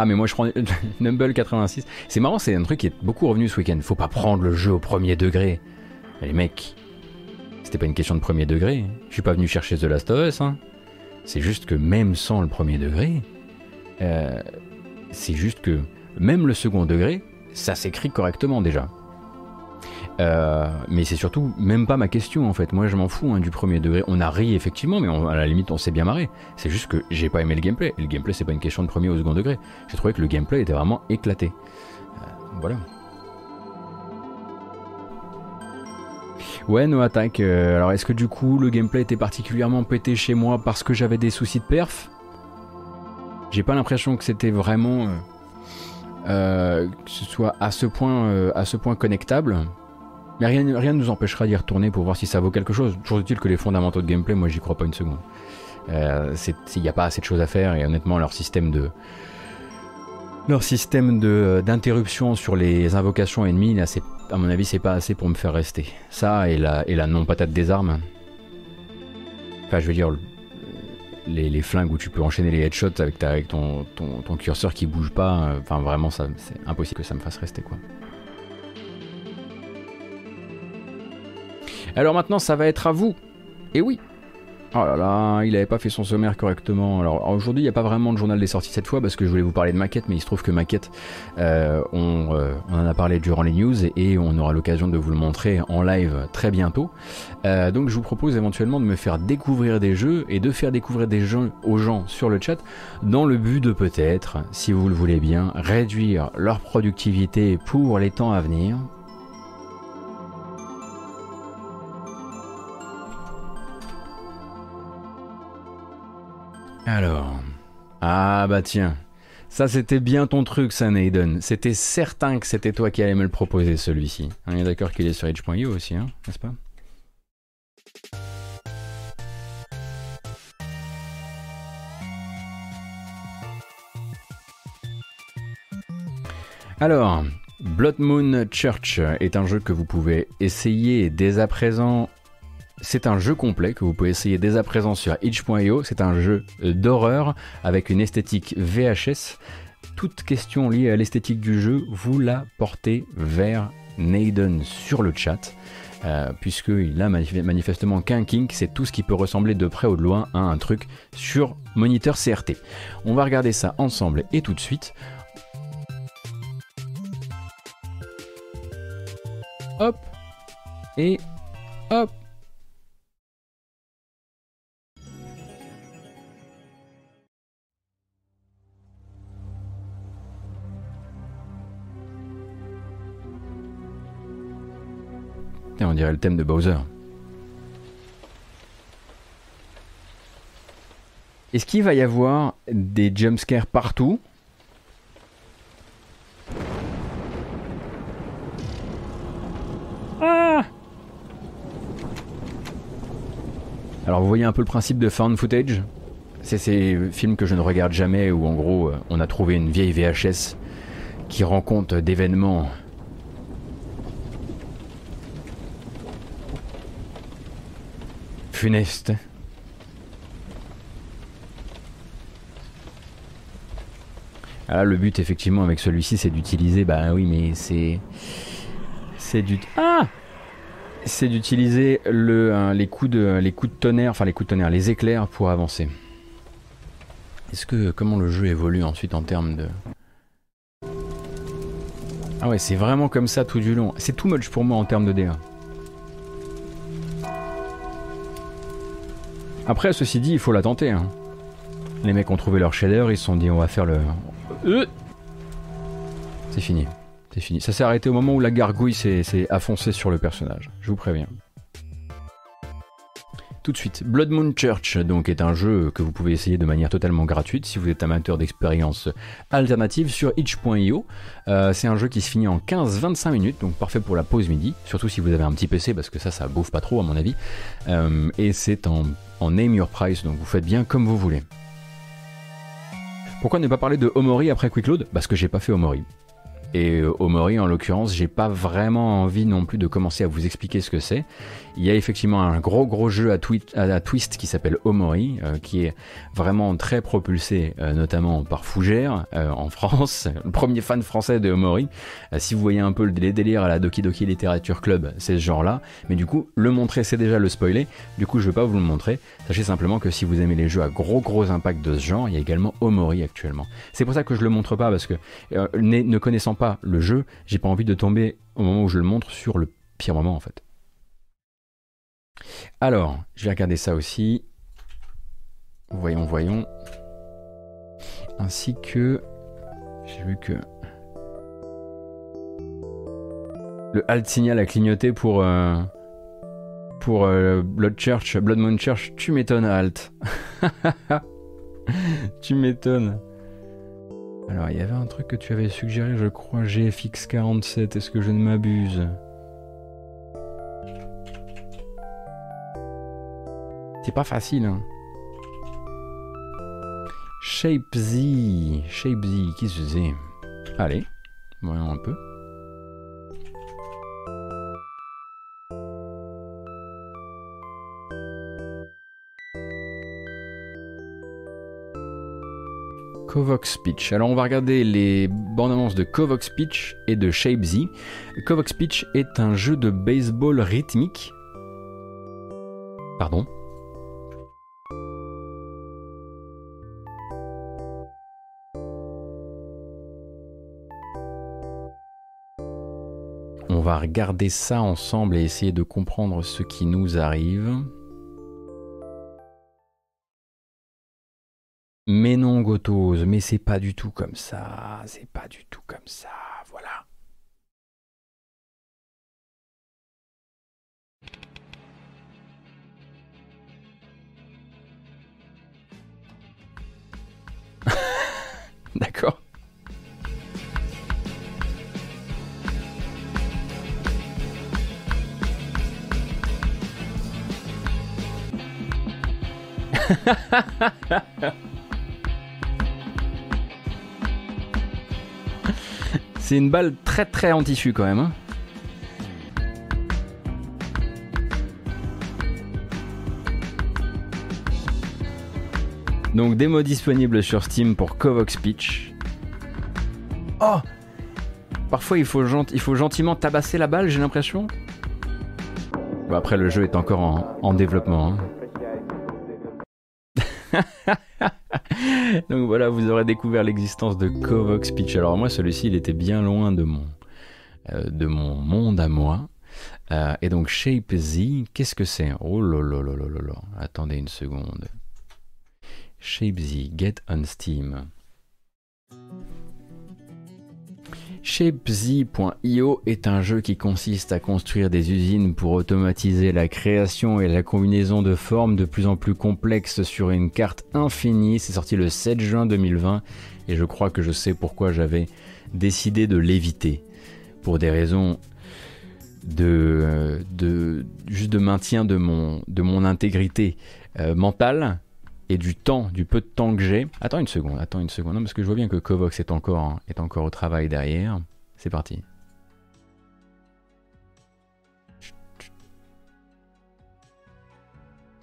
Ah mais moi je prends Numble 86. C'est marrant, c'est un truc qui est beaucoup revenu ce week-end. Faut pas prendre le jeu au premier degré. les mecs, c'était pas une question de premier degré. Je suis pas venu chercher The Last of Us. Hein. C'est juste que même sans le premier degré, euh, c'est juste que même le second degré, ça s'écrit correctement déjà. Euh, mais c'est surtout même pas ma question en fait. Moi je m'en fous hein, du premier degré. On a ri effectivement, mais à la limite on s'est bien marré. C'est juste que j'ai pas aimé le gameplay. Et le gameplay c'est pas une question de premier ou second degré. J'ai trouvé que le gameplay était vraiment éclaté. Euh, voilà. Ouais, no attack. Euh, alors est-ce que du coup le gameplay était particulièrement pété chez moi parce que j'avais des soucis de perf? J'ai pas l'impression que c'était vraiment que ce soit à ce point, à ce point connectable. Mais rien, ne nous empêchera d'y retourner pour voir si ça vaut quelque chose. Toujours est-il que les fondamentaux de gameplay, moi j'y crois pas une seconde. Euh, il n'y a pas assez de choses à faire et honnêtement leur système de leur système euh, d'interruption sur les invocations ennemies, là, à mon avis, c'est pas assez pour me faire rester. Ça et la, et la non-patate des armes. Enfin, je veux dire, les, flingues où tu peux enchaîner les headshots avec, ton, ton, curseur qui bouge pas, euh, enfin, vraiment, c'est impossible que ça me fasse rester, quoi. Alors maintenant, ça va être à vous. Et oui. Oh là là, il avait pas fait son sommaire correctement. Alors aujourd'hui, il n'y a pas vraiment de journal des sorties cette fois parce que je voulais vous parler de maquette, mais il se trouve que maquette, euh, euh, on, en a parlé durant les news et on aura l'occasion de vous le montrer en live très bientôt. Euh, donc je vous propose éventuellement de me faire découvrir des jeux et de faire découvrir des jeux aux gens sur le chat dans le but de peut-être, si vous le voulez bien, réduire leur productivité pour les temps à venir Alors. Ah bah tiens. Ça c'était bien ton truc ça Naiden. C'était certain que c'était toi qui allais me le proposer celui-ci. On est d'accord qu'il est sur Edge.io aussi, hein, n'est-ce pas? Alors, Blood Moon Church est un jeu que vous pouvez essayer dès à présent c'est un jeu complet que vous pouvez essayer dès à présent sur itch.io. C'est un jeu d'horreur avec une esthétique VHS. Toute question liée à l'esthétique du jeu, vous la portez vers Naden sur le chat. Euh, puisqu'il a manifestement qu'un kink, c'est tout ce qui peut ressembler de près ou de loin à un truc sur moniteur CRT. On va regarder ça ensemble et tout de suite. Hop et hop on dirait le thème de Bowser. Est-ce qu'il va y avoir des jumpscares partout? Ah! Alors vous voyez un peu le principe de found footage? C'est ces films que je ne regarde jamais où en gros euh, on a trouvé une vieille VHS qui rend compte d'événements funeste. Alors le but effectivement avec celui-ci c'est d'utiliser, bah oui mais c'est... C'est du... Ah C'est d'utiliser le, les, coups de, les coups de tonnerre, enfin les coups de tonnerre, les éclairs pour avancer. Est-ce que... Comment le jeu évolue ensuite en termes de... Ah ouais c'est vraiment comme ça tout du long. C'est too much pour moi en termes de DA. Après, ceci dit, il faut la tenter. Hein. Les mecs ont trouvé leur shader, ils se sont dit on va faire le... Euh. C'est fini. C'est fini. Ça s'est arrêté au moment où la gargouille s'est affoncée sur le personnage. Je vous préviens. Tout de suite, Blood Moon Church donc est un jeu que vous pouvez essayer de manière totalement gratuite si vous êtes amateur d'expériences alternatives sur itch.io. Euh, c'est un jeu qui se finit en 15-25 minutes, donc parfait pour la pause midi, surtout si vous avez un petit PC parce que ça, ça bouffe pas trop à mon avis. Euh, et c'est en, en name your price, donc vous faites bien comme vous voulez. Pourquoi ne pas parler de Omori après Quick Load? Parce que j'ai pas fait Omori. Et euh, Omori, en l'occurrence, j'ai pas vraiment envie non plus de commencer à vous expliquer ce que c'est. Il y a effectivement un gros gros jeu à, twist qui s'appelle Omori, euh, qui est vraiment très propulsé, euh, notamment par Fougère en France, le premier fan français de Omori. si vous voyez un peu les délires à la Doki Doki Literature Club, c'est ce genre-là. Mais du coup, le montrer, c'est déjà le spoiler. Du coup, je vais pas vous le montrer. Sachez simplement que si vous aimez les jeux à gros gros impact de ce genre, il y a également Omori actuellement. C'est pour ça que je le montre pas parce que ne connaissant pas le jeu, j'ai pas envie de tomber au moment où je le montre sur le pire moment en fait. Alors, je vais regarder ça aussi. Voyons, voyons. Ainsi que j'ai vu que le alt signal a clignoté pour euh, pour euh, Blood Church, Blood Moon Church. Tu m'étonnes, alt. tu m'étonnes. Alors, il y avait un truc que tu avais suggéré, je crois, GFX47, est-ce que je ne m'abuse? C'est pas facile, hein. Shape Z, qu'est-ce que c'est? Allez, voyons un peu. Kovox Speech. Alors on va regarder les bandes annonces de Kovox Speech et de Shape Z. Kovox Speech est un jeu de baseball rythmique. Pardon. On va regarder ça ensemble et essayer de comprendre ce qui nous arrive. Mais c'est pas du tout comme ça, c'est pas du tout comme ça, voilà. D'accord. C'est une balle très très en tissu quand même. Hein. Donc démo disponible sur Steam pour Kovox Pitch. Oh Parfois il faut, gentiment tabasser la balle, j'ai l'impression. Bon, après le jeu est encore en, en développement. Hein. Donc voilà, vous aurez découvert l'existence de Kovox Pitch. Alors moi, celui-ci, il était bien loin de mon, euh, de mon monde à moi. Euh, et donc Shape Z, qu'est-ce que c'est? Oh là là là là là Attendez une seconde. Shape Z, Get on Steam. ShapeZ.io est un jeu qui consiste à construire des usines pour automatiser la création et la combinaison de formes de plus en plus complexes sur une carte infinie. C'est sorti le 7 juin 2020 et je crois que je sais pourquoi j'avais décidé de l'éviter. Pour des raisons de, de, juste de maintien de mon, de mon intégrité euh, mentale et du temps, du peu de temps que j'ai. Attends une seconde, attends une seconde, non, parce que je vois bien que Kovox est encore, est encore au travail derrière. C'est parti.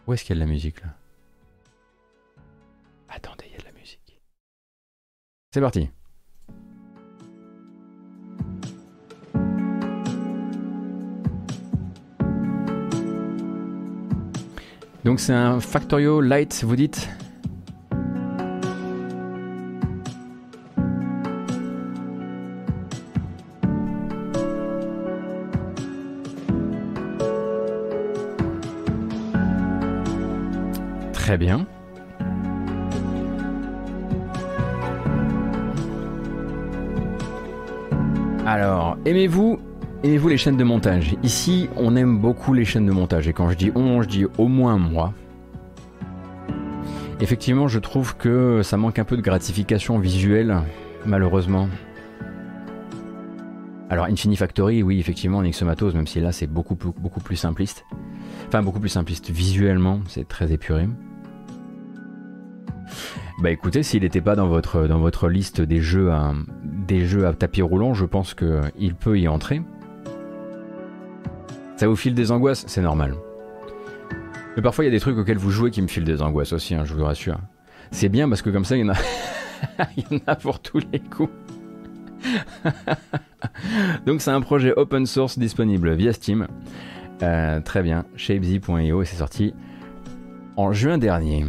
Où est-ce qu'il y a de la musique là? Attendez, il y a de la musique. C'est parti. Donc c'est un Factorio Light, vous dites Très bien. Alors, aimez-vous Aimez-vous les chaînes de montage Ici, on aime beaucoup les chaînes de montage. Et quand je dis on, je dis au moins moi. Effectivement, je trouve que ça manque un peu de gratification visuelle, malheureusement. Alors, Infinifactory, oui, effectivement, Nixomatos, même si là c'est beaucoup, beaucoup plus simpliste. Enfin, beaucoup plus simpliste visuellement, c'est très épuré. Bah écoutez, s'il n'était pas dans votre, dans votre liste des jeux à, des jeux à tapis roulant, je pense qu'il peut y entrer. Ça vous file des angoisses, c'est normal. Mais parfois il y a des trucs auxquels vous jouez qui me filent des angoisses aussi, hein, je vous rassure. C'est bien parce que comme ça il y en a, en a pour tous les coups. Donc c'est un projet open source disponible via Steam. Euh, très bien, shapesy.io et c'est sorti en juin dernier.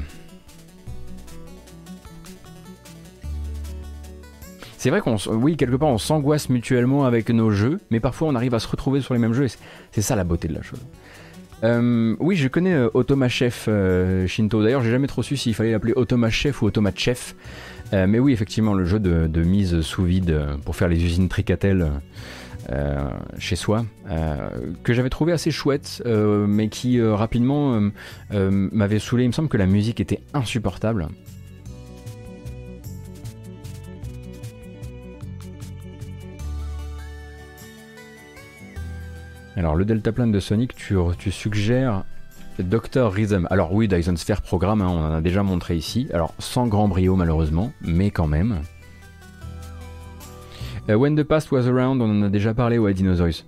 C'est vrai qu'on, oui, quelque part, on s'angoisse mutuellement avec nos jeux, mais parfois on arrive à se retrouver sur les mêmes jeux. C'est ça la beauté de la chose. Euh, oui, je connais euh, Automa Chef euh, Shinto. D'ailleurs, j'ai jamais trop su s'il fallait l'appeler Automa Chef ou Automa Chef. mais oui, effectivement, le jeu de, mise sous vide pour faire les usines Tricatel chez soi, que j'avais trouvé assez chouette, mais qui rapidement m'avait saoulé. Il me semble que la musique était insupportable. Alors, le deltaplane de Sonic, tu, tu suggères Dr. Rhythm. Alors, oui, Dyson Sphere Programme, hein, on en a déjà montré ici. Alors, sans grand brio, malheureusement, mais quand même. Euh, When the Past Was Around, on en a déjà parlé, ouais, Dinosaurus.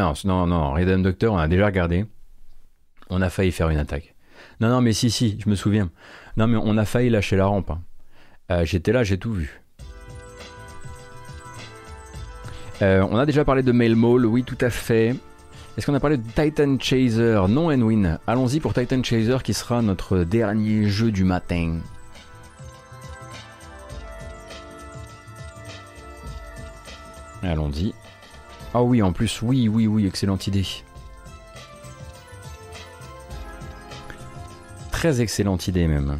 Non, non, non, Rhythm Doctor, on a déjà regardé. On a failli faire une attaque. Non, non, mais si, si, je me souviens. Non, mais on a failli lâcher la rampe. Hein. Euh, j'étais là, j'ai tout vu. Euh, on a déjà parlé de Mail Mall, oui, tout à fait. Est-ce qu'on a parlé de Titan Chaser? Non, Enwin. Allons-y pour Titan Chaser qui sera notre dernier jeu du matin. Allons-y. Ah oui, en plus, oui, oui, oui, excellente idée. Très excellente idée même.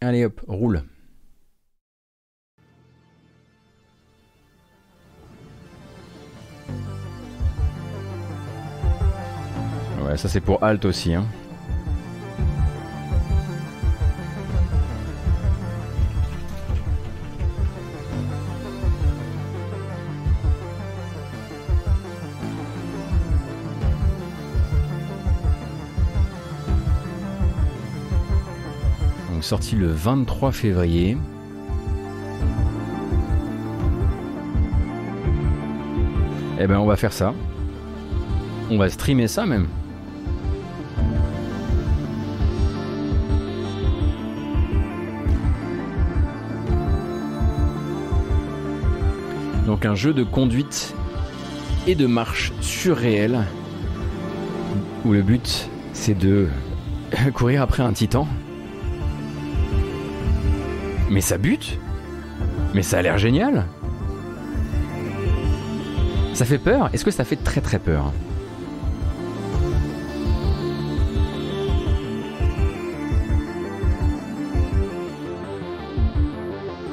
Allez hop, roule. Ouais, ça c'est pour Alt aussi. Hein. Sorti le 23 février. Eh ben on va faire ça. On va streamer ça même. Donc un jeu de conduite et de marche surréel où le but c'est de courir après un titan mais ça bute Mais ça a l'air génial Ça fait peur Est-ce que ça fait très très peur?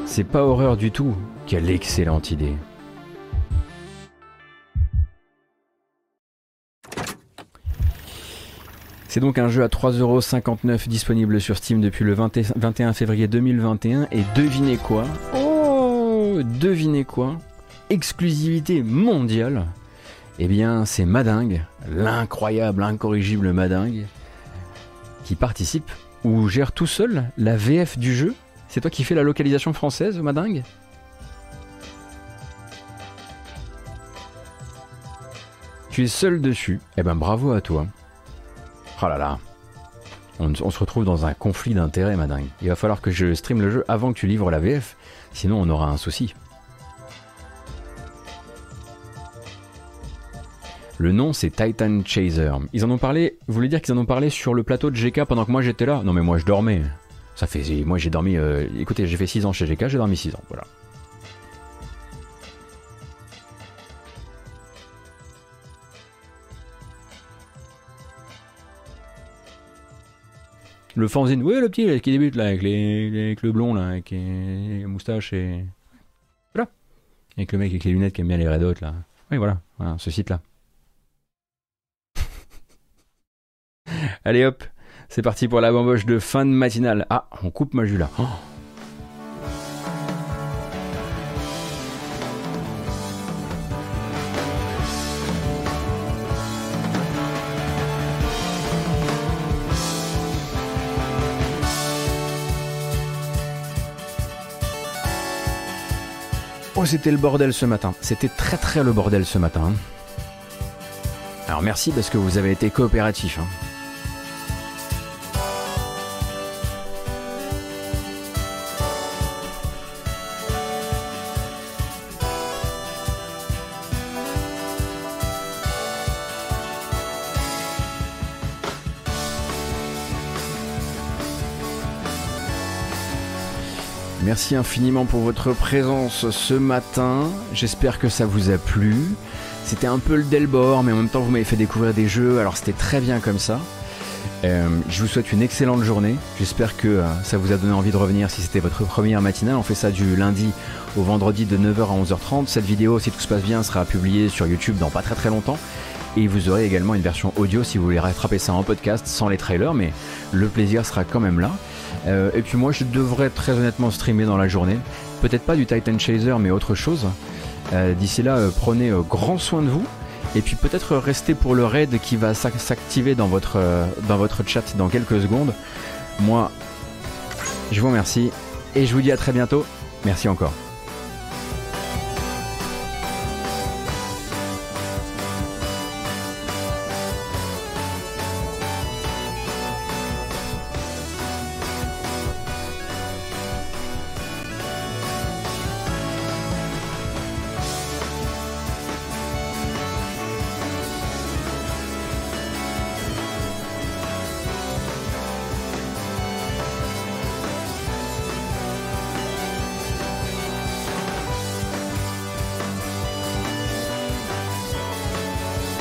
C'est pas horreur du tout. Quelle excellente idée. C'est donc un jeu à 3,59€ disponible sur Steam depuis le 21 février 2021. Et devinez quoi? Oh Devinez quoi? Exclusivité mondiale Eh bien, c'est Madingue, l'incroyable, incorrigible Madingue, qui participe ou gère tout seul la VF du jeu. C'est toi qui fais la localisation française, Madingue? Tu es seul dessus. Eh ben bravo à toi. Oh là là. On, se retrouve dans un conflit d'intérêts, madingue. Il va falloir que je stream le jeu avant que tu livres la VF, sinon on aura un souci. Le nom c'est Titan Chaser. Ils en ont parlé, vous voulez dire qu'ils en ont parlé sur le plateau de GK pendant que moi j'étais là? Non mais moi je dormais. Ça fait, moi j'ai dormi, euh, écoutez j'ai fait 6 ans chez GK, j'ai dormi 6 ans, voilà. Le fanzine, oui, le petit qui débute là, avec, les, avec le blond, là, avec les moustaches et. Voilà. Avec le mec avec les lunettes qui aime bien les Red là. Oui, voilà, voilà ce site-là. Allez hop, c'est parti pour la bamboche de fin de matinale. Ah, on coupe ma jus là. Oh c'était le bordel ce matin. C'était très très le bordel ce matin. Alors merci parce que vous avez été coopératif. Hein. Merci infiniment pour votre présence ce matin. J'espère que ça vous a plu. C'était un peu le Delbord, mais en même temps vous m'avez fait découvrir des jeux, alors c'était très bien comme ça. Euh, je vous souhaite une excellente journée. J'espère que euh, ça vous a donné envie de revenir si c'était votre première matinale. On fait ça du lundi au vendredi de 9h à 11h30. Cette vidéo, si tout se passe bien, sera publiée sur YouTube dans pas très très longtemps. Et vous aurez également une version audio si vous voulez rattraper ça en podcast sans les trailers, mais le plaisir sera quand même là. Euh, et puis moi, je devrais très honnêtement streamer dans la journée. Peut-être pas du Titan Chaser, mais autre chose. Euh, d'ici là, euh, prenez grand soin de vous. Et puis peut-être restez pour le raid qui va s'activer dans votre, dans votre chat dans quelques secondes. Moi, je vous remercie et je vous dis à très bientôt. Merci encore.